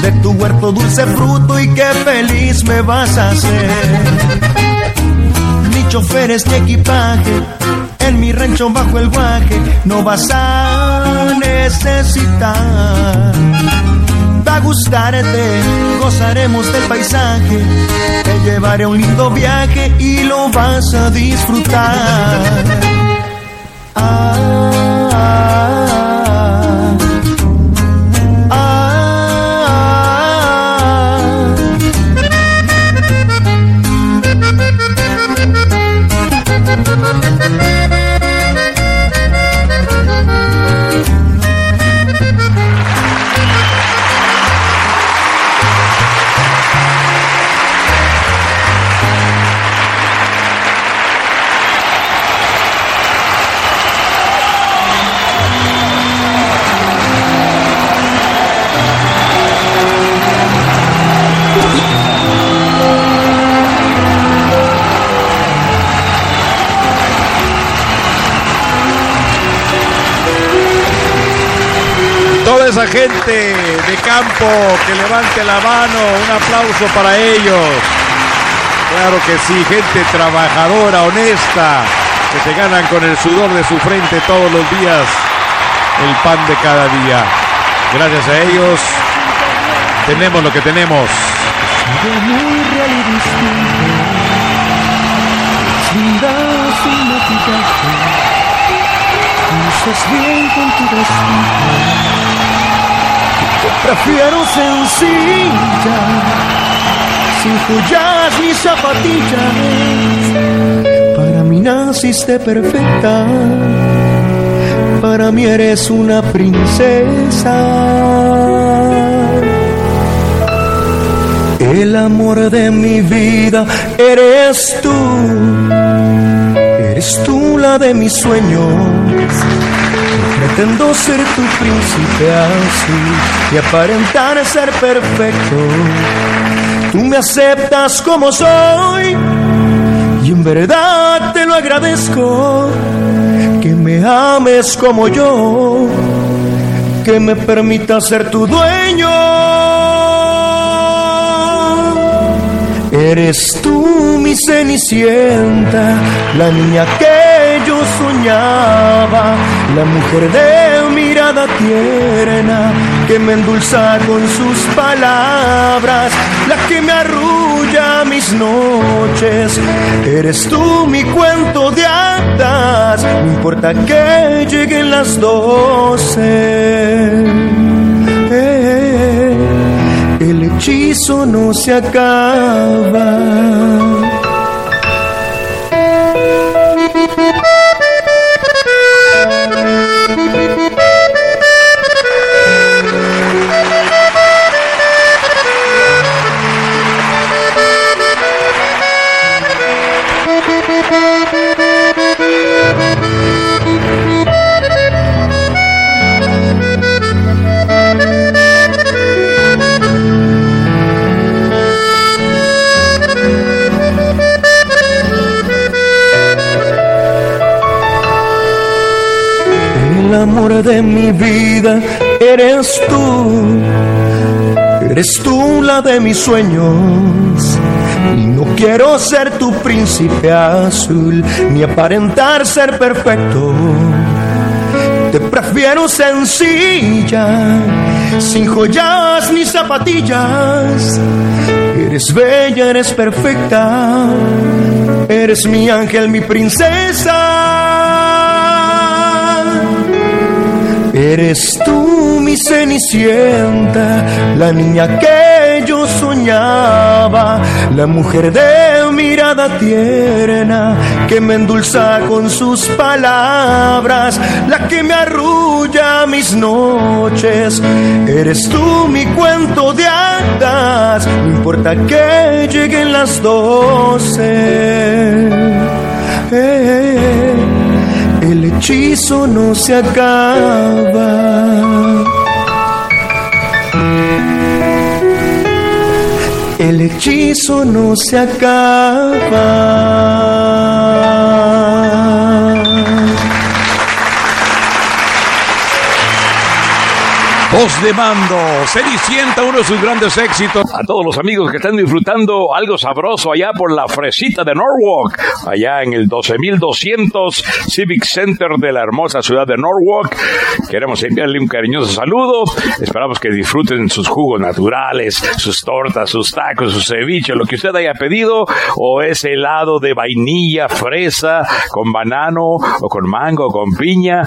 de tu huerto dulce fruto y que feliz me vas a hacer. Ni choferes ni equipaje, en mi rancho bajo el guaje no vas a necesitar. Va a gustarte, gozaremos del paisaje, te llevaré un lindo viaje y lo vas a disfrutar. Toda gente de campo que levante la mano, un aplauso para ellos. Claro que sí, gente trabajadora, honesta, que se ganan con el sudor de su frente todos los días el pan de cada día. Gracias a ellos tenemos lo que tenemos. Prefiero sencilla. Sin joyas ni zapatillas. Para mí naciste perfecta. Para mí eres una princesa. El amor de mi vida eres tú. Eres tú la de mis sueños. Pretendo ser tu príncipe así y aparentar ser perfecto. Tú me aceptas como soy y en verdad te lo agradezco. Que me ames como yo, que me permitas ser tu dueño. Eres tú mi cenicienta, la niña que yo soñaba, la mujer de mirada tierna que me endulza con sus palabras, la que me arrulla mis noches. Eres tú mi cuento de hadas, no importa que lleguen las doce. Eh, el hechizo no se acaba. De mi vida eres tú. Eres tú la de mis sueños. Y no quiero ser tu príncipe azul, ni aparentar ser perfecto. Te prefiero sencilla, sin joyas ni zapatillas. Eres bella, eres perfecta. Eres mi ángel, mi princesa. Eres tú mi cenicienta, la niña que yo soñaba, la mujer de mirada tierna que me endulza con sus palabras, la que me arrulla mis noches. Eres tú mi cuento de hadas, no importa que lleguen las doce. Eh, el hechizo no se acaba. El hechizo no se acaba. Voz de mando, Cenicienta, uno de sus grandes éxitos. A todos los amigos que están disfrutando algo sabroso allá por la fresita de Norwalk, allá en el 12200 Civic Center de la hermosa ciudad de Norwalk. Queremos enviarle un cariñoso saludo. Esperamos que disfruten sus jugos naturales, sus tortas, sus tacos, sus ceviche, lo que usted haya pedido, o ese helado de vainilla, fresa, con banano, o con mango, o con piña.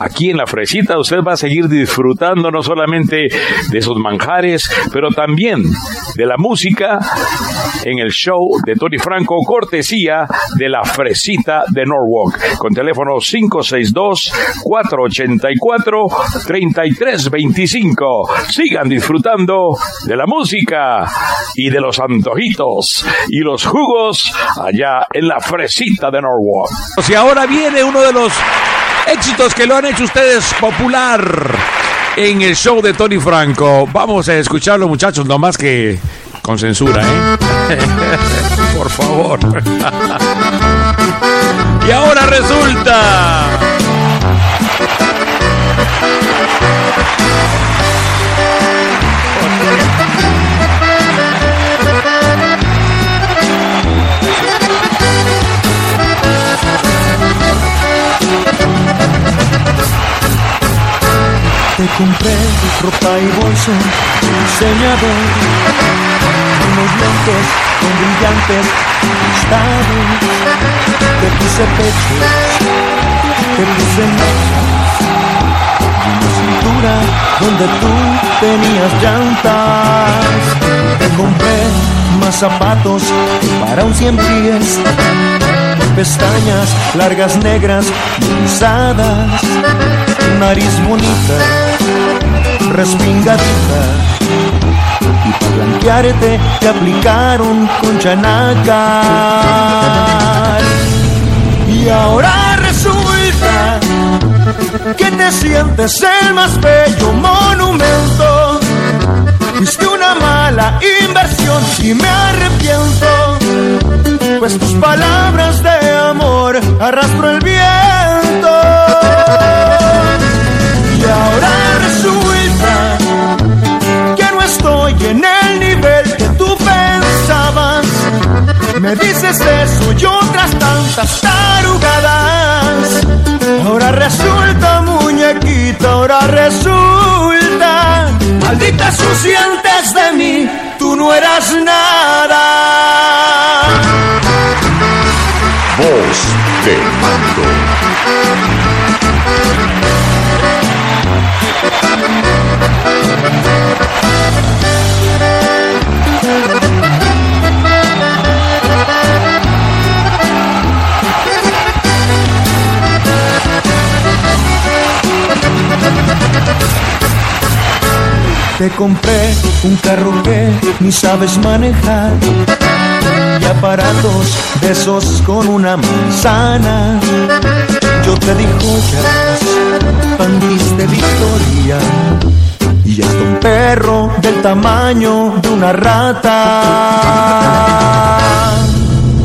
Aquí en la fresita usted va a seguir disfrutando no solamente de esos manjares, pero también de la música en el show de Tony Franco, cortesía de la Fresita de Norwalk, con teléfono 562-484-3325. Sigan disfrutando de la música y de los antojitos y los jugos allá en la Fresita de Norwalk. Y ahora viene uno de los éxitos que lo han hecho ustedes popular en el show de Tony Franco. Vamos a escucharlo, muchachos, no más que con censura, ¿eh? Por favor. y ahora resulta. Compré ropa y bolso, diseñador, unos lentes con brillantes listados. Te puse pechos, te puse manchas y una cintura donde tú tenías llantas. Te compré más zapatos para un cien pies pestañas largas negras rizadas, nariz bonita, respingadita. Y para blanquearte te aplicaron con. Y ahora resulta que te sientes el más bello monumento. Fuiste una mala inversión y me arrepiento pues tus palabras de amor arrastro el viento. Y ahora resulta que no estoy en el nivel que tú pensabas. Me dices eso y otras tantas tarugadas. Ahora resulta, muñequita, ahora resulta. Maldita sucia antes de mí, tú no eras nada. Voz de mando. Te compré un carro que ni sabes manejar y aparatos de esos con una manzana. Yo te di joyas, pantis de Victoria y hasta un perro del tamaño de una rata.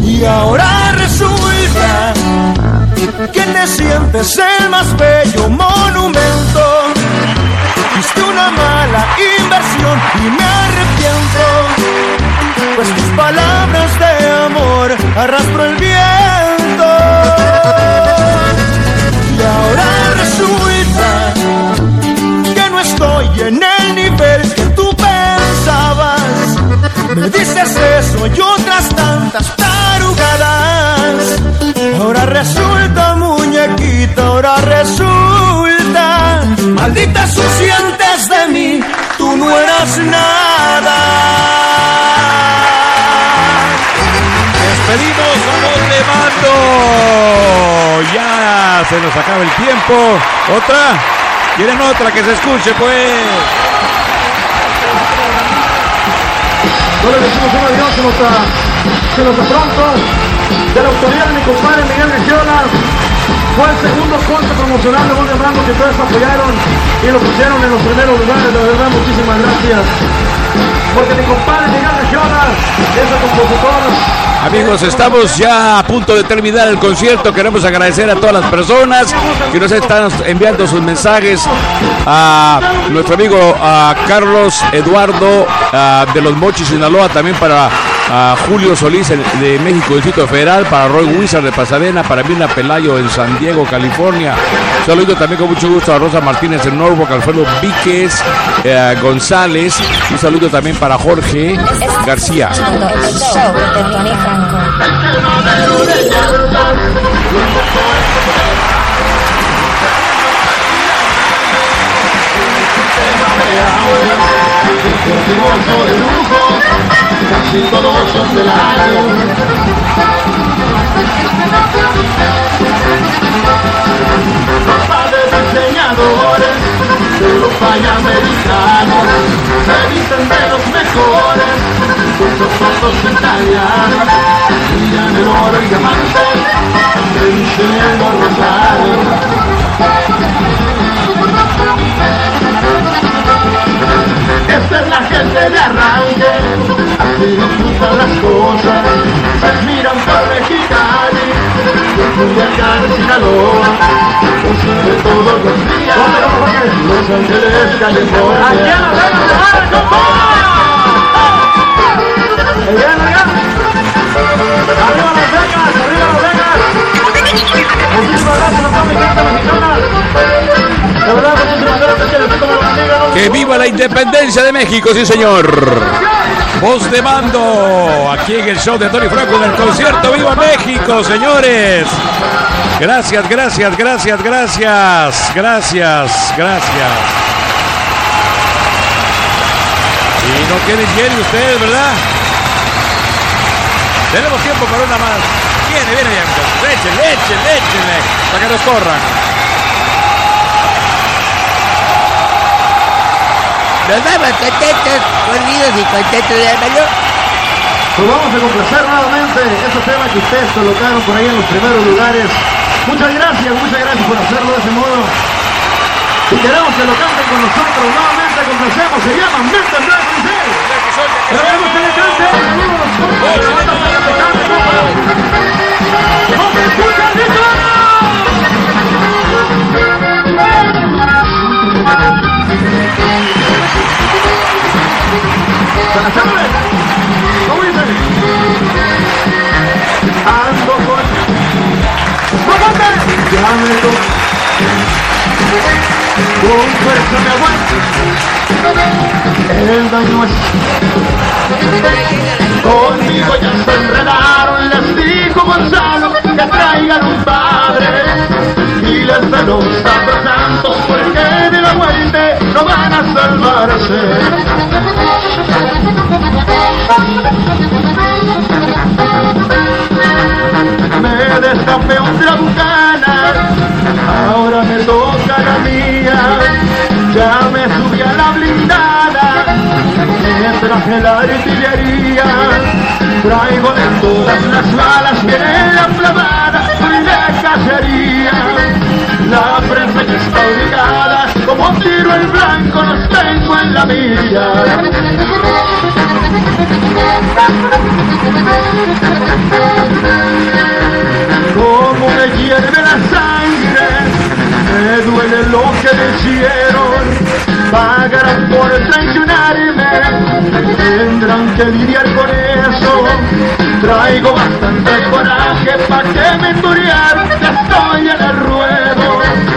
Y ahora resulta que te sientes el más bello monumento. Una mala inversión y me arrepiento, pues tus palabras de amor arrastro el viento. Y ahora resulta que no estoy en el nivel que tú pensabas. Me dices eso y otras tantas tarugadas. Ahora resulta, muñequita, ahora resulta. Maldita de mí, tú no eras nada. Despedimos a los de mando. Ya se nos acaba el tiempo. ¿Otra? ¿Quieren otra que se escuche, pues? No le decimos un adiós, se nos, se nos pronto. De la autoridad de mi compadre Miguel Regiona. Fue el segundo corte promocional de Voz de que todos apoyaron y lo pusieron en los primeros lugares. De verdad, muchísimas gracias. Porque mi compadre Miguel Regiona es el compositor Amigos, estamos ya a punto de terminar el concierto. Queremos agradecer a todas las personas que nos están enviando sus mensajes. A nuestro amigo a Carlos Eduardo ah, de los Mochis, Sinaloa. También para a Julio Solís de México, Distrito Federal. Para Roy Wizard de Pasadena. Para Mirna Pelayo en San Diego, California. Saludo también con mucho gusto a Rosa Martínez en Norfolk, Alfredo Víquez eh, González. Un saludo también para Jorge García. Casi todos son de diseñadores, de y americanos, se dicen de los mejores, con zapatos italianos, brillan el oro y diamantes, de Michelin o Es la gente de arranque, así disfrutan las cosas, se miran por Mexicali, Culiacán, Sinaloa, consigue todos los días, Los Ángeles, California. ¡Aquí a la Vegas, ¡Arriba Las Vegas! ¡Arriba. Que viva la independencia de México, sí señor. Voz de mando, aquí en el show de Tony Franco en el concierto Viva México, señores. Gracias, gracias, gracias, gracias, gracias, gracias. Y no quieren bien ustedes, ¿verdad? Tenemos tiempo para una más. Viene, viene, bien. Échenle, échenle, échenle, para que nos corran. Nos vamos contentos, corridos y contentos, hermano. Pues vamos a complacer nuevamente ese tema que ustedes colocaron por ahí en los primeros lugares. Muchas gracias, muchas gracias por hacerlo de ese modo. Y queremos que lo canten con nosotros nuevamente, complacemos, se llama y Negro. Queremos que le canten, amigos, con la banda para que cante, compa. ¡No se escucha, ¿Se la saben? ¿Cómo dice? Ando con... ¡No cante! Ya me lo... Con fuerza me aguanto El daño es Conmigo ya se enredaron Les dijo Gonzalo que traigan un padre Y les de los santos Porque de la muerte no van a salvarse me destapé otra bucana, ahora me toca la mía, ya me subí a la blindada, me traje la artillería, traigo de todas las balas, viene la flamada, de cacería, la prensa ya está ubicada, como tiro el blanco los tengo en la milla. Como me hierve la sangre, me duele lo que me hicieron, pagarán por traicionarme, tendrán que lidiar con eso, traigo bastante coraje pa' que me enduriar, ya estoy en el ruedo,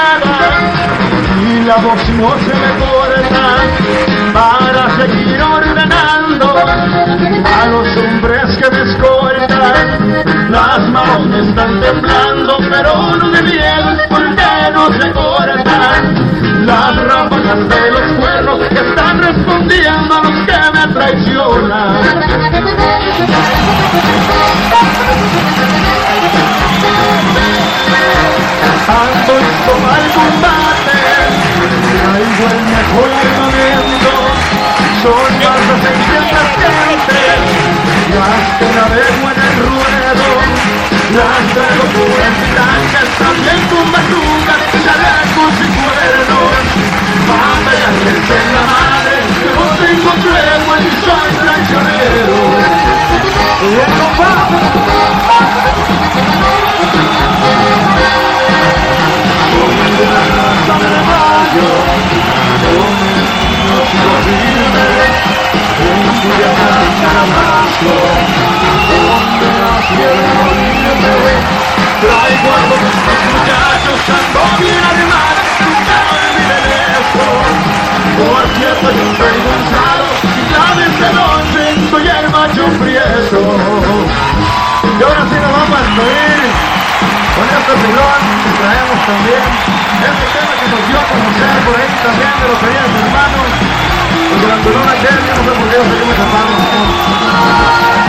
voz no se me corta para seguir ordenando a los hombres que me escoltan. Las manos me están temblando, pero no de miedo porque no se cortan. Las ráfagas de los cuernos que están respondiendo a los que me traicionan. Ando combate, traigo el mejor armamento, son más de 600 gentes, las que navego en el ruedo, las por en tanques, también con bazookas, chalecos y cuernos, para pegarles en la madre, que no tengo tregua y soy traicionero. Y el Traigo Y ahora sí nos vamos a con este pilón que traemos también. Este tema que nos dio a conocer por ahí también de los queridos hermanos. Los de la corona que yo no sé por qué taparon.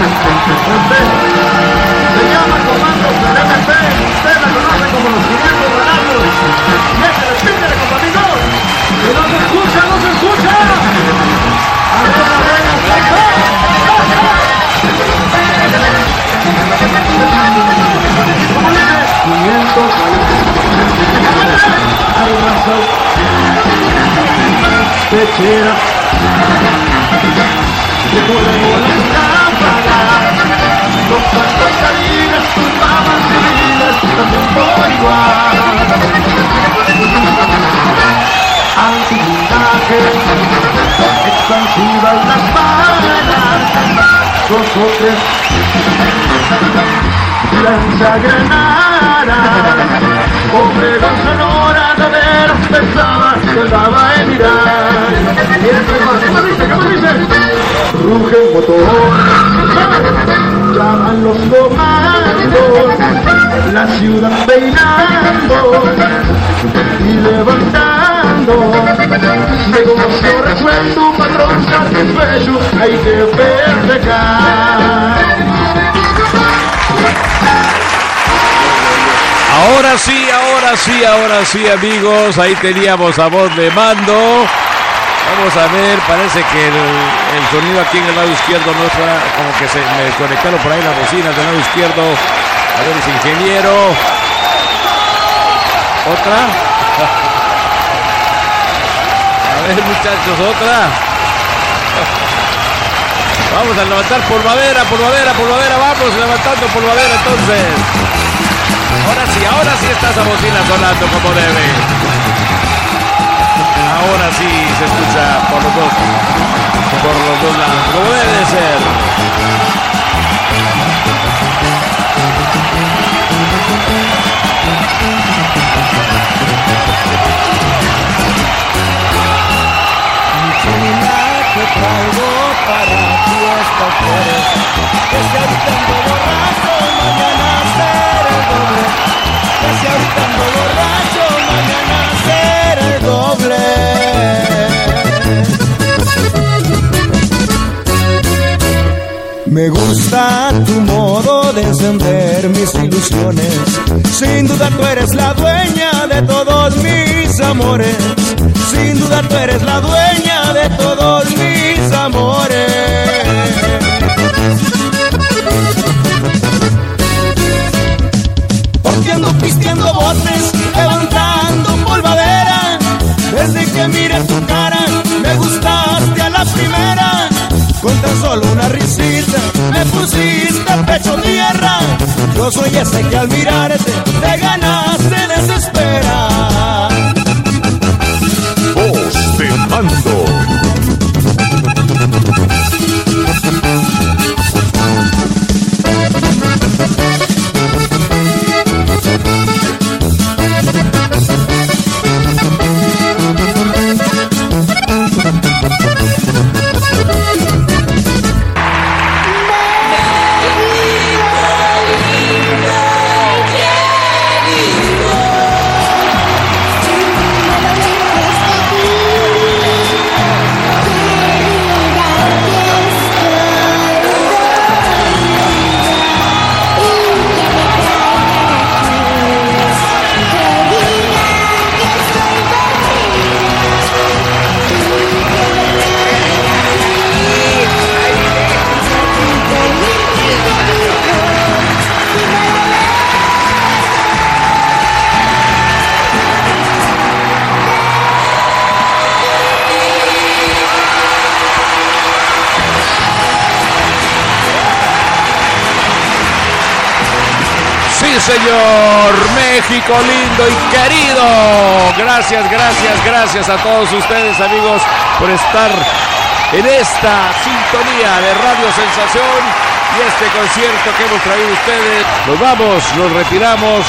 Este, se llama Comandos del MP, usted la conoce como los 500 granados. Métele, pídele, compañeros. 500 Armas pechera. Recuerdo las lámparas, los santos salinas tumbaban civiles, también por igual. Antiblindaje, expansivas las balas, nosotros lanza granadas, Obregón Sonora, de veras pensaba que daba en mirar. Y es más, ¿qué me dice? ¿Qué me dice? Ruge el motor, llaman los comandos, la ciudad peinando y levantando. Negocio resuelto, patrón satisfecho, hay que festejar. Ahora sí, ahora sí, ahora sí, amigos. Ahí teníamos a voz de mando. Vamos a ver, parece que el, sonido aquí en el lado izquierdo no está, como que se me conectaron por ahí las bocinas del lado izquierdo. A ver, ese ingeniero. ¿Otra? A ver, muchachos, otra. Vamos a levantar por madera, por madera, por madera. Vamos levantando por madera entonces. Ahora sí, ahora sí está esa bocina sonando como debe. Ahora sí se escucha por los dos, por los dos lados, como debe de ser. para ti esta flores Que si Me gusta tu modo de encender mis ilusiones. Sin duda tú eres la dueña de todos mis amores. Sin duda tú eres la dueña de todos mis amores. Porque ando pisteando botes, levantando polvadera. Desde que miré tu cara, me gustaste a la primera. Con tan solo una risita, me pusiste pecho tierra. Yo soy ese que al mirarte, te ganaste desespera. Mando. Querido. Gracias, gracias, gracias a todos ustedes, amigos, por estar en esta sintonía de Radio Sensación y este concierto que hemos traído ustedes. Nos vamos, nos retiramos,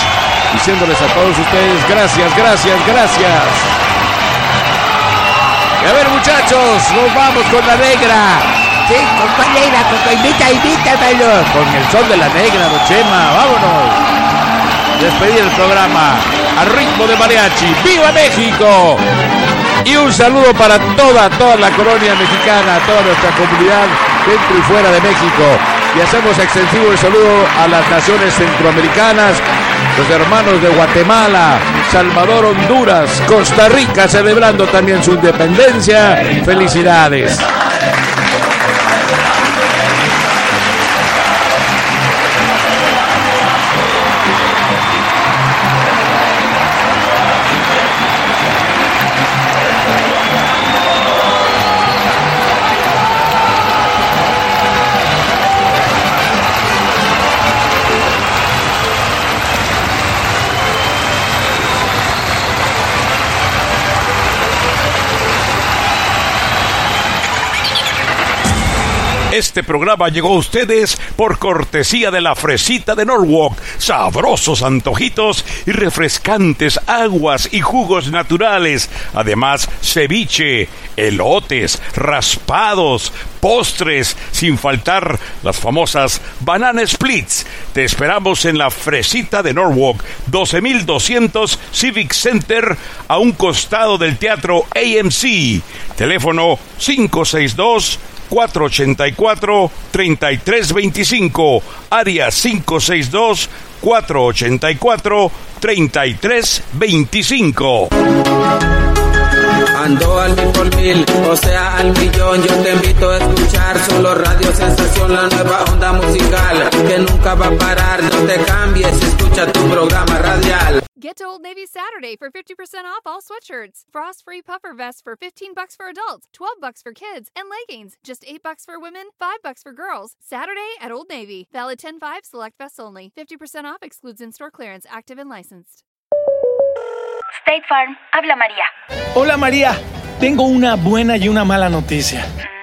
diciéndoles a todos ustedes gracias, gracias, gracias. Y a ver, muchachos, nos vamos con la negra. Sí, compañera, con invita, invita, hermano. Con el son de la negra, don Chema, vámonos. Despedir el programa a ritmo de mariachi. ¡Viva México! Y un saludo para toda, toda la colonia mexicana, toda nuestra comunidad dentro y fuera de México. Y hacemos extensivo el saludo a las naciones centroamericanas, los hermanos de Guatemala, Salvador, Honduras, Costa Rica, celebrando también su independencia. Felicidades. Este programa llegó a ustedes por cortesía de la fresita de Norwalk. Sabrosos antojitos y refrescantes aguas y jugos naturales. Además, ceviche, elotes, raspados, postres, sin faltar las famosas banana splits. Te esperamos en la fresita de Norwalk, 12200 Civic Center, a un costado del teatro AMC. Teléfono 562 484-3325, área 562-484-3325. Ando al mil por mil, o sea al millón. Yo te invito a escuchar solo Radio Sensación, la nueva onda musical que nunca va a parar. No te cambies, escucha tu programa radial. Get to Old Navy Saturday for 50% off all sweatshirts. Frost free puffer vests for 15 bucks for adults, 12 bucks for kids, and leggings just 8 bucks for women, 5 bucks for girls. Saturday at Old Navy. Valid 10 5 select vests only. 50% off excludes in-store clearance, active and licensed. State Farm, habla María. Hola María, tengo una buena y una mala noticia. Mm.